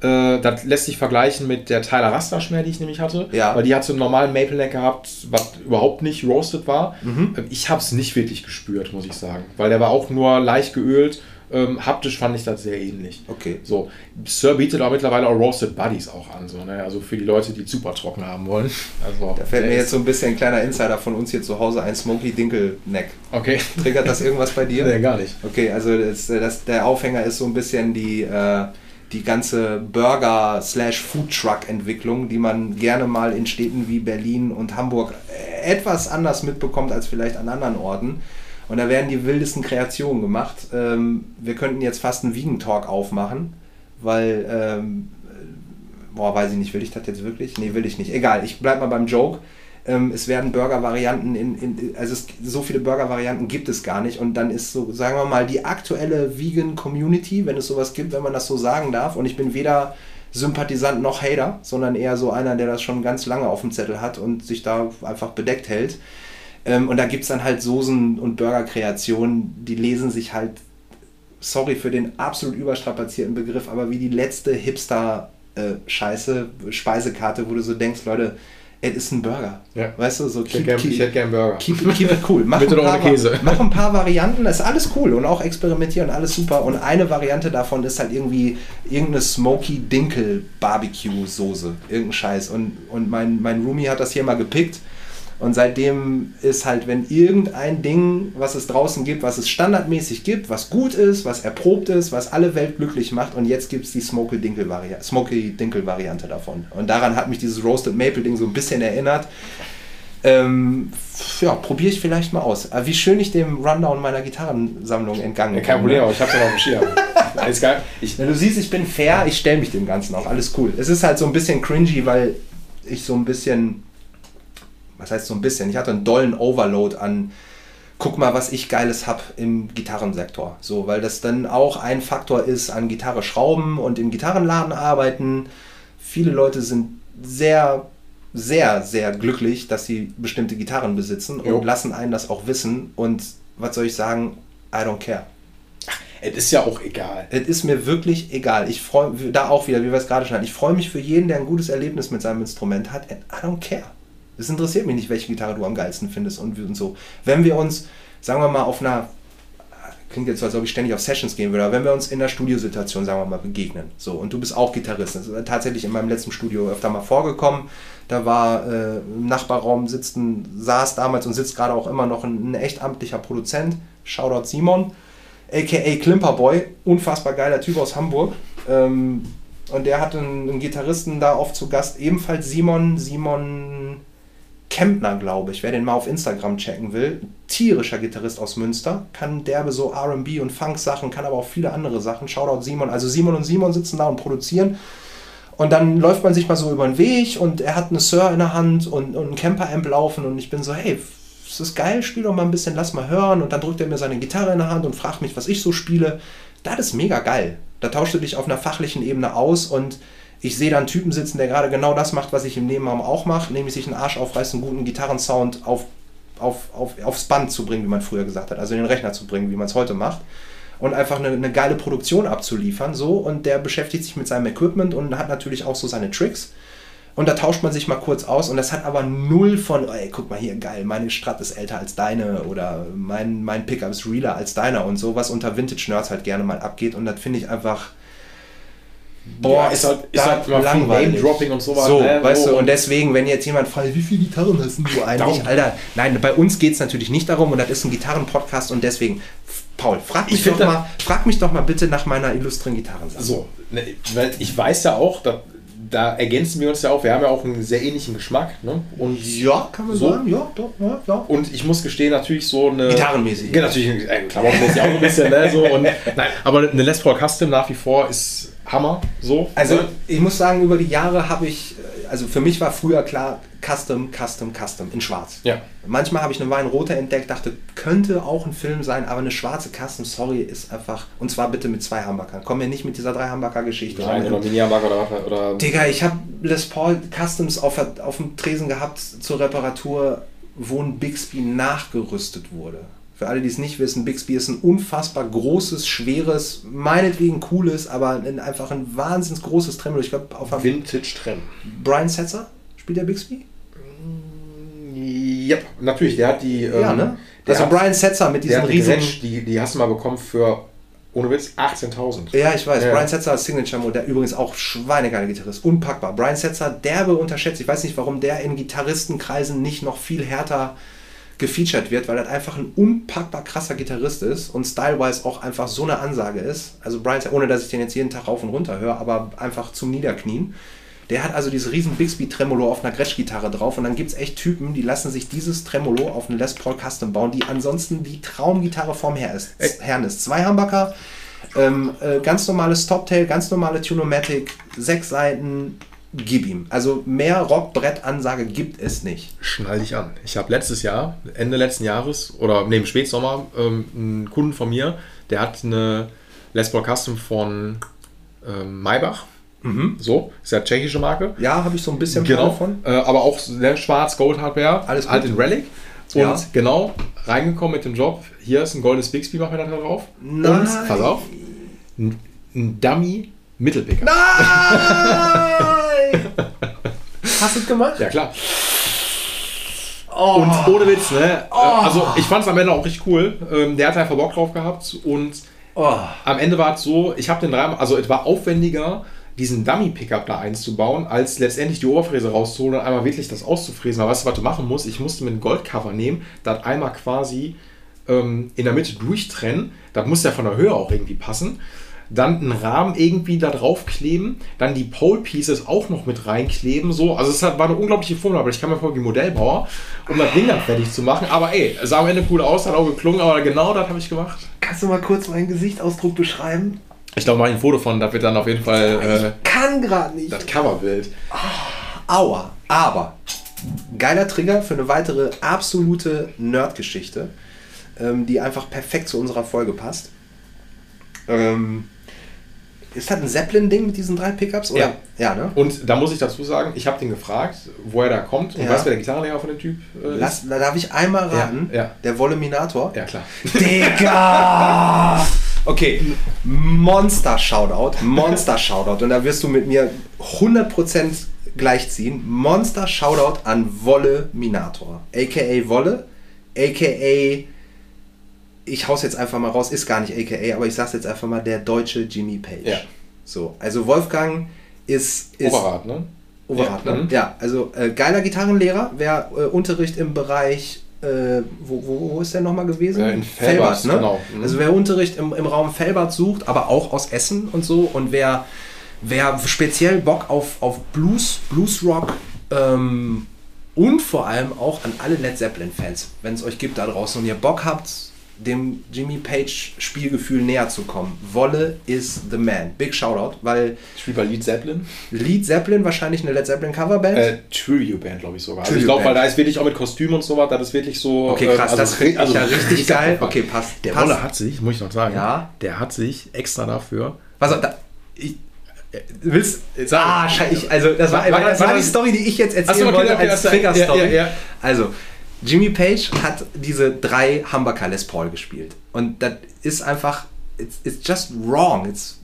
äh, das lässt sich vergleichen mit der Tyler Rasterschmer, die ich nämlich hatte. Ja. Weil die hat so einen normalen Maple Neck gehabt, was überhaupt nicht roasted war. Mhm. Ich habe es nicht wirklich gespürt, muss ich sagen. Weil der war auch nur leicht geölt. Ähm, haptisch fand ich das sehr ähnlich. Okay. So, Sir bietet auch mittlerweile auch Roasted Buddies auch an. So, ne? Also für die Leute, die super trocken haben wollen. Also, Da fällt mir jetzt so ein bisschen ein kleiner Insider von uns hier zu Hause ein Smoky Dinkel Neck. Okay. Triggert das irgendwas bei dir? Nee, gar nicht. Okay, also das, das, der Aufhänger ist so ein bisschen die, äh, die ganze Burger-Slash-Food-Truck-Entwicklung, die man gerne mal in Städten wie Berlin und Hamburg äh, etwas anders mitbekommt als vielleicht an anderen Orten. Und da werden die wildesten Kreationen gemacht. Ähm, wir könnten jetzt fast einen Vegan-Talk aufmachen, weil, ähm, äh, boah, weiß ich nicht, will ich das jetzt wirklich? Nee, will ich nicht. Egal, ich bleib mal beim Joke. Ähm, es werden Burger-Varianten in, in, also es, so viele Burger-Varianten gibt es gar nicht. Und dann ist so, sagen wir mal, die aktuelle Vegan-Community, wenn es sowas gibt, wenn man das so sagen darf. Und ich bin weder Sympathisant noch Hater, sondern eher so einer, der das schon ganz lange auf dem Zettel hat und sich da einfach bedeckt hält. Ähm, und da gibt es dann halt Soßen- und Burger-Kreationen, die lesen sich halt, sorry für den absolut überstrapazierten Begriff, aber wie die letzte Hipster-Scheiße, Speisekarte, wo du so denkst, Leute, es ist ein Burger. Ja. Weißt du, so Ich hätte gern, ich hätte gern Burger. Keep, keep it cool. Mach ein, paar, mach ein paar Varianten, das ist alles cool und auch experimentieren, alles super. Und eine Variante davon ist halt irgendwie irgendeine Smoky Dinkel Barbecue Soße, irgendein Scheiß. Und, und mein, mein Roomie hat das hier mal gepickt. Und seitdem ist halt, wenn irgendein Ding, was es draußen gibt, was es standardmäßig gibt, was gut ist, was erprobt ist, was alle Welt glücklich macht, und jetzt gibt es die Smoky Dinkel Variante, Smoky Dinkel Variante davon. Und daran hat mich dieses Roasted Maple Ding so ein bisschen erinnert. Ähm, ja, probiere ich vielleicht mal aus. Aber wie schön ich dem Rundown meiner Gitarrensammlung entgangen Ja, kein bin, Problem, ne? aber ich hab's ja noch dem Schirm. Alles geil. Ich, du siehst, ich bin fair, ich stelle mich dem Ganzen auch, alles cool. Es ist halt so ein bisschen cringy, weil ich so ein bisschen, was heißt so ein bisschen, ich hatte einen dollen Overload an, guck mal, was ich Geiles hab im Gitarrensektor. So, weil das dann auch ein Faktor ist an Gitarre schrauben und im Gitarrenladen arbeiten. Viele Leute sind sehr, sehr, sehr glücklich, dass sie bestimmte Gitarren besitzen und Jo. lassen einen das auch wissen. Und was soll ich sagen? I don't care. es ist ja auch egal. Es ist mir wirklich egal. Ich freue da auch wieder, wie wir es gerade schon hatten. Ich freue mich für jeden, der ein gutes Erlebnis mit seinem Instrument hat. And I don't care. Es interessiert mich nicht, welche Gitarre du am geilsten findest und, und so. Wenn wir uns, sagen wir mal, auf einer klingt jetzt so, als ob ich ständig auf Sessions gehen würde, aber wenn wir uns in der Studiosituation, sagen wir mal, begegnen, so, und du bist auch Gitarrist, das ist tatsächlich in meinem letzten Studio öfter mal vorgekommen, da war äh, im Nachbarraum sitzen, saß damals und sitzt gerade auch immer noch ein, ein echt amtlicher Produzent, Shoutout Simon, aka Klimperboy, unfassbar geiler Typ aus Hamburg, ähm, und der hatte einen, einen Gitarristen da oft zu Gast, ebenfalls Simon, Simon Kempner, glaube ich, wer den mal auf Instagram checken will. Tierischer Gitarrist aus Münster, kann derbe so RB und Funk-Sachen, kann aber auch viele andere Sachen. Shoutout Simon. Also Simon und Simon sitzen da und produzieren. Und dann läuft man sich mal so über den Weg und er hat eine Sir in der Hand und, und einen Camper-Amp laufen und ich bin so, hey, ist das geil, spiel doch mal ein bisschen, lass mal hören. Und dann drückt er mir seine Gitarre in der Hand und fragt mich, was ich so spiele. Das ist mega geil. Da tauscht du dich auf einer fachlichen Ebene aus und ich sehe da einen Typen sitzen, der gerade genau das macht, was ich im Nebenraum auch mache, nämlich sich einen Arsch aufreißt, einen guten Gitarrensound auf, auf, auf, aufs Band zu bringen, wie man früher gesagt hat, also in den Rechner zu bringen, wie man es heute macht. Und einfach eine, eine geile Produktion abzuliefern, so. Und der beschäftigt sich mit seinem Equipment und hat natürlich auch so seine Tricks. Und da tauscht man sich mal kurz aus und das hat aber null von, ey, guck mal hier, geil, meine Strat ist älter als deine oder mein, mein Pickup ist realer als deiner und so, was unter Vintage-Nerds halt gerne mal abgeht. Und das finde ich einfach boah, Ja, ist halt, ist da halt immer viel Name-Dropping und sowas. So, ne? weißt du, und deswegen, wenn jetzt jemand fragt, wie viele Gitarren hast du eigentlich? Alter, nein, bei uns geht es natürlich nicht darum und das ist ein Gitarrenpodcast und deswegen, Paul, frag mich, Ich doch mal, frag mich doch mal bitte nach meiner illustren Gitarrensache. So, ne, ich weiß ja auch, da, da ergänzen wir uns ja auch, wir haben ja auch einen sehr ähnlichen Geschmack. Ne? Und, Ja, kann man So. sagen, ja, doch, ja, ja. und ich muss gestehen, natürlich so eine. Gitarrenmäßig. Ja, natürlich, äh, klamottenmäßig auch ein bisschen, ne? So, und, nein, aber eine Les Paul Custom nach wie vor ist Hammer. So. Also ne? ich muss sagen, über die Jahre habe ich, also für mich war früher klar, Custom, Custom, Custom in schwarz. Ja. Manchmal habe ich eine Weinrote entdeckt, dachte, könnte auch ein Film sein, aber eine schwarze Custom, sorry, ist einfach, und zwar bitte mit zwei Hamburgern. Komm mir nicht mit dieser drei Hamburger-Geschichte. Nein, oder Miniamark oder. Oder Digga, ich habe Les Paul Customs auf, auf dem Tresen gehabt zur Reparatur, wo ein Bixby nachgerüstet wurde. Für alle, die es nicht wissen, Bixby ist ein unfassbar großes, schweres, meinetwegen cooles, aber ein, einfach ein wahnsinns großes Tremolo. Ich glaube, auf Vintage Trend. Brian Setzer spielt der Bixby? Ja, natürlich, der hat die. ja, ähm, ne? Der Also hat, Brian Setzer mit hat riesen... Gretsch, die, die hast du mal bekommen für, ohne Witz, 18.000. Ja, ich weiß. Ja. Brian Setzer als Signature-Mode, der übrigens auch schweinegeiler Gitarrist. Unpackbar. Brian Setzer, derbe unterschätzt. Ich weiß nicht, warum der in Gitarristenkreisen nicht noch viel härter gefeatured wird, weil er einfach ein unpackbar krasser Gitarrist ist und stylewise auch einfach so eine Ansage ist. Also Brian, ohne dass ich den jetzt jeden Tag rauf und runter höre, aber einfach zum Niederknien. Der hat also dieses riesen Bixby Tremolo auf einer Gretsch-Gitarre drauf und dann gibt es echt Typen, die lassen sich dieses Tremolo auf eine Les Paul Custom bauen, die ansonsten die Traumgitarre vom Herr ist. Herrn ist. Zwei Humbucker, ähm, äh, ganz normales Toptail, ganz normale Tunomatic, sechs Seiten, gib ihm. Also mehr Rockbrett-Ansage gibt es nicht. Schnall dich an. Ich habe letztes Jahr, Ende letzten Jahres oder im Spätsommer, ähm, einen Kunden von mir, der hat eine Les Paul Custom von ähm, Maybach. So, ist ja tschechische Marke. Ja, habe ich so ein bisschen Genau. Plan von. Äh, aber auch sehr schwarz, Gold Hardware. Alles halt gut. in Relic. Und Ja. genau, reingekommen mit dem Job. Hier ist ein goldenes Bixby, machen wir da drauf. Nein. Und, pass auf, ein, ein Dummy Mittelpicker. Nein! Hast du es gemacht? Ja, klar. Oh. Und ohne Witz, ne? Äh, Also, ich fand es am Ende auch richtig cool. Ähm, der hat einfach Bock drauf gehabt. Und Oh. am Ende war es so, ich habe den dreimal, also es war aufwendiger, diesen Dummy-Pickup da einzubauen, als letztendlich die Oberfräse rauszuholen und einmal wirklich das auszufräsen. Aber weißt du, was du machen musst? Ich musste mir ein Goldcover nehmen, das einmal quasi ähm, in der Mitte durchtrennen. Das muss ja von der Höhe auch irgendwie passen. Dann einen Rahmen irgendwie da drauf kleben, dann die Pole Pieces auch noch mit reinkleben. So. Also es war eine unglaubliche Formel, aber ich kam mir vor wie Modellbauer, um das Ding dann fertig zu machen. Aber ey, es sah am Ende cool aus, hat auch geklungen, aber genau das habe ich gemacht. Kannst du mal kurz meinen Gesichtsausdruck beschreiben? Ich glaube, mache ich ein Foto von, das wird dann auf jeden Fall Kann gerade äh, nicht. das Coverbild. Aua. Aber geiler Trigger für eine weitere absolute Nerd-Geschichte, ähm, die einfach perfekt zu unserer Folge passt. Ähm, ist das ein Zeppelin-Ding mit diesen drei Pickups? Oder? Ja. Ja, ne? Und da muss ich dazu sagen, ich habe den gefragt, wo er da kommt und Ja. weißt du, wer der Gitarrenlehrer von dem Typ äh, Lass, da darf ich einmal Ja, raten. ja. Der Voluminator. Ja, klar. Digga! Okay, Monster-Shoutout, Monster-Shoutout. Und da wirst du mit mir 100% gleichziehen. Monster-Shoutout an Wolle Minator. A.k.a. Wolle, a.k.a. Ich hau's jetzt einfach mal raus, ist gar nicht a.k.a., aber ich sag's jetzt einfach mal, der deutsche Jimmy Page. Ja. So, also Wolfgang ist... ist Oberrat, ne? Overath, Ja, ne? mhm. Ja, also äh, geiler Gitarrenlehrer, wer äh, Unterricht im Bereich, äh, wo, wo, wo ist der nochmal gewesen? Äh, in Velbert, genau. Mhm. Also wer Unterricht im, im Raum Felbert sucht, aber auch aus Essen und so und wer, wer speziell Bock auf, auf Blues, Bluesrock ähm, und vor allem auch an alle Led Zeppelin-Fans, wenn es euch gibt da draußen und ihr Bock habt, dem Jimmy Page Spielgefühl näher zu kommen. Wolle is the man. Big Shoutout, weil Ich spiele bei Lead Zeppelin. Lead Zeppelin wahrscheinlich eine Led Zeppelin Coverband. Äh, Tribute-Band, glaube ich sogar. Also Tribute ich glaube, weil Band. da ist wirklich auch mit Kostüm und so was, das ist wirklich so... Okay, äh, krass, also das finde ich also ja richtig geil. Okay, passt. Der passt. Wolle hat sich, muss ich noch sagen, Ja. der hat sich extra dafür... Was da, ich, willst Sag- Ah, scheiße, also das war, War- war- war die Story, die ich jetzt erzählen so, okay, wollte okay, als Trigger-Story. ja, ja, ja. Also, Jimmy Page hat diese drei Humbucker Les Paul gespielt. Und das ist einfach, it's, it's just wrong. It's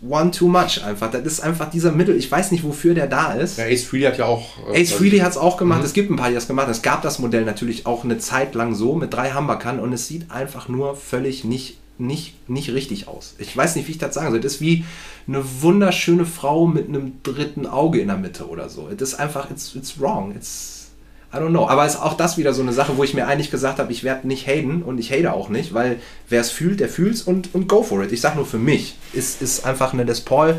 one too much einfach. Das ist einfach dieser Mittel, ich weiß nicht, wofür der da ist. Ja, Ace Frehley hat ja auch... äh, Ace Frehley hat es auch gemacht. Mhm. Es gibt ein paar, die das gemacht haben. Es gab das Modell natürlich auch eine Zeit lang so mit drei Humbuckern und es sieht einfach nur völlig nicht nicht, nicht richtig aus. Ich weiß nicht, wie ich das sagen soll. Das ist wie eine wunderschöne Frau mit einem dritten Auge in der Mitte oder so. Das ist einfach, it's, it's wrong. It's, I don't know. Aber ist auch das wieder so eine Sache, wo ich mir eigentlich gesagt habe, ich werde nicht haten und ich hate auch nicht, weil wer es fühlt, der fühlt's und, und go for it. Ich sag nur für mich, ist, ist einfach eine Les Paul.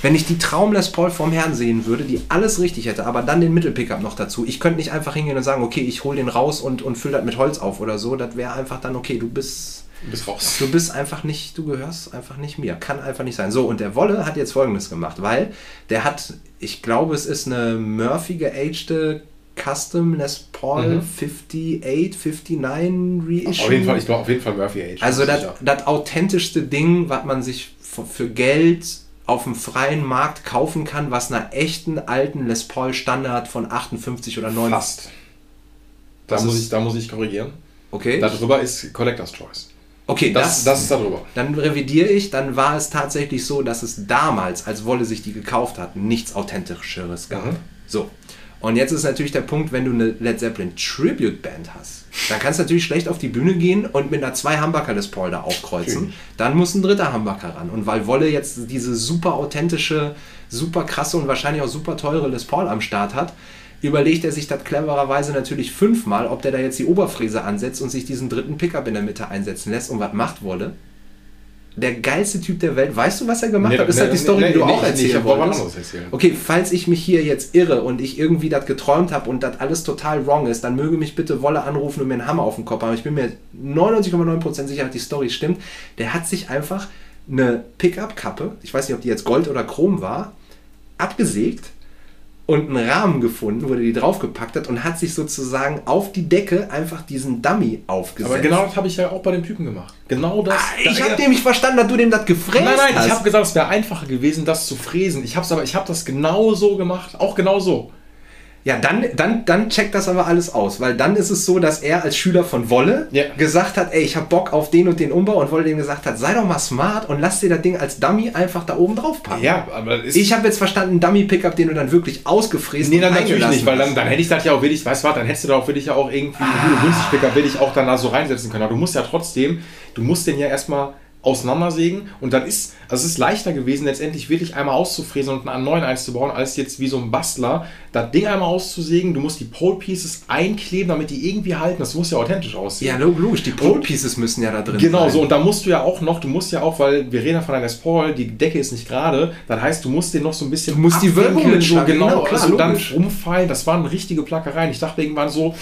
Wenn ich die Traum Les Paul vorm Herrn sehen würde, die alles richtig hätte, aber dann den Mittelpickup noch dazu, ich könnte nicht einfach hingehen und sagen, okay, ich hole den raus und, und fülle das mit Holz auf oder so. Das wäre einfach dann, okay, du bist Du bist raus. Du bist einfach nicht, du gehörst einfach nicht mir. Kann einfach nicht sein. So, und der Wolle hat jetzt folgendes gemacht, weil der hat, ich glaube, es ist eine Murphy geagte Custom Les Paul Mhm. 58, 59 Reissue. Auf jeden Fall, ich glaube auf jeden Fall Murphy Age. Also das, das authentischste Ding, was man sich für, Geld auf dem freien Markt kaufen kann, was einer echten alten Les Paul Standard von 58 oder 59. Fast. Da Das muss, ist- ich, da muss ich korrigieren. Okay. Darüber ist Collector's Choice. okay, Das, das ist darüber. Dann revidiere ich, dann war es tatsächlich so, dass es damals, als Wolle sich die gekauft hat, nichts Authentischeres gab. Mhm. So. Und jetzt ist natürlich der Punkt, wenn du eine Led Zeppelin Tribute Band hast, dann kannst du natürlich schlecht auf die Bühne gehen und mit einer zwei Humbucker Les Paul da aufkreuzen. Dann muss ein dritter Humbucker ran. Und weil Wolle jetzt diese super authentische, super krasse und wahrscheinlich auch super teure Les Paul am Start hat, überlegt er sich das clevererweise natürlich fünfmal, ob der da jetzt die Oberfräse ansetzt und sich diesen dritten Pickup in der Mitte einsetzen lässt. Und was macht Wolle? Der geilste Typ der Welt. Weißt du, was er gemacht Nee, hat? Ist nee, das die Story, nee, die du auch erzählen wolltest? erzählen. Okay, falls ich mich hier jetzt irre und ich irgendwie das geträumt habe und das alles total wrong ist, dann möge mich bitte Wolle anrufen und mir einen Hammer auf den Kopf haben. Ich bin mir 99,9% sicher, dass die Story stimmt. Der hat sich einfach eine Pickup-Kappe, ich weiß nicht, ob die jetzt Gold oder Chrom war, abgesägt und einen Rahmen gefunden, wo er die draufgepackt hat und hat sich sozusagen auf die Decke einfach diesen Dummy aufgesetzt. Aber genau das habe ich ja auch bei dem Typen gemacht. Genau das. Ah, ich Da- habe nämlich verstanden, dass du dem das gefräst Nein, nein, hast. ich habe gesagt, es wäre einfacher gewesen, das zu fräsen. Ich habe aber, ich habe das genau so gemacht, auch genau so. Ja, dann, dann, dann checkt das aber alles aus, weil dann ist es so, dass er als Schüler von Wolle Ja. gesagt hat, ey, ich hab Bock auf den und den Umbau und Wolle dem gesagt hat, sei doch mal smart und lass dir das Ding als Dummy einfach da oben drauf packen. Ja, aber Ich habe jetzt verstanden, Dummy-Pickup, den du dann wirklich ausgefräst Nee, und dann natürlich nicht, weil dann, hast. dann hätte ich das ja auch wirklich, weißt du was, dann hättest du da auch wirklich ja auch irgendwie einen guten günstig Picker, will ich auch dann da so reinsetzen können. Aber du musst ja trotzdem, du musst den ja erstmal auseinandersägen und dann ist, also es ist leichter gewesen, letztendlich wirklich einmal auszufräsen und einen neuen einzubauen, als jetzt wie so ein Bastler das Ding einmal auszusägen. Du musst die Pole Pieces einkleben, damit die irgendwie halten. Das muss ja authentisch aussehen. Ja, log- logisch, die Pole-Pieces müssen ja da drin Genau sein. so, und da musst du ja auch noch, du musst ja auch, weil wir reden ja von einer Paul, die Decke ist nicht gerade, das heißt, du musst den noch so ein bisschen Du musst die Wölbung abwinkeln, so genau, genau, klar, also dann rumfallen, das waren richtige Plackereien. Ich dachte irgendwann so,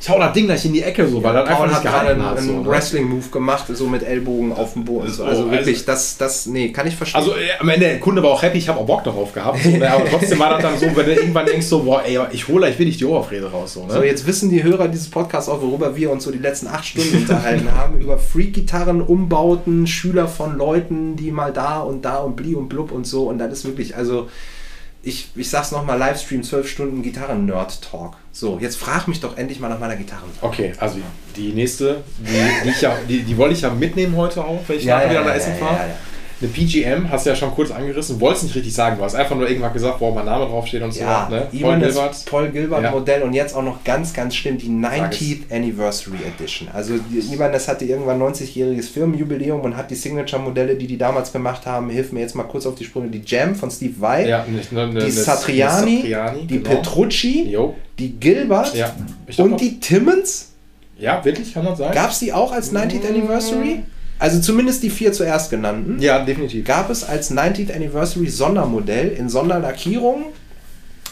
ich hau das Ding gleich in die Ecke, so, weil das einfach Paul nicht gehalten einen, hat. einen So, ne? Wrestling-Move gemacht, so mit Ellbogen auf dem Boden. So. Also So, wirklich, also- das, das, nee, kann ich verstehen. Also äh, am Ende, der Kunde war auch happy, ich habe auch Bock darauf gehabt. So, ne? Aber trotzdem war das dann so, wenn du irgendwann denkst, so, boah, ey, ich hole gleich will ich die Oberfräse raus. So, ne? So, jetzt wissen die Hörer dieses Podcasts auch, worüber wir uns so die letzten acht Stunden unterhalten haben. Über Freak-Gitarren, Umbauten, Schüler von Leuten, die mal da und da und bli und blub und so. Und das ist wirklich, also, ich, ich sag's nochmal, Livestream, 12 Stunden Gitarren-Nerd-Talk. So, jetzt frag mich doch endlich mal nach meiner Gitarre. Okay, also die nächste, die, die, ich ja, die, die wollte ich ja mitnehmen heute auch, wenn ich nachher wieder nach Essen fahre. Eine PGM, hast du ja schon kurz angerissen, wolltest nicht richtig sagen, du hast einfach nur irgendwas gesagt, wo mein Name draufsteht und so. Ja, ne? Das Gilbert. Paul Gilbert Ja. Modell und jetzt auch noch ganz, ganz schlimm die Sag es. 90th Anniversary Edition. Also Ivan das hatte irgendwann 90-jähriges Firmenjubiläum und hat die Signature-Modelle, die die damals gemacht haben, hilf mir jetzt mal kurz auf die Sprünge, die Jam von Steve Vai, Ja, ne, ne, die Satriani, die, Satriani, die genau. Petrucci, Jo. die Gilbert Ja, und die Timmons. Ja, wirklich, kann das sein? Gab es die auch als 90th Anniversary? Also zumindest die vier zuerst genannten. ja, definitiv. gab es als 90th Anniversary Sondermodell in Sonderlackierung.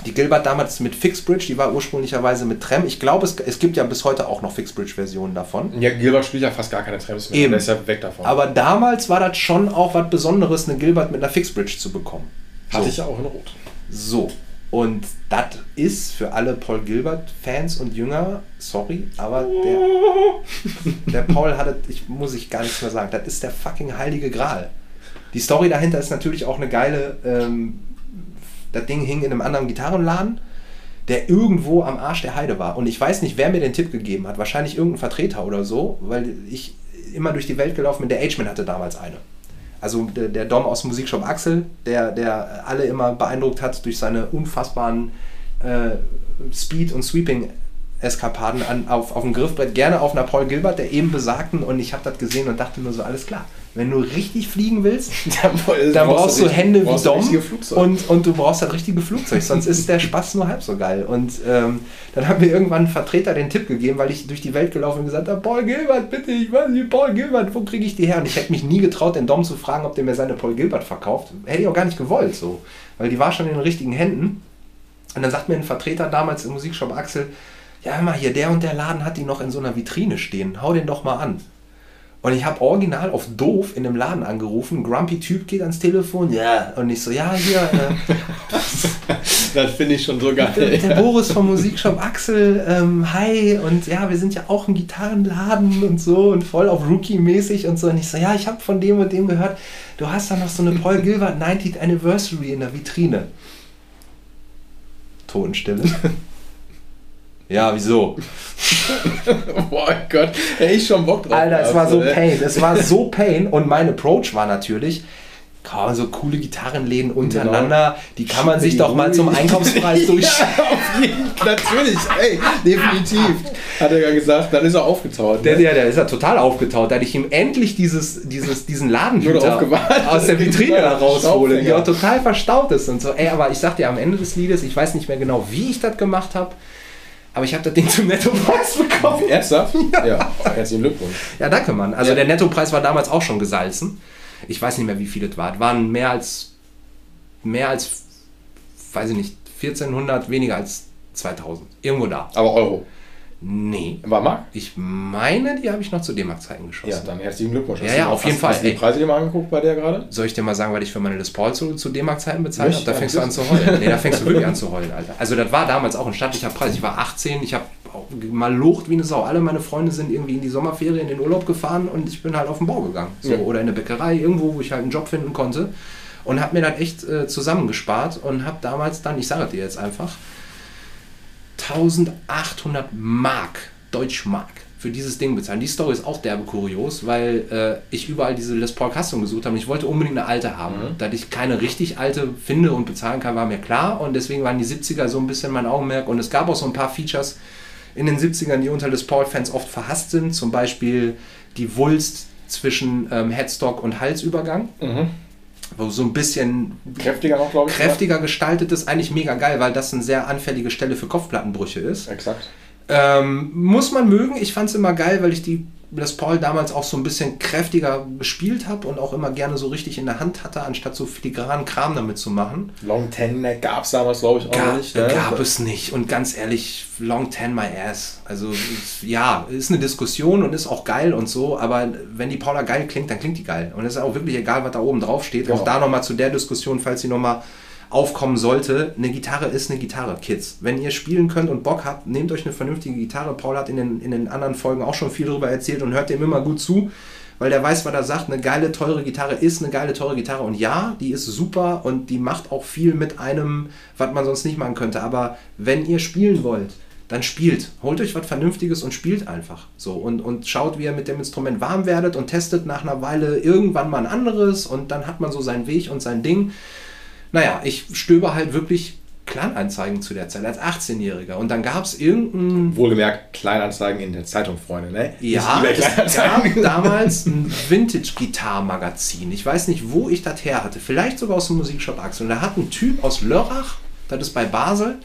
Die Gilbert damals mit Fixbridge, die war ursprünglicherweise mit Trem. Ich glaube, es, es gibt ja bis heute auch noch Fixbridge-Versionen davon. Ja, Gilbert spielt ja fast gar keine Trams mehr. Eben. Der ist ja weg davon. Aber damals war das schon auch was Besonderes, eine Gilbert mit einer Fixbridge zu bekommen. Hatte so. ich ja auch in Rot. So. Und das ist für alle Paul Gilbert-Fans und Jünger, sorry, aber der, der Paul hatte, ich muss ich gar nichts mehr sagen, das ist der fucking heilige Gral. Die Story dahinter ist natürlich auch eine geile. Ähm, das Ding hing in einem anderen Gitarrenladen, der irgendwo am Arsch der Heide war. Und ich weiß nicht, wer mir den Tipp gegeben hat. Wahrscheinlich irgendein Vertreter oder so, weil ich immer durch die Welt gelaufen bin. Der H-Man hatte damals eine. Also der, der Dom aus dem Musikshop Axel, der, der alle immer beeindruckt hat durch seine unfassbaren äh, Speed- und Sweeping-Effekte Eskapaden an, auf, auf dem Griffbrett, gerne auf einer Paul Gilbert, der eben besagten. Und ich habe das gesehen und dachte nur so, alles klar. Wenn du richtig fliegen willst, dann brauchst du Hände wie Dom und, und du brauchst das richtige Flugzeug, sonst ist der Spaß nur halb so geil. Und ähm, dann hat mir irgendwann ein Vertreter den Tipp gegeben, weil ich durch die Welt gelaufen und gesagt habe, Paul Gilbert, bitte, ich weiß nicht, Paul Gilbert, wo kriege ich die her? Und ich hätte mich nie getraut, den Dom zu fragen, ob der mir seine Paul Gilbert verkauft. Hätte ich auch gar nicht gewollt so, weil die war schon in den richtigen Händen. Und dann sagt mir ein Vertreter damals im Musikshop Axel, ja, hör mal, hier, der und der Laden hat die noch in so einer Vitrine stehen, hau den doch mal an. Und ich habe original auf doof in dem Laden angerufen. Grumpy Typ geht ans Telefon. Ja. Und ich so, ja, hier. Äh, das finde ich schon so geil. Der, der Boris vom Musikshop Axel, ähm, hi. Und ja, wir sind ja auch ein Gitarrenladen und so und voll auf Rookie-mäßig und so. Und ich so, ja, ich habe von dem und dem gehört, du hast da noch so eine Paul Gilbert 90th Anniversary in der Vitrine. Totenstille. Ja, wieso? Boah Gott, hätte ich schon Bock drauf. Alter, es war so Pain. Es war so Pain. Und mein Approach war natürlich, kaum so coole Gitarrenläden untereinander, genau. die kann man sich doch mal zum Einkaufspreis durchschauen. ja, natürlich, ey, definitiv. Hat er ja gesagt, dann ist er aufgetaut. Der, ne? der, der ist ja total aufgetaut. Da ich ihm endlich dieses, dieses, diesen Ladenhüter aus der Vitrine da raushole, die auch total verstaut ist und so. Ey, aber ich sag dir am Ende des Liedes, ich weiß nicht mehr genau, wie ich das gemacht habe. Aber ich habe das Ding zum Nettopreis bekommen. Ernsthaft? Ja. ja. Herzlichen Glückwunsch. Ja, danke, Mann. Also ja. der Nettopreis war damals auch schon gesalzen. Ich weiß nicht mehr, wie viel es war. Es waren mehr als, mehr als, weiß ich nicht, 1400 weniger als 2000. Irgendwo da. Aber Euro. Nee. War Mark? Ich meine, die habe ich noch zu D-Mark-Zeiten geschossen. Ja, dann herzlichen Glückwunsch. Ja, ja, auf jeden Fall. Hast du die Preise dir mal angeguckt bei der gerade? Soll ich dir mal sagen, weil ich für meine Les Paul zu, zu D-Mark-Zeiten bezahlt habe? Da fängst du an zu heulen. Nee, da fängst du wirklich an zu heulen, Alter. Also das war damals auch ein stattlicher Preis. Ich war 18, ich habe mal locht wie eine Sau. Alle meine Freunde sind irgendwie in die Sommerferien in den Urlaub gefahren und ich bin halt auf den Bau gegangen. So, ja. Oder in eine Bäckerei, irgendwo, wo ich halt einen Job finden konnte. Und habe mir das echt äh, zusammengespart und habe damals dann, ich sage dir jetzt einfach, 1800 Mark Deutschmark für dieses Ding bezahlen. Die Story ist auch derbe kurios, weil äh, ich überall diese Les Paul Custom gesucht habe und ich wollte unbedingt eine alte haben. Mhm. Da ich keine richtig alte finde und bezahlen kann, war mir klar und deswegen waren die 70er so ein bisschen mein Augenmerk und es gab auch so ein paar Features in den 70ern, die unter Les Paul-Fans oft verhasst sind, zum Beispiel die Wulst zwischen ähm, Headstock und Halsübergang. Mhm wo so ein bisschen kräftiger noch, ich. Kräftiger gestaltet ist, eigentlich mega geil, weil das eine sehr anfällige Stelle für Kopfplattenbrüche ist. Exakt. Ähm, muss man mögen. Ich fand es immer geil, weil ich die Les Paul damals auch so ein bisschen kräftiger gespielt habe und auch immer gerne so richtig in der Hand hatte, anstatt so filigranen Kram damit zu machen. Long Ten gab es damals, glaube ich, auch Ga nicht. Ne? Gab es nicht. Und ganz ehrlich, Long Ten My Ass. Also ja, ist eine Diskussion und ist auch geil und so, aber wenn die Paula geil klingt, dann klingt die geil. Und es ist auch wirklich egal, was da oben drauf steht. Genau. Auch da nochmal zu der Diskussion, falls sie nochmal aufkommen sollte, eine Gitarre ist eine Gitarre, Kids. Wenn ihr spielen könnt und Bock habt, nehmt euch eine vernünftige Gitarre. Paul hat in den, in den anderen Folgen auch schon viel darüber erzählt und hört dem immer gut zu, weil der weiß, was er sagt. Eine geile, teure Gitarre ist eine geile, teure Gitarre. Und ja, die ist super und die macht auch viel mit einem, was man sonst nicht machen könnte. Aber wenn ihr spielen wollt, dann spielt. Holt euch was Vernünftiges und spielt einfach. So und, und schaut, wie ihr mit dem Instrument warm werdet und testet nach einer Weile irgendwann mal ein anderes und dann hat man so seinen Weg und sein Ding. Naja, ich stöber halt wirklich Kleinanzeigen zu der Zeit als 18-Jähriger. Und dann gab es irgendein. Wohlgemerkt, Kleinanzeigen in der Zeitung, Freunde, ne? Ja, es gab damals ein Vintage-Gitar-Magazin. Ich weiß nicht, wo ich das her hatte. Vielleicht sogar aus dem Musikshop Axel. Und da hat ein Typ aus Lörrach, das ist bei Basel,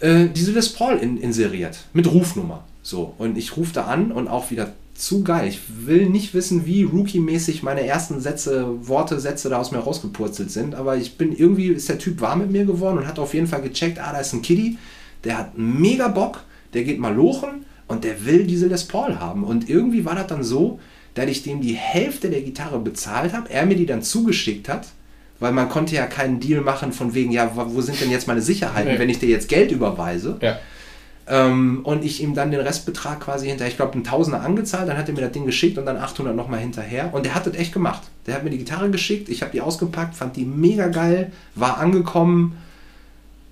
äh, diese Les Paul in, inseriert. Mit Rufnummer. So. Und ich rufe da an und auch wieder zu geil. Ich will nicht wissen, wie Rookie-mäßig meine ersten Sätze, Worte, Sätze da aus mir rausgepurzelt sind, aber ich bin irgendwie, ist der Typ warm mit mir geworden und hat auf jeden Fall gecheckt, ah, da ist ein Kitty, der hat mega Bock, der geht mal lochen und der will diese Les Paul haben. Und irgendwie war das dann so, dass ich dem die Hälfte der Gitarre bezahlt habe, er mir die dann zugeschickt hat, weil man konnte ja keinen Deal machen von wegen, ja, wo sind denn jetzt meine Sicherheiten, nee. wenn ich dir jetzt Geld überweise. Ja. Ähm, und ich ihm dann den Restbetrag quasi hinterher, ich glaube, ein Tausender angezahlt, dann hat er mir das Ding geschickt und dann 800 nochmal hinterher. Und der hat das echt gemacht. Der hat mir die Gitarre geschickt, ich habe die ausgepackt, fand die mega geil, war angekommen.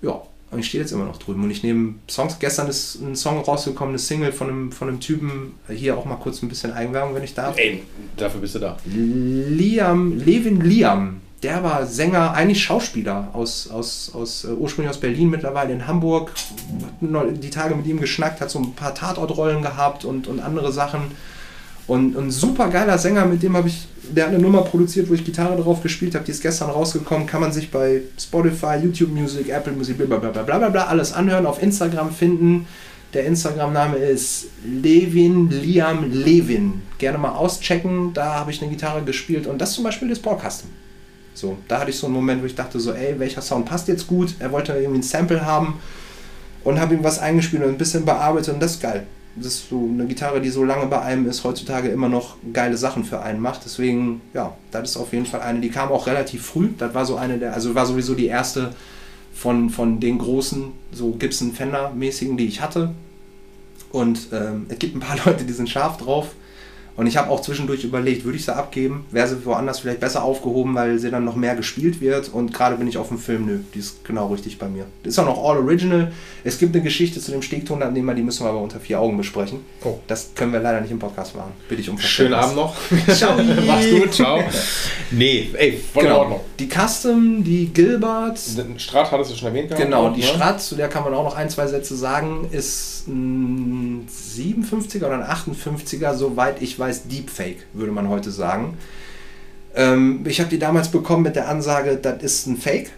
Ja, und ich stehe jetzt immer noch drüben. Und ich nehme Songs. Gestern ist ein Song rausgekommen, eine Single von einem, von einem Typen. Hier auch mal kurz ein bisschen Eigenwerbung, wenn ich darf. Ey, dafür bist du da. Liam, Levin Liam der war Sänger, eigentlich Schauspieler, aus, aus, aus, äh, ursprünglich aus Berlin, mittlerweile in Hamburg. Hat die Tage mit ihm geschnackt, hat so ein paar Tatortrollen gehabt und, und andere Sachen. Und ein super geiler Sänger, mit dem habe ich, der hat eine Nummer produziert, wo ich Gitarre drauf gespielt habe, die ist gestern rausgekommen, kann man sich bei Spotify, YouTube Music, Apple Music, bla bla bla bla bla alles anhören, auf Instagram finden. Der Instagram-Name ist Levin Liam Levin. Gerne mal auschecken, da habe ich eine Gitarre gespielt und das zum Beispiel ist Custom. So, da hatte ich so einen Moment, wo ich dachte so, ey, welcher Sound passt jetzt gut? Er wollte irgendwie ein Sample haben und habe ihm was eingespielt und ein bisschen bearbeitet und das ist geil. Das ist so eine Gitarre, die so lange bei einem ist, heutzutage immer noch geile Sachen für einen macht. Deswegen, ja, das ist auf jeden Fall eine, die kam auch relativ früh. Das war so eine der, also war sowieso die erste von, von den großen, so Gibson Fender mäßigen, die ich hatte. Und ähm, es gibt ein paar Leute, die sind scharf drauf. Und ich habe auch zwischendurch überlegt, würde ich sie abgeben? Wäre sie woanders vielleicht besser aufgehoben, weil sie dann noch mehr gespielt wird? Und gerade bin ich auf dem Film, nö, die ist genau richtig bei mir. Das ist auch noch all original. Es gibt eine Geschichte zu dem Stegtonabnehmer, die müssen wir aber unter vier Augen besprechen. Oh. Das können wir leider nicht im Podcast machen. Bitte ich um Schönen Abend noch. Ciao. Mach's gut, ciao. nee, ey, voll genau. in Ordnung. Die Custom, die Gilbert. Strat hattest du schon erwähnt gehabt. Genau, die ne? Strat, zu der kann man auch noch ein, zwei Sätze sagen, ist ein 57er oder ein 58er, soweit ich weiß, Deepfake, würde man heute sagen. Ähm, ich habe die damals bekommen mit der Ansage, das ist ein Fake.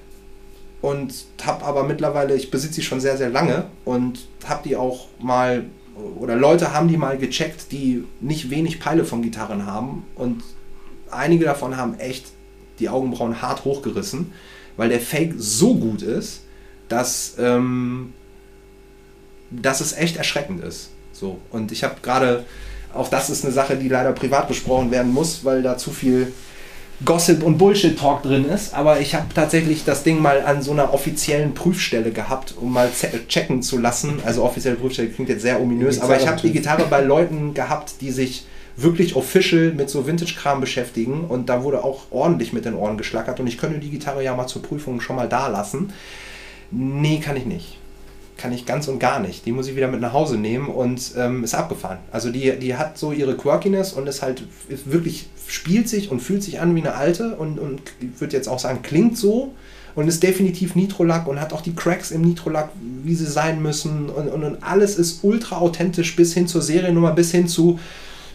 Und habe aber mittlerweile, ich besitze sie schon sehr, sehr lange und habe die auch mal, oder Leute haben die mal gecheckt, die nicht wenig Peile von Gitarren haben. Und einige davon haben echt die Augenbrauen hart hochgerissen, weil der Fake so gut ist, dass, ähm, dass es echt erschreckend ist. So. Und ich habe gerade, auch das ist eine Sache, die leider privat besprochen werden muss, weil da zu viel Gossip und Bullshit-Talk drin ist. Aber ich habe tatsächlich das Ding mal an so einer offiziellen Prüfstelle gehabt, um mal checken zu lassen. Also offizielle Prüfstelle klingt jetzt sehr ominös, aber ich habe die Gitarre bei Leuten gehabt, die sich wirklich official mit so Vintage-Kram beschäftigen und da wurde auch ordentlich mit den Ohren geschlackert und ich könnte die Gitarre ja mal zur Prüfung schon mal da lassen. Nee, kann ich nicht kann ich ganz und gar nicht. Die muss ich wieder mit nach Hause nehmen und ähm, ist abgefahren. Also die, die hat so ihre Quirkiness und ist halt ist wirklich, spielt sich und fühlt sich an wie eine alte und, und ich würde jetzt auch sagen, klingt so und ist definitiv Nitrolack und hat auch die Cracks im Nitrolack, wie sie sein müssen und, und, und alles ist ultra authentisch bis hin zur Seriennummer, bis hin zu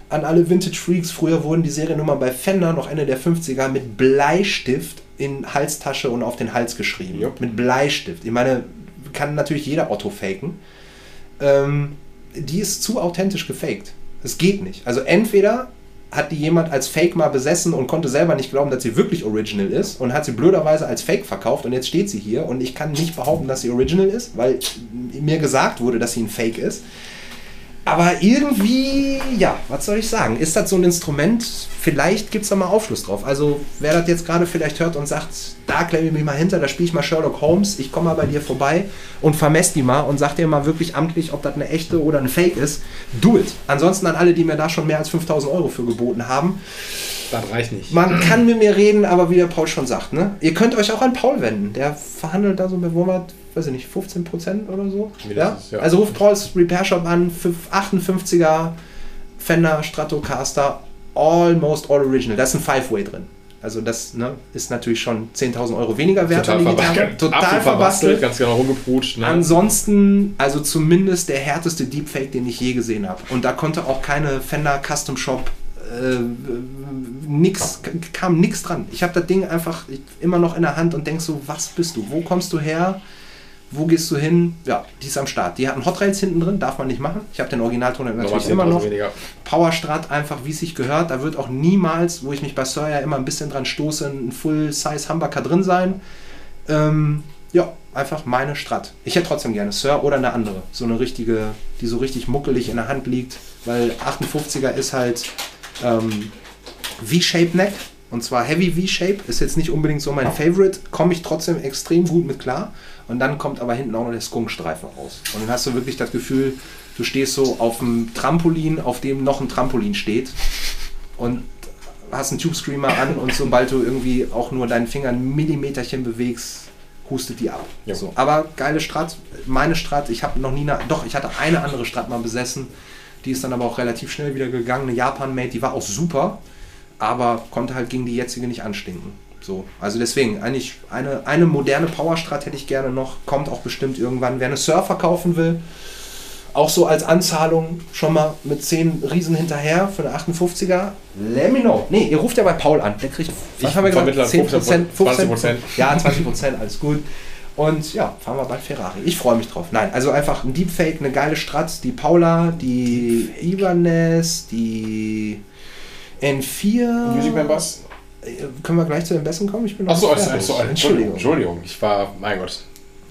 an alle Vintage Freaks. Früher wurden die Seriennummer bei Fender noch Ende der 50er mit Bleistift in Halstasche und auf den Hals geschrieben. Yep. Mit Bleistift. Ich meine, kann natürlich jeder Otto faken. Ähm, die ist zu authentisch gefaked. Es geht nicht. Also entweder hat die jemand als Fake mal besessen und konnte selber nicht glauben, dass sie wirklich original ist und hat sie blöderweise als Fake verkauft und jetzt steht sie hier und ich kann nicht behaupten, dass sie original ist, weil mir gesagt wurde, dass sie ein Fake ist. Aber irgendwie, ja, was soll ich sagen? Ist das so ein Instrument? Vielleicht gibt es da mal Aufschluss drauf. Also, wer das jetzt gerade vielleicht hört und sagt, da klemme ich mich mal hinter, da spiele ich mal Sherlock Holmes, ich komme mal bei dir vorbei und vermesse die mal und sag dir mal wirklich amtlich, ob das eine echte oder ein Fake ist, do it. Ansonsten an alle, die mir da schon mehr als 5000 Euro für geboten haben. Das reicht nicht. Man kann mit mir reden, aber wie der Paul schon sagt, ne? ihr könnt euch auch an Paul wenden. Der verhandelt da so bei Wurmert weiß ich nicht, 15% oder so. Ja? ja? Also ruft Pauls Repair Shop an, 58er Fender Stratocaster, almost all original. Da ist ein Five-Way drin. Also das ne, ist natürlich schon 10.000 Euro weniger wert. Total, verba total verbastelt, ganz genau rumgeprutscht. Ne? Ansonsten, also zumindest der härteste Deepfake, den ich je gesehen habe. Und da konnte auch keine Fender Custom Shop äh, nix, kam nichts dran. Ich habe das Ding einfach immer noch in der Hand und denk so, was bist du? Wo kommst du her? Wo gehst du hin? Ja, die ist am Start. Die hat einen Hot Rails hinten drin, darf man nicht machen. Ich habe den Originalton natürlich immer noch. Powerstrat einfach, wie es sich gehört. Da wird auch niemals, wo ich mich bei Sawyer immer ein bisschen dran stoße, ein Full-Size Humbucker drin sein. Ähm, ja, einfach meine Strat. Ich hätte trotzdem gerne Sir oder eine andere. So eine richtige, die so richtig muckelig in der Hand liegt. Weil 58er ist halt ähm, V-Shape Neck. Und zwar Heavy V-Shape. Ist jetzt nicht unbedingt so mein Favorite. Komme ich trotzdem extrem gut mit klar. Und dann kommt aber hinten auch noch der Skunkstreifen raus. Und dann hast du wirklich das Gefühl, du stehst so auf einem Trampolin, auf dem noch ein Trampolin steht. Und hast einen Tube Screamer an und sobald du irgendwie auch nur deinen Finger ein Millimeterchen bewegst, hustet die ab. Ja. So. Aber geile Strat, meine Strat, ich habe noch nie, eine, doch, ich hatte eine andere Strat mal besessen, die ist dann aber auch relativ schnell wieder gegangen, eine Japan-Made, die war auch super, aber konnte halt gegen die jetzige nicht anstinken. So, also deswegen, eigentlich eine, eine moderne Powerstrat hätte ich gerne noch, kommt auch bestimmt irgendwann. Wer eine Surfer kaufen will, auch so als Anzahlung schon mal mit 10 Riesen hinterher für eine 58er. Let me know. Nee, ihr ruft ja bei Paul an. Der kriegt, was haben wir gesagt? 10 Prozent, 15 Prozent. Ja, 20 Prozent, alles gut. Und ja, fahren wir bald Ferrari. Ich freue mich drauf. Nein, also einfach ein Deepfake, eine geile Stratz, die Paula, die Ibanez, die N4. Music Man Bass. Äh, können wir gleich zu den Besten kommen? Ich bin noch Achso, also, also, Entschuldigung. Entschuldigung, ich war, mein Gott.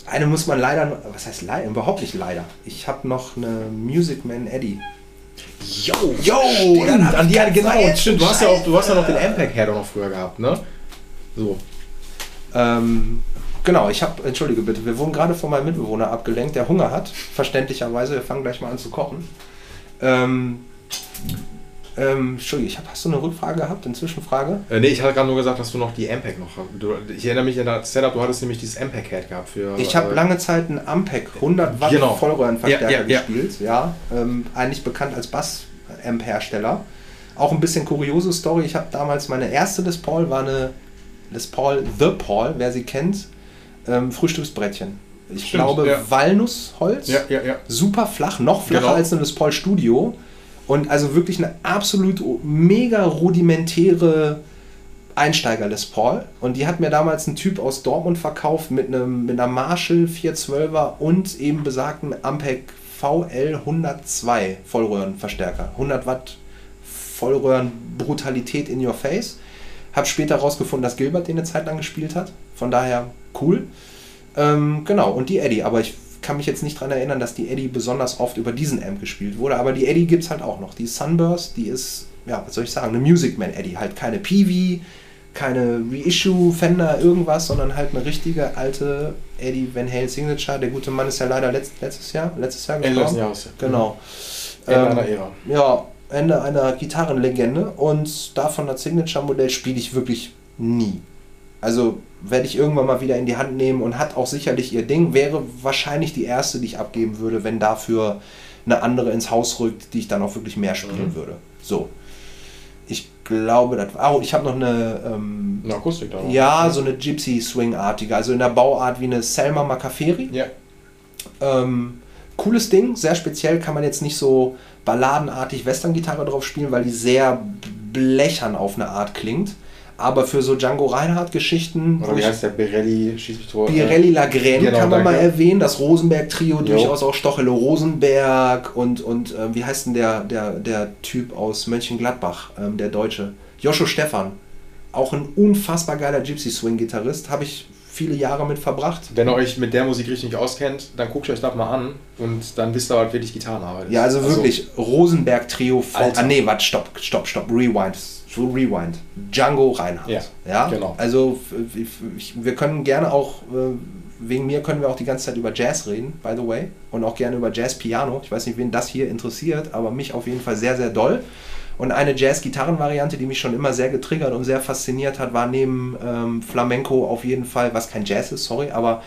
Eine muss man leider, was heißt leider? Überhaupt nicht leider. Ich habe noch eine Music Man Eddie. Yo, yo, stimmt, an die genau, stimmt. Du hast ja auch, du hast ja noch den Ampac Head noch früher gehabt, ne? So. Ähm, genau, ich habe, entschuldige bitte, wir wurden gerade von meinem Mitbewohner abgelenkt, der Hunger hat, verständlicherweise. Wir fangen gleich mal an zu kochen. Ähm, ähm, Entschuldigung, ich hab, hast du eine Rückfrage gehabt, eine Zwischenfrage? Äh, nee, ich hatte gerade nur gesagt, dass du noch die Ampeg noch du, Ich erinnere mich an das Setup, du hattest nämlich dieses Ampeg-Head gehabt für. Ich habe äh, lange Zeit einen Ampeg 100 Watt genau. Vollröhrenverstärker ja, ja, gespielt, ja. Ähm, eigentlich bekannt als Bass-Amp-Hersteller. Auch ein bisschen kuriose Story. Ich habe damals meine erste Les Paul war eine Les Paul The Paul, wer sie kennt, ähm, Frühstücksbrettchen. Ich Stimmt, glaube. Walnussholz. Ja, ja, ja. Super flach, noch flacher genau. als eine Les Paul Studio. Und also wirklich eine absolut mega rudimentäre Einsteiger Les Paul. Und die hat mir damals ein Typ aus Dortmund verkauft mit, einem, mit einer Marshall 412er und eben besagten Ampeg VL 102 Vollröhrenverstärker. 100 Watt Vollröhren Brutalität in your face. Hab später herausgefunden, dass Gilbert den eine Zeit lang gespielt hat. Von daher cool. Ähm, genau, und die Eddie. Aber ich kann mich jetzt nicht daran erinnern, dass die Eddie besonders oft über diesen Amp gespielt wurde, aber die Eddie gibt es halt auch noch. Die Sunburst, die ist, ja, was soll ich sagen, eine Music Man Eddie. Halt keine PV, keine Reissue, Fender, irgendwas, sondern halt eine richtige alte Eddie Van Hale Signature. Der gute Mann ist ja leider letzt, letztes Jahr, letztes Jahr gestorben. Ende Jahres. Genau. Ende ähm, einer Ära. Ja, Ende einer Gitarrenlegende und davon das Signature-Modell spiele ich wirklich nie. Also werde ich irgendwann mal wieder in die Hand nehmen und hat auch sicherlich ihr Ding. Wäre wahrscheinlich die erste, die ich abgeben würde, wenn dafür eine andere ins Haus rückt, die ich dann auch wirklich mehr spielen mhm. würde. So. Ich glaube, das Oh, ich habe noch eine. Ähm, eine Akustik da. Ja, so eine Gypsy Swing-artige, also in der Bauart wie eine Selma Macaferi. Ja. Ähm, cooles Ding, sehr speziell, kann man jetzt nicht so balladenartig Western-Gitarre drauf spielen, weil die sehr blechern auf eine Art klingt. Aber für so Django Reinhardt-Geschichten. Oder wie heißt der Birelli? Birelli Lagren genau, kann man danke. mal erwähnen. Das Rosenberg-Trio, durchaus auch Stochelo Rosenberg und, und äh, wie heißt denn der, der, der Typ aus Mönchengladbach, ähm, der Deutsche? Joscho Stefan. Auch ein unfassbar geiler Gypsy-Swing-Gitarrist. Habe ich viele Jahre mit verbracht. Wenn ihr euch mit der Musik richtig auskennt, dann guckt euch das mal an und dann wisst ihr halt, wie ich Gitarren arbeite. Ja, also, also wirklich Rosenberg-Trio. Ah, nee, warte, stopp, stopp, stopp, rewind so Rewind. Django Reinhardt. Ja, ja? genau. Also wir können gerne auch, äh, wegen mir können wir auch die ganze Zeit über Jazz reden, by the way. Und auch gerne über Jazz-Piano. Ich weiß nicht, wen das hier interessiert, aber mich auf jeden Fall sehr, sehr doll. Und eine Jazz-Gitarren-Variante, die mich schon immer sehr getriggert und sehr fasziniert hat, war neben ähm, Flamenco auf jeden Fall, was kein Jazz ist, sorry, aber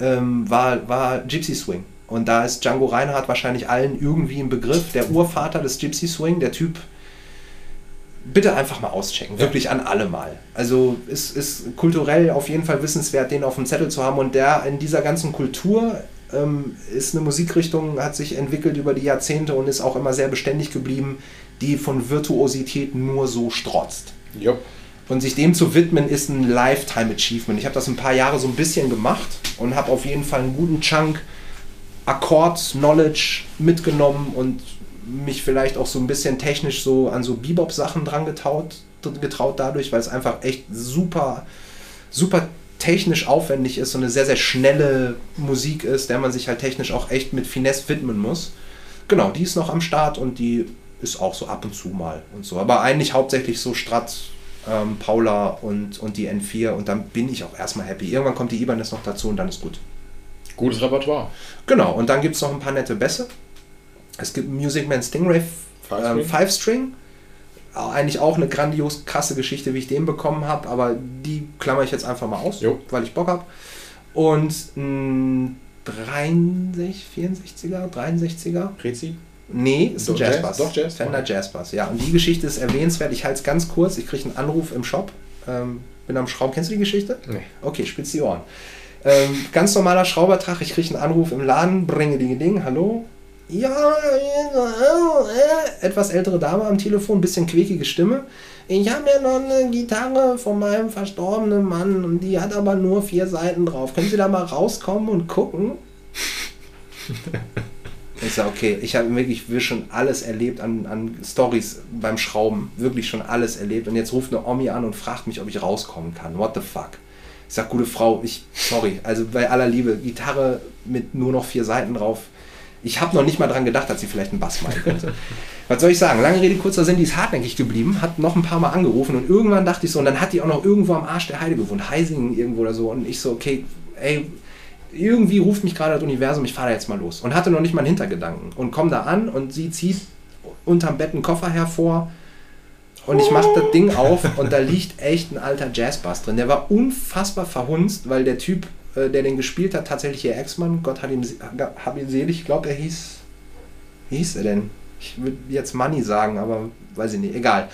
ähm, war, war Gypsy Swing. Und da ist Django Reinhardt wahrscheinlich allen irgendwie im Begriff. Der Urvater des Gypsy Swing, der Typ, bitte einfach mal auschecken. Wirklich an alle mal. Also es ist kulturell auf jeden Fall wissenswert, den auf dem Zettel zu haben. Und der in dieser ganzen Kultur ähm, ist eine Musikrichtung, hat sich entwickelt über die Jahrzehnte und ist auch immer sehr beständig geblieben, die von Virtuosität nur so strotzt. Jupp. Und sich dem zu widmen, ist ein Lifetime Achievement. Ich habe das ein paar Jahre so ein bisschen gemacht und habe auf jeden Fall einen guten Chunk Akkord-Knowledge mitgenommen und mich vielleicht auch so ein bisschen technisch so an so Bebop-Sachen dran getraut, getraut dadurch, weil es einfach echt super, super technisch aufwendig ist und eine sehr, sehr schnelle Musik ist, der man sich halt technisch auch echt mit Finesse widmen muss. Genau, die ist noch am Start und die ist auch so ab und zu mal und so. Aber eigentlich hauptsächlich so Strat, ähm, Paula und, und die N4 und dann bin ich auch erstmal happy. Irgendwann kommt die Ibanez noch dazu und dann ist gut. Gutes Repertoire. Genau, und dann gibt es noch ein paar nette Bässe. Es gibt Music Man Stingray ähm, Five String. Eigentlich auch eine grandios krasse Geschichte, wie ich den bekommen habe, aber die klammer ich jetzt einfach mal aus, jo. weil ich Bock habe. Und ein 63, 64er, 63er. Prezi? Nee, ist ein Jazzbass. Jazz? Doch, Jazz. Fender Jazzbass, ja. Und die Geschichte ist erwähnenswert. Ich halte es ganz kurz. Ich kriege einen Anruf im Shop. Ähm, Bin am Schrauben. Kennst du die Geschichte? Nee. Okay, spitz die Ohren. Ähm, ganz normaler Schraubertag, ich kriege einen Anruf im Laden, bringe die Ding, hallo? Ja, etwas ältere Dame am Telefon, bisschen quäkige Stimme. Ich habe ja noch eine Gitarre von meinem verstorbenen Mann und die hat aber nur vier Seiten drauf. Können Sie da mal rauskommen und gucken? Ich sage, okay, ich habe wirklich wir schon alles erlebt an, an Stories beim Schrauben. Wirklich schon alles erlebt. Und jetzt ruft eine Omi an und fragt mich, ob ich rauskommen kann. What the fuck? Ich sage, gute Frau, ich, sorry, also bei aller Liebe, Gitarre mit nur noch vier Seiten drauf. Ich habe noch nicht mal dran gedacht, dass sie vielleicht einen Bass meinen könnte. Was soll ich sagen? Lange Rede, kurzer Sinn, die ist hartnäckig geblieben, hat noch ein paar Mal angerufen und irgendwann dachte ich so, und dann hat die auch noch irgendwo am Arsch der Heide gewohnt, Heisingen irgendwo oder so. Und ich so, okay, ey, irgendwie ruft mich gerade das Universum, ich fahre da jetzt mal los. Und hatte noch nicht mal einen Hintergedanken. Und komme da an und sie zieht unterm Bett einen Koffer hervor. Und ich mache das Ding auf und da liegt echt ein alter Jazzbass drin. Der war unfassbar verhunzt, weil der Typ, äh, der den gespielt hat, tatsächlich ihr Ex-Mann, Gott hat ihm, hab ihn selig, ich glaube, er hieß, wie hieß er denn? Ich würde jetzt Money sagen, aber weiß ich nicht, egal.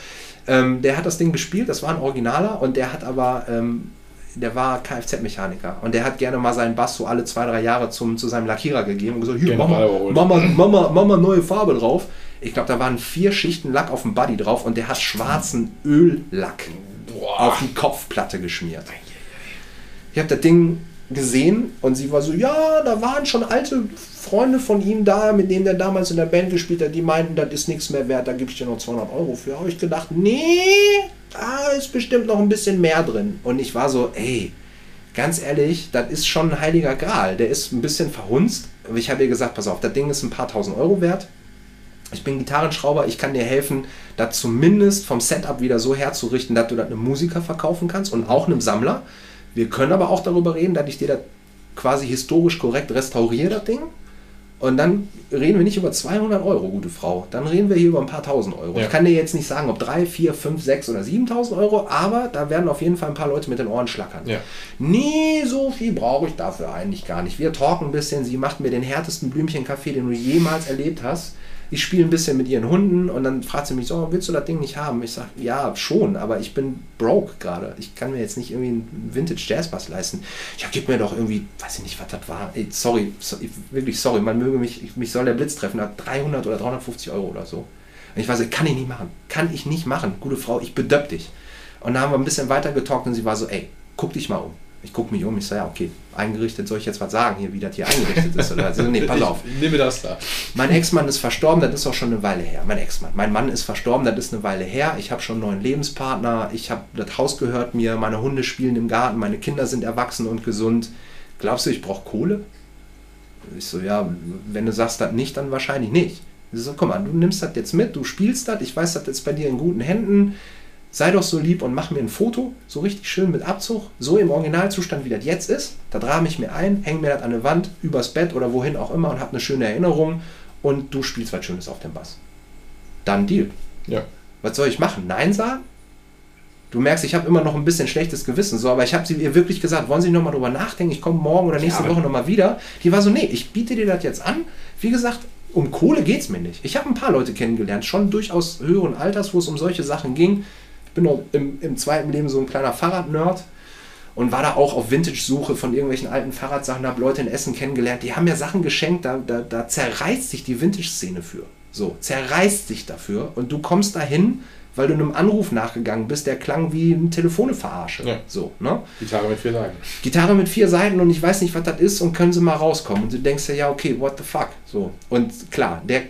Ähm, der hat das Ding gespielt, das war ein Originaler und der hat aber ähm, der war Kfz-Mechaniker und der hat gerne mal seinen Bass so alle zwei, drei Jahre zum, zu seinem Lackierer gegeben und gesagt, hier, mach mal, mach, mal, mach, mal, neue Farbe drauf. Ich glaube, da waren vier Schichten Lack auf dem Buddy drauf und der hat schwarzen Öllack Boah. auf die Kopfplatte geschmiert. Ich habe das Ding gesehen und sie war so, ja, da waren schon alte Freunde von ihm da, mit denen der damals in der Band gespielt hat, die meinten, das ist nichts mehr wert, da gebe ich dir noch 200 Euro für. Habe ich gedacht, nee, da ist bestimmt noch ein bisschen mehr drin. Und ich war so, ey, ganz ehrlich, das ist schon ein heiliger Gral. Der ist ein bisschen verhunzt. Ich habe ihr gesagt, pass auf, das Ding ist ein paar tausend Euro wert. Ich bin Gitarrenschrauber, ich kann dir helfen, das zumindest vom Setup wieder so herzurichten, dass du das einem Musiker verkaufen kannst und auch einem Sammler. Wir können aber auch darüber reden, dass ich dir das quasi historisch korrekt restauriere, das Ding. Und dann reden wir nicht über 200 Euro, gute Frau. Dann reden wir hier über ein paar tausend Euro. Ja. Ich kann dir jetzt nicht sagen, ob 3, 4, 5, 6 oder 7.000 Euro, aber da werden auf jeden Fall ein paar Leute mit den Ohren schlackern. Ja. Nee, so viel brauche ich dafür eigentlich gar nicht. Wir talken ein bisschen. Sie macht mir den härtesten Blümchenkaffee, den du jemals erlebt hast ich spiele ein bisschen mit ihren Hunden und dann fragt sie mich so, willst du das Ding nicht haben? Ich sage, ja, schon, aber ich bin broke gerade. Ich kann mir jetzt nicht irgendwie einen Vintage Jazzbass leisten. Ja, gib mir doch irgendwie, weiß ich nicht, was das war. Ey, sorry, so, wirklich sorry, man möge mich, mich soll der Blitz treffen, hat 300 oder 350 Euro oder so. Und ich weiß, kann ich nicht machen. Kann ich nicht machen. Gute Frau, ich bedöpp dich. Und dann haben wir ein bisschen weiter getalkt und sie war so, ey, guck dich mal um. Ich gucke mich um, ich sage, ja, okay, eingerichtet, soll ich jetzt was sagen hier, wie das hier eingerichtet ist? Oder? Also, nee, pass auf. Ich nehme das da. Mein Ex-Mann ist verstorben, das ist auch schon eine Weile her. Mein Ex-Mann. Mein Mann ist verstorben, das ist eine Weile her. Ich habe schon einen neuen Lebenspartner, ich habe, das Haus gehört mir, meine Hunde spielen im Garten, meine Kinder sind erwachsen und gesund. Glaubst du, ich brauche Kohle? Ich so, ja, wenn du sagst das nicht, dann wahrscheinlich nicht. Ich so, guck mal, du nimmst das jetzt mit, du spielst das, ich weiß, das ist bei dir in guten Händen sei doch so lieb und mach mir ein Foto, so richtig schön mit Abzug, so im Originalzustand, wie das jetzt ist. Da rahme ich mir ein, hänge mir das an eine Wand, übers Bett oder wohin auch immer und habe eine schöne Erinnerung und du spielst was Schönes auf dem Bass. Dann Deal. Ja. Was soll ich machen? Nein sagen? Du merkst, ich habe immer noch ein bisschen schlechtes Gewissen, so, aber ich habe sie ihr wirklich gesagt, wollen Sie nochmal drüber nachdenken, ich komme morgen oder nächste ja, Woche nochmal wieder. Die war so, nee, ich biete dir das jetzt an. Wie gesagt, um Kohle geht es mir nicht. Ich habe ein paar Leute kennengelernt, schon durchaus höheren Alters, wo es um solche Sachen ging bin auch im, im zweiten Leben so ein kleiner Fahrradnerd und war da auch auf Vintage-Suche von irgendwelchen alten Fahrradsachen, habe Leute in Essen kennengelernt, die haben mir Sachen geschenkt, da, da, da zerreißt sich die Vintage-Szene für. So, zerreißt sich dafür und du kommst dahin, weil du einem Anruf nachgegangen bist, der klang wie eine Telefone-Verarsche. Ja. So, ne? Gitarre mit vier Seiten. Gitarre mit vier Seiten und ich weiß nicht, was das ist und können sie mal rauskommen. Und du denkst dir, ja, okay, what the fuck? So. Und klar, der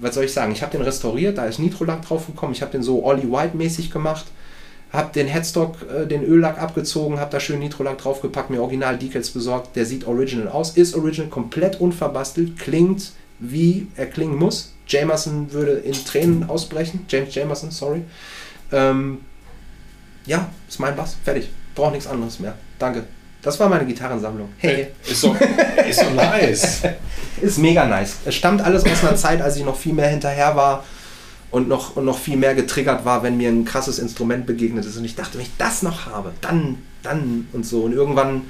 was soll ich sagen, ich habe den restauriert, da ist Nitrolack drauf gekommen, ich habe den so Ollie White mäßig gemacht, habe den Headstock, äh, den Öllack abgezogen, habe da schön Nitrolack draufgepackt, mir Original Decals besorgt, der sieht original aus, ist original, komplett unverbastelt, klingt wie er klingen muss. Jamerson würde in Tränen ausbrechen, James Jamerson, sorry. Ähm, ja, ist mein Bass, fertig, brauche nichts anderes mehr. Danke. Das war meine Gitarrensammlung. Hey. Ist so, ist so nice. ist mega nice. Es stammt alles aus einer Zeit, als ich noch viel mehr hinterher war und noch, und noch viel mehr getriggert war, wenn mir ein krasses Instrument begegnet ist. Und ich dachte, wenn ich das noch habe, dann, dann und so. Und irgendwann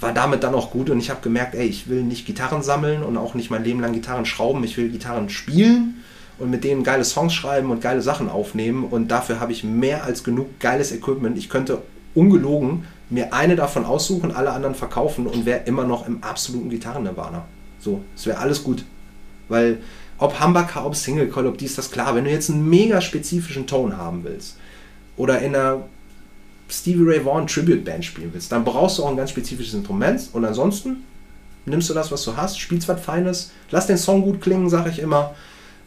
war damit dann auch gut und ich habe gemerkt, ey, ich will nicht Gitarren sammeln und auch nicht mein Leben lang Gitarren schrauben. Ich will Gitarren spielen und mit denen geile Songs schreiben und geile Sachen aufnehmen. Und dafür habe ich mehr als genug geiles Equipment. Ich könnte ungelogen mir eine davon aussuchen, alle anderen verkaufen und wäre immer noch im absoluten Gitarren-Nirvana. So, es wäre alles gut. Weil ob Humbucker, ob Single Coil, ob dies, das klar, wenn du jetzt einen mega spezifischen Ton haben willst oder in einer Stevie Ray Vaughan Tribute Band spielen willst, dann brauchst du auch ein ganz spezifisches Instrument und ansonsten nimmst du das, was du hast, spielst was Feines, lass den Song gut klingen, sag ich immer.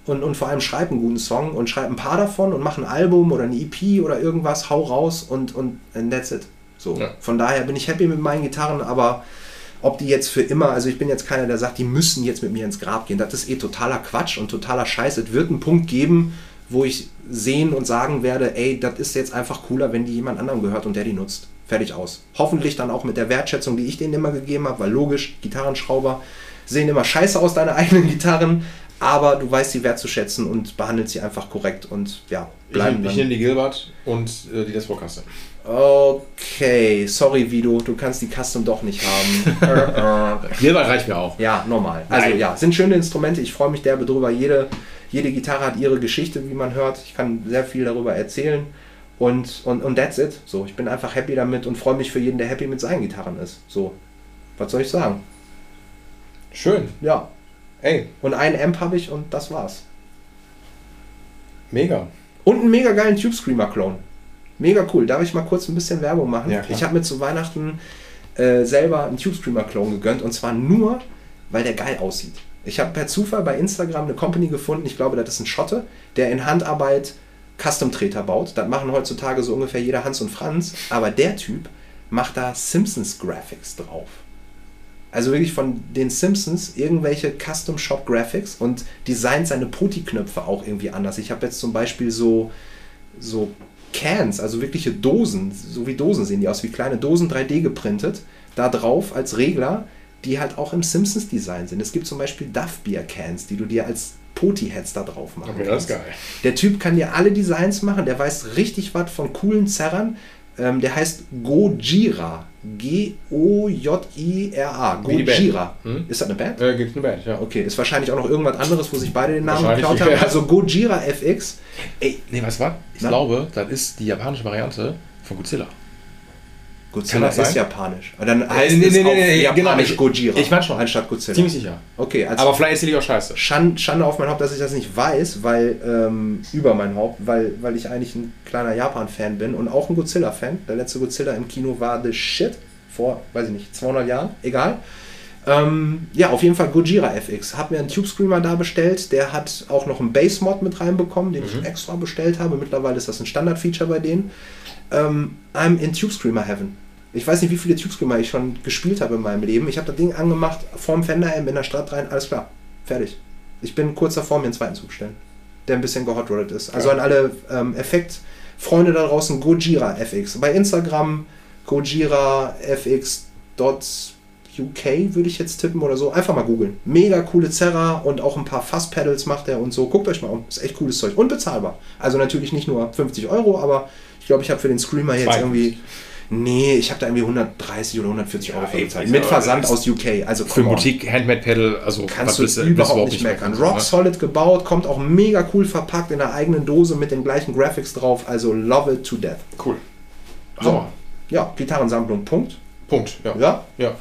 Und, und vor allem schreib einen guten Song und schreib ein paar davon und mach ein Album oder eine EP oder irgendwas, hau raus und, und that's it. So. Ja. Von daher bin ich happy mit meinen Gitarren, aber ob die jetzt für immer, also ich bin jetzt keiner, der sagt, die müssen jetzt mit mir ins Grab gehen. Das ist eh totaler Quatsch und totaler Scheiß. Es wird einen Punkt geben, wo ich sehen und sagen werde, ey, das ist jetzt einfach cooler, wenn die jemand anderem gehört und der die nutzt. Fertig aus. Hoffentlich dann auch mit der Wertschätzung, die ich denen immer gegeben habe, weil logisch, Gitarrenschrauber sehen immer scheiße aus, deine eigenen Gitarren, aber du weißt sie wertzuschätzen und behandelst sie einfach korrekt und ja, bleiben. Ich, ich nehme die Gilbert und äh, die Custom. Okay, sorry Vido, du kannst die Custom doch nicht haben. Gilbert reicht mir auch. Ja, normal. Also Nein. ja, sind schöne Instrumente. Ich freue mich derbe drüber. Jede, jede Gitarre hat ihre Geschichte, wie man hört. Ich kann sehr viel darüber erzählen. Und, und, und that's it. So, ich bin einfach happy damit und freue mich für jeden, der happy mit seinen Gitarren ist. So, was soll ich sagen? Schön. Ja. Ey. Und einen Amp habe ich und das war's. Mega. Und einen mega geilen Tube Screamer Clone. Mega cool. Darf ich mal kurz ein bisschen Werbung machen? Ja, ich habe mir zu Weihnachten äh, selber einen Tube Screamer Clone gegönnt und zwar nur, weil der geil aussieht. Ich habe per Zufall bei Instagram eine Company gefunden, ich glaube, das ist ein Schotte, der in Handarbeit Custom-Treter baut. Das machen heutzutage so ungefähr jeder Hans und Franz, aber der Typ macht da Simpsons Graphics drauf. Also wirklich von den Simpsons irgendwelche Custom Shop Graphics und designt seine Poti-Knöpfe auch irgendwie anders. Ich habe jetzt zum Beispiel so, so Cans, also wirkliche Dosen, so wie Dosen sehen die aus, wie kleine Dosen 3D geprintet, da drauf als Regler, die halt auch im Simpsons Design sind. Es gibt zum Beispiel Duff Beer Cans, die du dir als Poti-Heads da drauf machen okay, kannst. Das ist geil. Der Typ kann dir alle Designs machen, der weiß richtig was von coolen Zerrern. Ähm, der heißt Gojira. G-O-J-I-R-A. Gojira. Hm? Ist das eine Band? Äh, gibt eine Band, ja. Okay, ist wahrscheinlich auch noch irgendwas anderes, wo sich beide den Namen geklaut haben. Ja. Also Gojira FX. Ey, nee, was war? Ich Na? glaube, das ist die japanische Variante von Godzilla. Godzilla ist japanisch. Und dann heißt nee, nee, nee, nee, japanisch genau, Gojira. Ich meine schon. Anstatt Godzilla. Ziemlich sicher. Okay, also Aber vielleicht erzähle ich auch Scheiße. Schande, Schande auf mein Haupt, dass ich das nicht weiß, weil, ähm, über mein Haupt, weil, weil ich eigentlich ein kleiner Japan-Fan bin und auch ein Godzilla-Fan. Der letzte Godzilla im Kino war The Shit vor, weiß ich nicht, 200 Jahren. Egal. Ähm, ja, auf jeden Fall Gojira FX. Hab mir einen Tube Screamer da bestellt. Der hat auch noch einen Bass-Mod mit reinbekommen, den mhm. ich extra bestellt habe. Mittlerweile ist das ein Standard-Feature bei denen. Ähm, I'm in Tube Screamer Heaven. Ich weiß nicht, wie viele Tube Screamer ich schon gespielt habe in meinem Leben. Ich habe das Ding angemacht, vorm Fender M in der Stadt rein, alles klar. Fertig. Ich bin kurz davor, mir einen zweiten zu bestellen, der ein bisschen gehotroddet ist. Also ja. an alle ähm, Effekt-Freunde da draußen, Gojira FX. Bei Instagram Gojira FX UK würde ich jetzt tippen oder so. Einfach mal googeln. Mega coole Zerra und auch ein paar Fass-Pedals macht er und so. Guckt euch mal um. Ist echt cooles Zeug. Und bezahlbar. Also natürlich nicht nur 50 Euro, aber ich glaube, ich habe für den Screamer jetzt irgendwie. Nee, ich habe da irgendwie 130 oder 140 Euro für bezahlt. Mit Versand aus UK. Also für Boutique Handmade Pedal, also kannst du überhaupt bist nicht meckern. Rock solid gebaut, kommt auch mega cool verpackt in der eigenen Dose mit den gleichen Graphics drauf. Also love it to death. Cool. So. Ja, Gitarrensammlung, Punkt. Punkt, ja. Ja? Ja.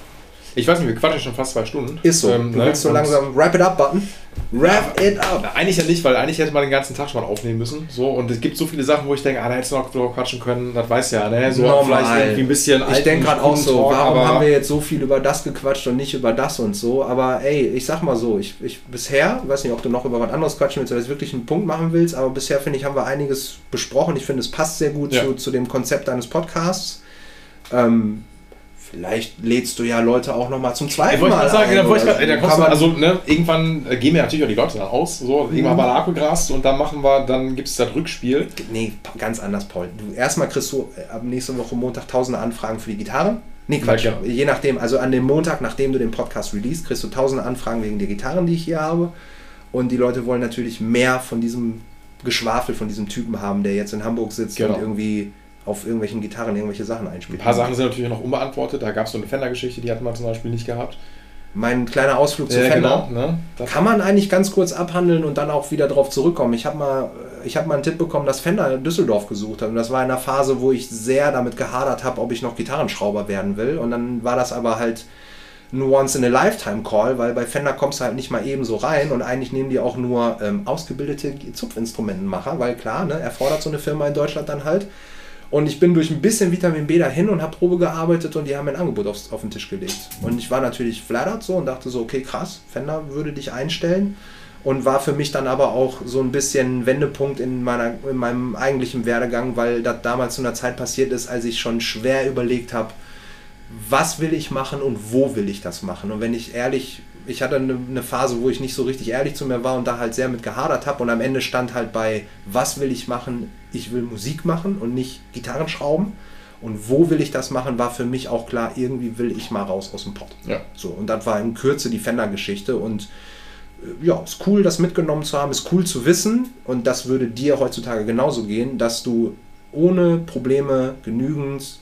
Ich weiß nicht, wir quatschen schon fast zwei Stunden. Ist so. Ähm, du ne? willst so langsam Wrap it up Button. Wrap ja, it up. Na, eigentlich ja nicht, weil eigentlich hätte man den ganzen Tag schon mal aufnehmen müssen. So, und es gibt so viele Sachen, wo ich denke, ah, da hättest du noch drüber quatschen können. Das weiß ja, ne? So Normal. vielleicht irgendwie ein bisschen Ich denke gerade auch so, warum haben wir jetzt so viel über das gequatscht und nicht über das und so. Aber ey, ich sag mal so, ich, ich bisher, ich weiß nicht, ob du noch über was anderes quatschen willst oder jetzt wirklich einen Punkt machen willst, aber bisher finde ich, haben wir einiges besprochen. Ich finde, es passt sehr gut ja. zu, zu dem Konzept deines Podcasts. Ähm, vielleicht lädst du ja Leute auch nochmal zum zweiten Mal. Sagen, ein, ich grad, da man, also ne, irgendwann äh, gehen wir natürlich auch die Leute dann aus. So, mhm. irgendwann mal Akugras und dann machen wir, dann gibt es das Rückspiel. Nee, ganz anders, Paul. Du, erstmal kriegst du äh, ab nächste Woche Montag tausende Anfragen für die Gitarre. Nee, Quatsch. Ja, Je nachdem, also an dem Montag, nachdem du den Podcast release, kriegst du tausende Anfragen wegen der Gitarren, die ich hier habe. Und die Leute wollen natürlich mehr von diesem Geschwafel von diesem Typen haben, der jetzt in Hamburg sitzt genau. und irgendwie auf irgendwelchen Gitarren irgendwelche Sachen einspielt. Ein paar Sachen sind natürlich noch unbeantwortet. Da gab es so eine Fender-Geschichte, die hatten wir zum Beispiel nicht gehabt. Mein kleiner Ausflug zu Ja, Fender. genau, ne? Kann man eigentlich ganz kurz abhandeln und dann auch wieder drauf zurückkommen. Ich habe mal, ich hab mal einen Tipp bekommen, dass Fender in Düsseldorf gesucht hat. Und das war in einer Phase, wo ich sehr damit gehadert habe, ob ich noch Gitarrenschrauber werden will. Und dann war das aber halt ein Once-in-a-Lifetime-Call, weil bei Fender kommst du halt nicht mal eben so rein und eigentlich nehmen die auch nur ähm, ausgebildete Zupfinstrumentenmacher, weil klar, ne, erfordert so eine Firma in Deutschland dann halt. Und ich bin durch ein bisschen Vitamin B dahin und habe Probe gearbeitet und die haben ein Angebot aufs, auf den Tisch gelegt. Und ich war natürlich flattert so und dachte so, okay, krass, Fender würde dich einstellen. Und war für mich dann aber auch so ein bisschen Wendepunkt in, meiner, in meinem eigentlichen Werdegang, weil das damals zu einer Zeit passiert ist, als ich schon schwer überlegt habe, was will ich machen und wo will ich das machen. Und wenn ich ehrlich, ich hatte eine, eine Phase, wo ich nicht so richtig ehrlich zu mir war und da halt sehr mit gehadert habe und am Ende stand halt bei, was will ich machen? Ich will Musik machen und nicht Gitarren schrauben. Und wo will ich das machen, war für mich auch klar, irgendwie will ich mal raus aus dem Pott. Ja. So, und das war in Kürze die Fender-Geschichte und äh, ja, ist cool, das mitgenommen zu haben, ist cool zu wissen und das würde dir heutzutage genauso gehen, dass du ohne Probleme genügend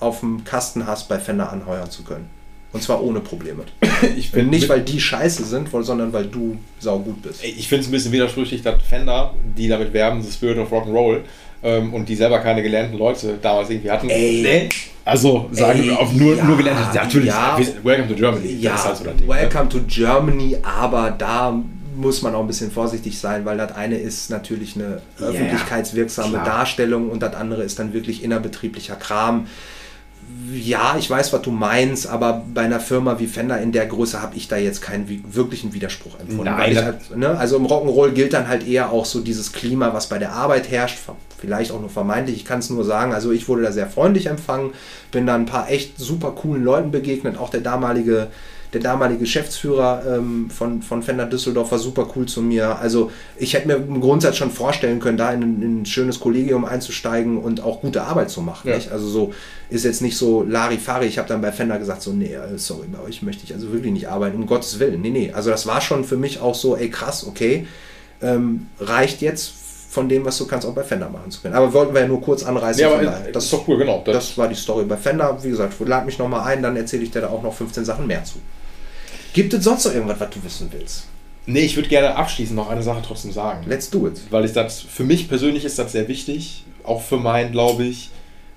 auf dem Kasten hast, bei Fender anheuern zu können. Und zwar ohne Probleme. Ich bin nicht, weil die scheiße sind, sondern weil du saugut bist. Ich finde es ein bisschen widersprüchlich, dass Fender, die damit werben, The Spirit of Rock'n'Roll, ähm, und die selber keine gelernten Leute damals irgendwie hatten. Ey. Nee. Also sagen Ey, wir auf nur, ja, nur gelernte. Natürlich, ja. Welcome to Germany. Ja, das ist halt so das Ding. ne? welcome to Germany, aber da muss man auch ein bisschen vorsichtig sein, weil das eine ist natürlich eine Ja, öffentlichkeitswirksame klar. Darstellung und das andere ist dann wirklich innerbetrieblicher Kram. Ja, ich weiß, was du meinst, aber bei einer Firma wie Fender in der Größe habe ich da jetzt keinen wi- wirklichen Widerspruch empfunden. Nein, halt, ne, also im Rock'n'Roll gilt dann halt eher auch so dieses Klima, was bei der Arbeit herrscht, vielleicht auch nur vermeintlich, ich kann es nur sagen, also ich wurde da sehr freundlich empfangen, bin da ein paar echt super coolen Leuten begegnet, auch der damalige der damalige Geschäftsführer ähm, von, von Fender Düsseldorf war super cool zu mir. Also ich hätte mir im Grundsatz schon vorstellen können, da in, ein- in ein schönes Kollegium einzusteigen und auch gute Arbeit zu machen. Ja. Also so ist jetzt nicht so Larifari. Ich habe dann bei Fender gesagt, so, nee, äh, sorry, bei euch möchte ich also wirklich nicht arbeiten, um Gottes Willen. Nee, nee. Also das war schon für mich auch so, ey krass, okay, ähm, reicht jetzt von dem, was du kannst, auch bei Fender machen zu können. Aber wollten wir ja nur kurz anreißen. Nee, aber von daher. das ist doch cool, genau. Das, Das war die Story bei Fender. Wie gesagt, lad mich nochmal ein, dann erzähle ich dir da auch noch 15 Sachen mehr zu. Gibt es sonst noch irgendwas, was du wissen willst? nee, ich würde gerne abschließend noch eine Sache trotzdem sagen. Let's do it. weil ich das, für mich persönlich ist das sehr wichtig, auch für meinen, glaube ich,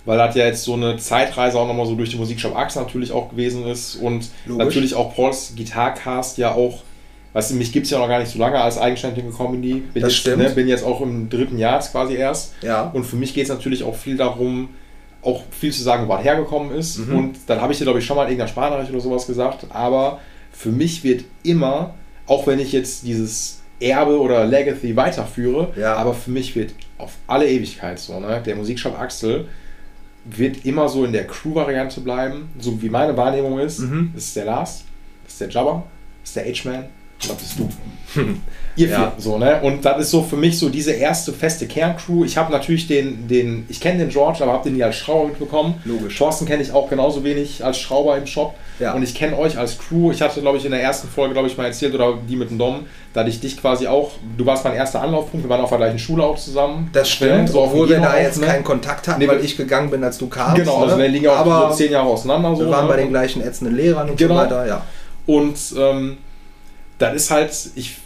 weil das ja jetzt so eine Zeitreise auch nochmal so durch die Musikshop Achse natürlich auch gewesen ist und Logisch. natürlich auch Pauls Gitarcast ja auch, weißt du, mich gibt es ja noch gar nicht so lange als eigenständige Comedy, bin, Das jetzt, stimmt. Ne, bin jetzt auch im dritten Jahr quasi erst Ja. und für mich geht es natürlich auch viel darum, auch viel zu sagen, wo was hergekommen ist Mhm. und dann habe ich dir, glaube ich, schon mal in irgendeiner Sprachnachricht oder sowas gesagt, aber für mich wird immer, auch wenn ich jetzt dieses Erbe oder Legacy weiterführe, Ja. aber für mich wird auf alle Ewigkeit so, ne, der Musikshop Axel wird immer so in der Crew-Variante bleiben, so wie meine Wahrnehmung ist. Mhm. Das ist der Lars, das ist der Jabba, das ist der H-Man und das bist du. Ihr Ja. vier, so, ne? Und das ist so für mich so diese erste feste Kerncrew. Ich habe natürlich den, den, ich kenne den George, aber habe den nie als Schrauber mitbekommen. Logisch. Thorsten kenne ich auch genauso wenig als Schrauber im Shop. Ja. Und ich kenne euch als Crew. Ich hatte, glaube ich, in der ersten Folge, glaube ich, mal erzählt, oder die mit dem Dom, dass ich dich quasi auch, du warst mein erster Anlaufpunkt, wir waren auf der gleichen Schule auch zusammen. Das stimmt, So obwohl wir da auch, jetzt ne? keinen Kontakt hatten, Nee, weil ich gegangen bin, als du kamst. Genau, also ne? wir liegen auch Aber so zehn Jahre auseinander. So, wir waren ne? bei den gleichen ätzenden Lehrern und Genau. so weiter, ja. Und ähm, das ist halt, ich,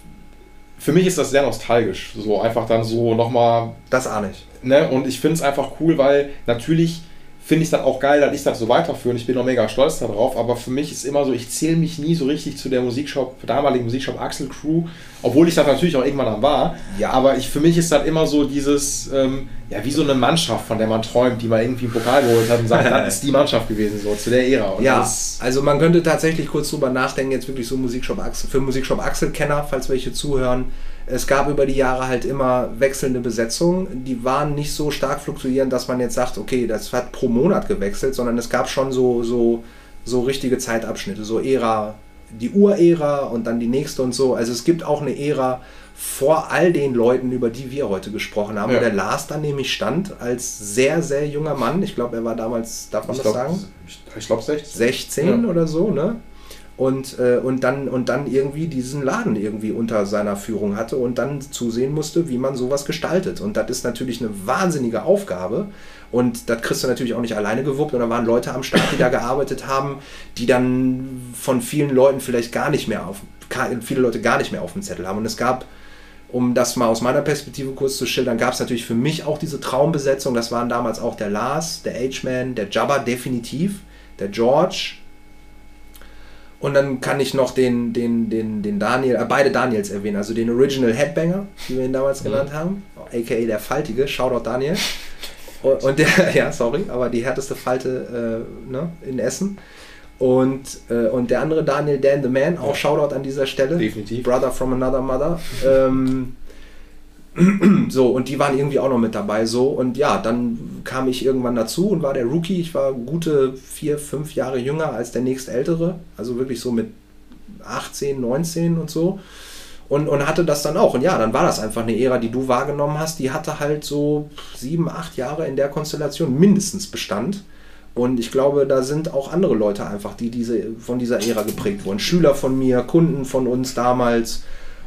für mich ist das sehr nostalgisch. So einfach dann so nochmal Das ahne ich. Ne? Und ich finde es einfach cool, weil natürlich finde ich dann auch geil, dass ich das so weiterführe. und Ich bin auch mega stolz darauf, aber für mich ist immer so, ich zähle mich nie so richtig zu der Musikshop, damaligen Musikshop Axel Crew, obwohl ich das natürlich auch irgendwann dann war. Ja. Aber ich, für mich ist das immer so dieses, ähm, ja, wie so eine Mannschaft, von der man träumt, die mal irgendwie einen Pokal geholt hat und sagt, das ist die Mannschaft gewesen, so zu der Ära. Und Ja, also man könnte tatsächlich kurz drüber nachdenken, jetzt wirklich so Musikshop Axel, für Musikshop Axel-Kenner, falls welche zuhören. Es gab über die Jahre halt immer wechselnde Besetzungen. Die waren nicht so stark fluktuierend, dass man jetzt sagt, okay, das hat pro Monat gewechselt, sondern es gab schon so, so, so richtige Zeitabschnitte, so Ära, die Urära und dann die nächste und so. Also es gibt auch eine Ära vor all den Leuten, über die wir heute gesprochen haben. Ja. Der Lars dann nämlich stand als sehr, sehr junger Mann. Ich glaube, er war damals, darf man ich das glaube, sagen? ich, ich glaube 16. 16 Ja. oder so, ne? Und, äh, und, dann, und dann irgendwie diesen Laden irgendwie unter seiner Führung hatte und dann zusehen musste, wie man sowas gestaltet. Und das ist natürlich eine wahnsinnige Aufgabe. Und das kriegst du natürlich auch nicht alleine gewuppt. Und da waren Leute am Start, die da gearbeitet haben, die dann von vielen Leuten vielleicht gar nicht mehr auf, viele Leute gar nicht mehr auf dem Zettel haben. Und es gab, um das mal aus meiner Perspektive kurz zu schildern, gab es natürlich für mich auch diese Traumbesetzung. Das waren damals auch der Lars, der H-Man, der Jabba definitiv, der George, und dann kann ich noch den, den, den, den Daniel, äh, beide Daniels erwähnen, also den Original Headbanger, wie wir ihn damals mhm. genannt haben, aka der Faltige, Shoutout Daniel. Und, und der, ja, sorry, aber die härteste Falte äh, ne, in Essen. Und, äh, und der andere Daniel, Dan the Man, auch Shoutout an dieser Stelle. Definitiv. Brother from another mother. Ähm, so, und die waren irgendwie auch noch mit dabei. So, und ja, dann kam ich irgendwann dazu und war der Rookie. Ich war gute vier, fünf Jahre jünger als der nächstältere. Also wirklich so mit 18, 19 und so. Und, und hatte das dann auch. Und ja, dann war das einfach eine Ära, die du wahrgenommen hast. Die hatte halt so sieben, acht Jahre in der Konstellation mindestens Bestand. Und ich glaube, da sind auch andere Leute einfach, die diese, von dieser Ära geprägt wurden. Schüler von mir, Kunden von uns damals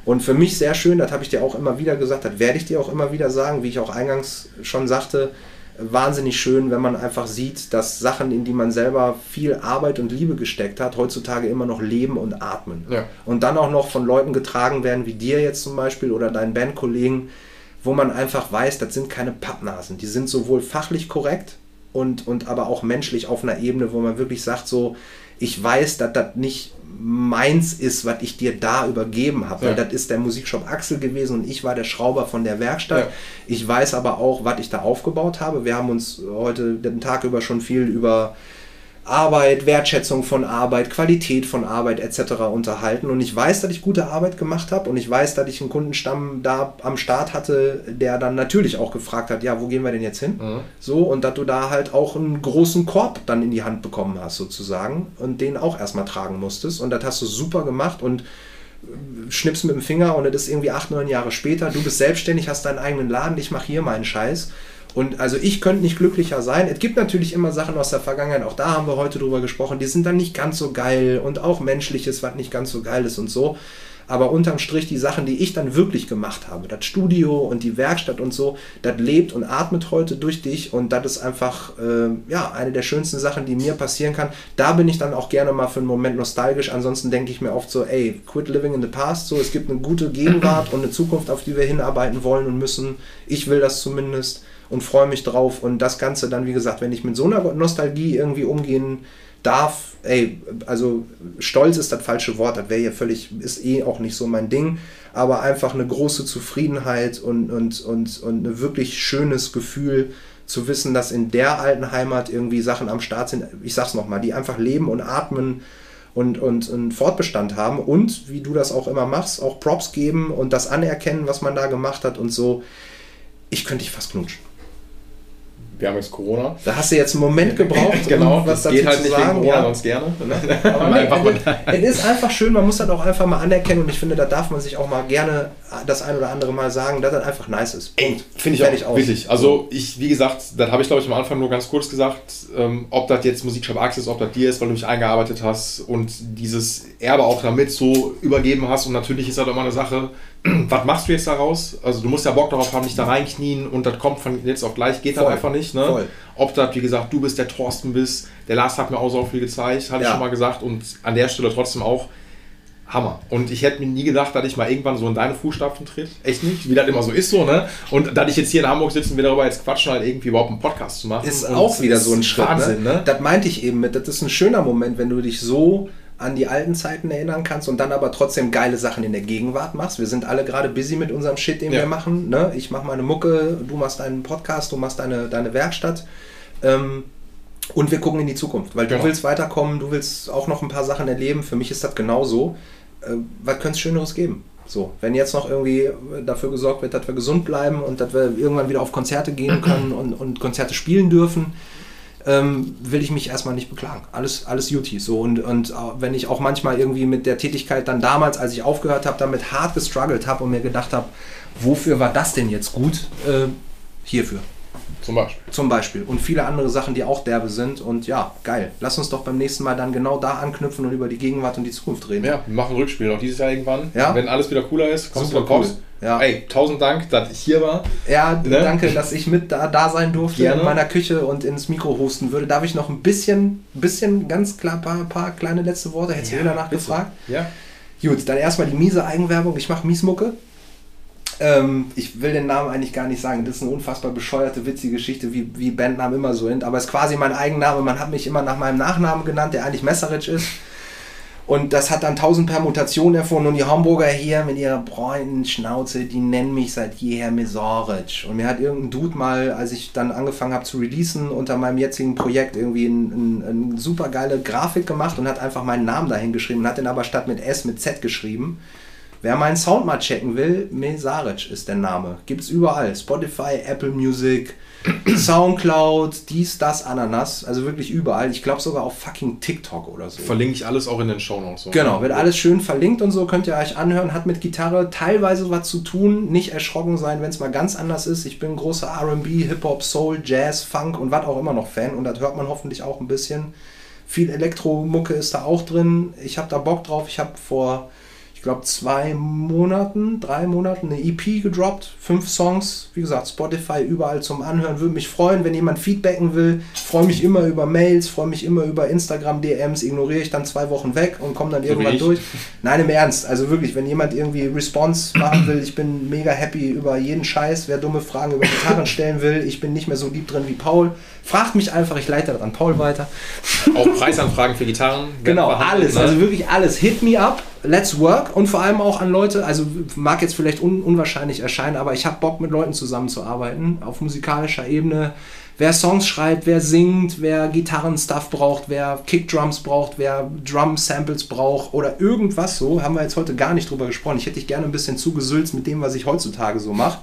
und für mich sehr schön, das habe ich dir auch immer wieder gesagt, das werde ich dir auch immer wieder sagen, wie ich auch eingangs schon sagte, wahnsinnig schön, wenn man einfach sieht, dass Sachen, in die man selber viel Arbeit und Liebe gesteckt hat, heutzutage immer noch leben und atmen. Ja. Und dann auch noch von Leuten getragen werden, wie dir jetzt zum Beispiel oder deinen Bandkollegen, wo man einfach weiß, das sind keine Pappnasen. Die sind sowohl fachlich korrekt und, und aber auch menschlich auf einer Ebene, wo man wirklich sagt, so, ich weiß, dass das nicht meins ist, was ich dir da übergeben habe. Ja. Das ist der Musikshop Axel gewesen und ich war der Schrauber von der Werkstatt. Ja. Ich weiß aber auch, was ich da aufgebaut habe. Wir haben uns heute den Tag über schon viel über Arbeit, Wertschätzung von Arbeit, Qualität von Arbeit etc. unterhalten. Und ich weiß, dass ich gute Arbeit gemacht habe und ich weiß, dass ich einen Kundenstamm da am Start hatte, der dann natürlich auch gefragt hat, ja, wo gehen wir denn jetzt hin? Mhm. So, und dass du da halt auch einen großen Korb dann in die Hand bekommen hast, sozusagen, und den auch erstmal tragen musstest. Und das hast du super gemacht und schnippst mit dem Finger und das ist irgendwie acht, neun Jahre später. Du bist selbstständig, hast deinen eigenen Laden, ich mache hier meinen Scheiß. Und also ich könnte nicht glücklicher sein. Es gibt natürlich immer Sachen aus der Vergangenheit, auch da haben wir heute drüber gesprochen, die sind dann nicht ganz so geil und auch menschliches, was nicht ganz so geil ist und so. Aber unterm Strich die Sachen, die ich dann wirklich gemacht habe, das Studio und die Werkstatt und so, das lebt und atmet heute durch dich und das ist einfach äh, ja, eine der schönsten Sachen, die mir passieren kann. Da bin ich dann auch gerne mal für einen Moment nostalgisch. Ansonsten denke ich mir oft so, ey, quit living in the past. So, es gibt eine gute Gegenwart und eine Zukunft, auf die wir hinarbeiten wollen und müssen. Ich will das zumindest und freue mich drauf. Und das Ganze dann, wie gesagt, wenn ich mit so einer Nostalgie irgendwie umgehen darf, ey, also stolz ist das falsche Wort, das wäre ja völlig, ist eh auch nicht so mein Ding, aber einfach eine große Zufriedenheit und, und, und, und ein wirklich schönes Gefühl zu wissen, dass in der alten Heimat irgendwie Sachen am Start sind, ich sag's nochmal, die einfach leben und atmen und, und einen Fortbestand haben und, wie du das auch immer machst, auch Props geben und das anerkennen, was man da gemacht hat und so. Ich könnte dich fast knutschen wir haben jetzt Corona. Da hast du jetzt einen Moment gebraucht, genau, um was das geht halt nicht sagen. wegen Corona, ja. sonst gerne. Aber nee, es ist einfach schön, man muss das auch einfach mal anerkennen und ich finde, da darf man sich auch mal gerne das ein oder andere Mal sagen, dass das einfach nice ist. Finde ich auch, wirklich. Also ich, wie gesagt, das habe ich glaube ich am Anfang nur ganz kurz gesagt, ähm, ob das jetzt Musikshop Axis ist, ob das dir ist, weil du mich eingearbeitet hast und dieses Erbe auch damit so übergeben hast und natürlich ist das immer eine Sache, was machst du jetzt daraus? Also du musst ja Bock darauf haben, dich da reinknien und das kommt von jetzt auf gleich, geht Voll. dann einfach nicht. Ne? Voll. Ob das, wie gesagt, du bist der Thorsten bist, der Lars hat mir auch so viel gezeigt, hatte ja. ich schon mal gesagt und an der Stelle trotzdem auch Hammer. Und ich hätte mir nie gedacht, dass ich mal irgendwann so in deine Fußstapfen tritt. Echt nicht, wie das immer so ist so, ne? Und dass ich jetzt hier in Hamburg sitze und wir darüber jetzt quatschen, halt irgendwie überhaupt einen Podcast zu machen. Ist auch wieder so ein Schritt. Ne? Wahnsinn, ne? ne? Das meinte ich eben mit, das ist ein schöner Moment, wenn du dich so an die alten Zeiten erinnern kannst und dann aber trotzdem geile Sachen in der Gegenwart machst. Wir sind alle gerade busy mit unserem Shit, den ja. wir machen. Ne? Ich mache meine Mucke, du machst deinen Podcast, du machst deine, deine Werkstatt. Ähm, und wir gucken in die Zukunft, weil du genau. willst weiterkommen, du willst auch noch ein paar Sachen erleben. Für mich ist das genauso. Äh, was könnte es Schöneres geben? So, wenn jetzt noch irgendwie dafür gesorgt wird, dass wir gesund bleiben und dass wir irgendwann wieder auf Konzerte gehen können und, und Konzerte spielen dürfen, ähm, will ich mich erstmal nicht beklagen. Alles, alles Juti. So, und, und wenn ich auch manchmal irgendwie mit der Tätigkeit dann damals, als ich aufgehört habe, damit hart gestruggelt habe und mir gedacht habe, wofür war das denn jetzt gut? Äh, hierfür. Zum Beispiel. Zum Beispiel. Und viele andere Sachen, die auch derbe sind. Und ja, geil. Lass uns doch beim nächsten Mal dann genau da anknüpfen und über die Gegenwart und die Zukunft reden. Ja, wir machen Rückspiel noch dieses Jahr irgendwann. Ja. Wenn alles wieder cooler ist, kommst Super du cool. Ja. Ey, tausend Dank, dass ich hier war. Ja, Ne? danke, dass ich mit da, da sein durfte Gerne. in meiner Küche und ins Mikro husten würde. Darf ich noch ein bisschen, bisschen ganz klar, paar, paar kleine letzte Worte? Hättest du danach bitte. gefragt? Ja. Gut, dann erstmal die miese Eigenwerbung. Ich mache Miesmucke. Ähm, ich will den Namen eigentlich gar nicht sagen. Das ist eine unfassbar bescheuerte, witzige Geschichte, wie, wie Bandnamen immer so sind. Aber es ist quasi mein Eigenname. Man hat mich immer nach meinem Nachnamen genannt, der eigentlich Messerich ist. Und das hat dann tausend Permutationen erfunden. Und die Hamburger hier mit ihrer bräunen Schnauze, die nennen mich seit jeher Mesaric. Und mir hat irgendein Dude mal, als ich dann angefangen habe zu releasen, unter meinem jetzigen Projekt irgendwie ein, ein, ein super geile Grafik gemacht und hat einfach meinen Namen dahin geschrieben und hat den aber statt mit S mit Z geschrieben. Wer meinen Sound mal checken will, Mesaric ist der Name. Gibt's überall. Spotify, Apple Music, Soundcloud, dies, das, Ananas. Also wirklich überall. Ich glaube sogar auf fucking TikTok oder so. Verlinke ich alles auch in den Shownotes. So. Genau, wird alles schön verlinkt und so, könnt ihr euch anhören. Hat mit Gitarre teilweise was zu tun. Nicht erschrocken sein, wenn es mal ganz anders ist. Ich bin großer RB, Hip-Hop, Soul, Jazz, Funk und was auch immer noch Fan. Und das hört man hoffentlich auch ein bisschen. Viel Elektromucke ist da auch drin. Ich habe da Bock drauf. Ich habe vor, ich glaube, zwei Monaten, drei Monaten eine EP gedroppt. Fünf Songs. Wie gesagt, Spotify überall zum Anhören. Würde mich freuen, wenn jemand feedbacken will. Freue mich immer über Mails, freue mich immer über Instagram-DMs. Ignoriere ich dann zwei Wochen weg und komme dann wie irgendwann durch. Nein, im Ernst. Also wirklich, wenn jemand irgendwie Response machen will, ich bin mega happy über jeden Scheiß. Wer dumme Fragen über Gitarren stellen will, ich bin nicht mehr so lieb drin wie Paul. Fragt mich einfach, ich leite das an Paul weiter. Auch Preisanfragen für Gitarren. Genau, alles. ne? Also wirklich alles. Hit me up, let's work. Und vor allem auch an Leute, also mag jetzt vielleicht un unwahrscheinlich erscheinen, aber ich habe Bock mit Leuten zusammenzuarbeiten auf musikalischer Ebene. Wer Songs schreibt, wer singt, wer Gitarrenstuff braucht, wer Kickdrums braucht, wer Drum-Samples braucht oder irgendwas so, haben wir jetzt heute gar nicht drüber gesprochen. Ich hätte dich gerne ein bisschen zugesülzt mit dem, was ich heutzutage so mache.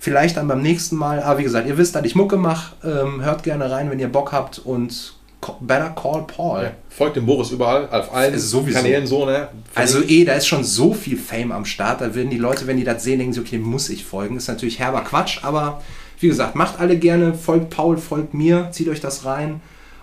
Vielleicht dann beim nächsten Mal. Aber wie gesagt, ihr wisst, dass ich Mucke mache. Ähm, hört gerne rein, wenn ihr Bock habt. Und better call Paul. Ja. Folgt dem Boris überall, auf allen Sowieso. Kanälen so, ne? Also eh, da ist schon so viel Fame am Start. Da werden die Leute, wenn die das sehen, denken sie, okay, muss ich folgen. Ist natürlich herber Quatsch, aber wie gesagt, macht alle gerne, folgt Paul, folgt mir, zieht euch das rein.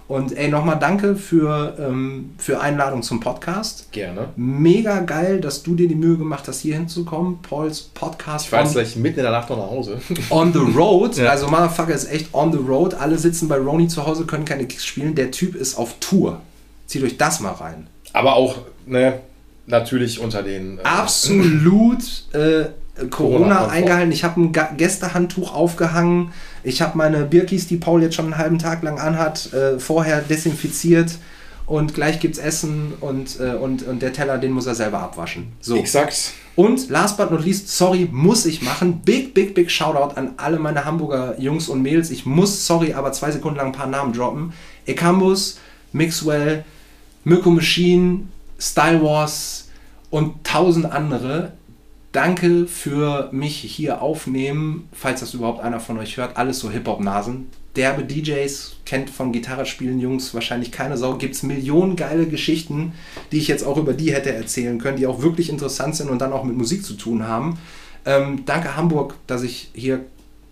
Und ey, nochmal danke für, ähm, für Einladung zum Podcast. Gerne. Mega geil, dass du dir die Mühe gemacht hast, hier hinzukommen. Pauls Podcast Ich fahre jetzt gleich mitten in der Nacht noch nach Hause. on the road. Ja. Also Motherfucker ist echt on the road. Alle sitzen bei Roni zu Hause, können keine Kicks spielen. Der Typ ist auf Tour. Zieht euch das mal rein. Aber auch, ne, natürlich unter den. äh, absolut äh, Corona eingehalten. Ich habe ein Gästehandtuch aufgehangen. Ich habe meine Birkis, die Paul jetzt schon einen halben Tag lang anhat, äh, vorher desinfiziert. Und gleich gibt's Essen und, äh, und, und der Teller, den muss er selber abwaschen. So. Exakt. Und last but not least, sorry, muss ich machen. Big, big, big Shoutout an alle meine Hamburger Jungs und Mädels. Ich muss, sorry, aber zwei Sekunden lang ein paar Namen droppen. Ekambus, Mixwell, Mirko Machine, Style Wars und tausend andere. Danke für mich hier aufnehmen, falls das überhaupt einer von euch hört. Alles so Hip-Hop-Nasen. Derbe DJs, kennt von Gitarre spielen Jungs wahrscheinlich keine Sau. Gibt es Millionen geile Geschichten, die ich jetzt auch über die hätte erzählen können, die auch wirklich interessant sind und dann auch mit Musik zu tun haben. Ähm, danke Hamburg, dass ich hier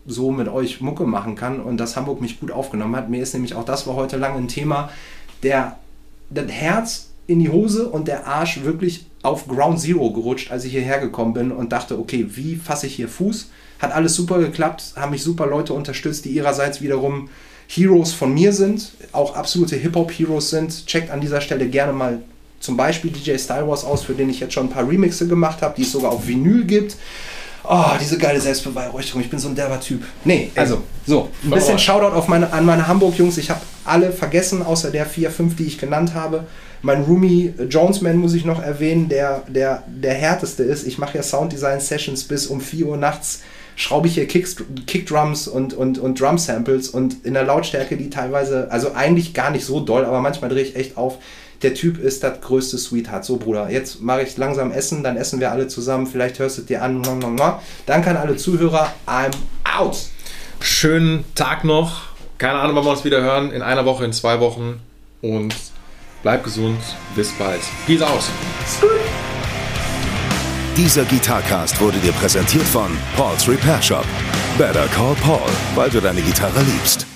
so mit euch Mucke machen kann und dass Hamburg mich gut aufgenommen hat. Mir ist nämlich auch das war heute lange ein Thema, der das Herz in die Hose und der Arsch wirklich auf Ground Zero gerutscht, als ich hierher gekommen bin und dachte, okay, wie fasse ich hier Fuß? Hat alles super geklappt, haben mich super Leute unterstützt, die ihrerseits wiederum Heroes von mir sind, auch absolute Hip-Hop-Heroes sind. Checkt an dieser Stelle gerne mal zum Beispiel DJ Style Wars aus, für den ich jetzt schon ein paar Remixe gemacht habe, die es sogar auf Vinyl gibt. Oh, diese geile Selbstbeweihräucherung. Ich bin so ein derber Typ. Nee, also, so. Ein bisschen Shoutout auf meine, an meine Hamburg-Jungs. Ich habe alle vergessen, außer der vier, fünf, die ich genannt habe. Mein Roomie Jonesman muss ich noch erwähnen, der der, der härteste ist. Ich mache ja Sounddesign-Sessions bis um 4 Uhr nachts. Schraube ich hier Kickdrums und, und, und Drum-Samples und in der Lautstärke, die teilweise, also eigentlich gar nicht so doll, aber manchmal drehe ich echt auf. Der Typ ist das größte Sweetheart. So, Bruder, jetzt mache ich langsam Essen, dann essen wir alle zusammen. Vielleicht hörst du dir an. Danke an alle Zuhörer. I'm out. Schönen Tag noch. Keine Ahnung, wann wir uns wieder hören. In einer Woche, in zwei Wochen. Und bleibt gesund. Bis bald. Peace. Scoot. Dieser Gitarcast wurde dir präsentiert von Paul's Repair Shop. Better Call Paul, weil du deine Gitarre liebst.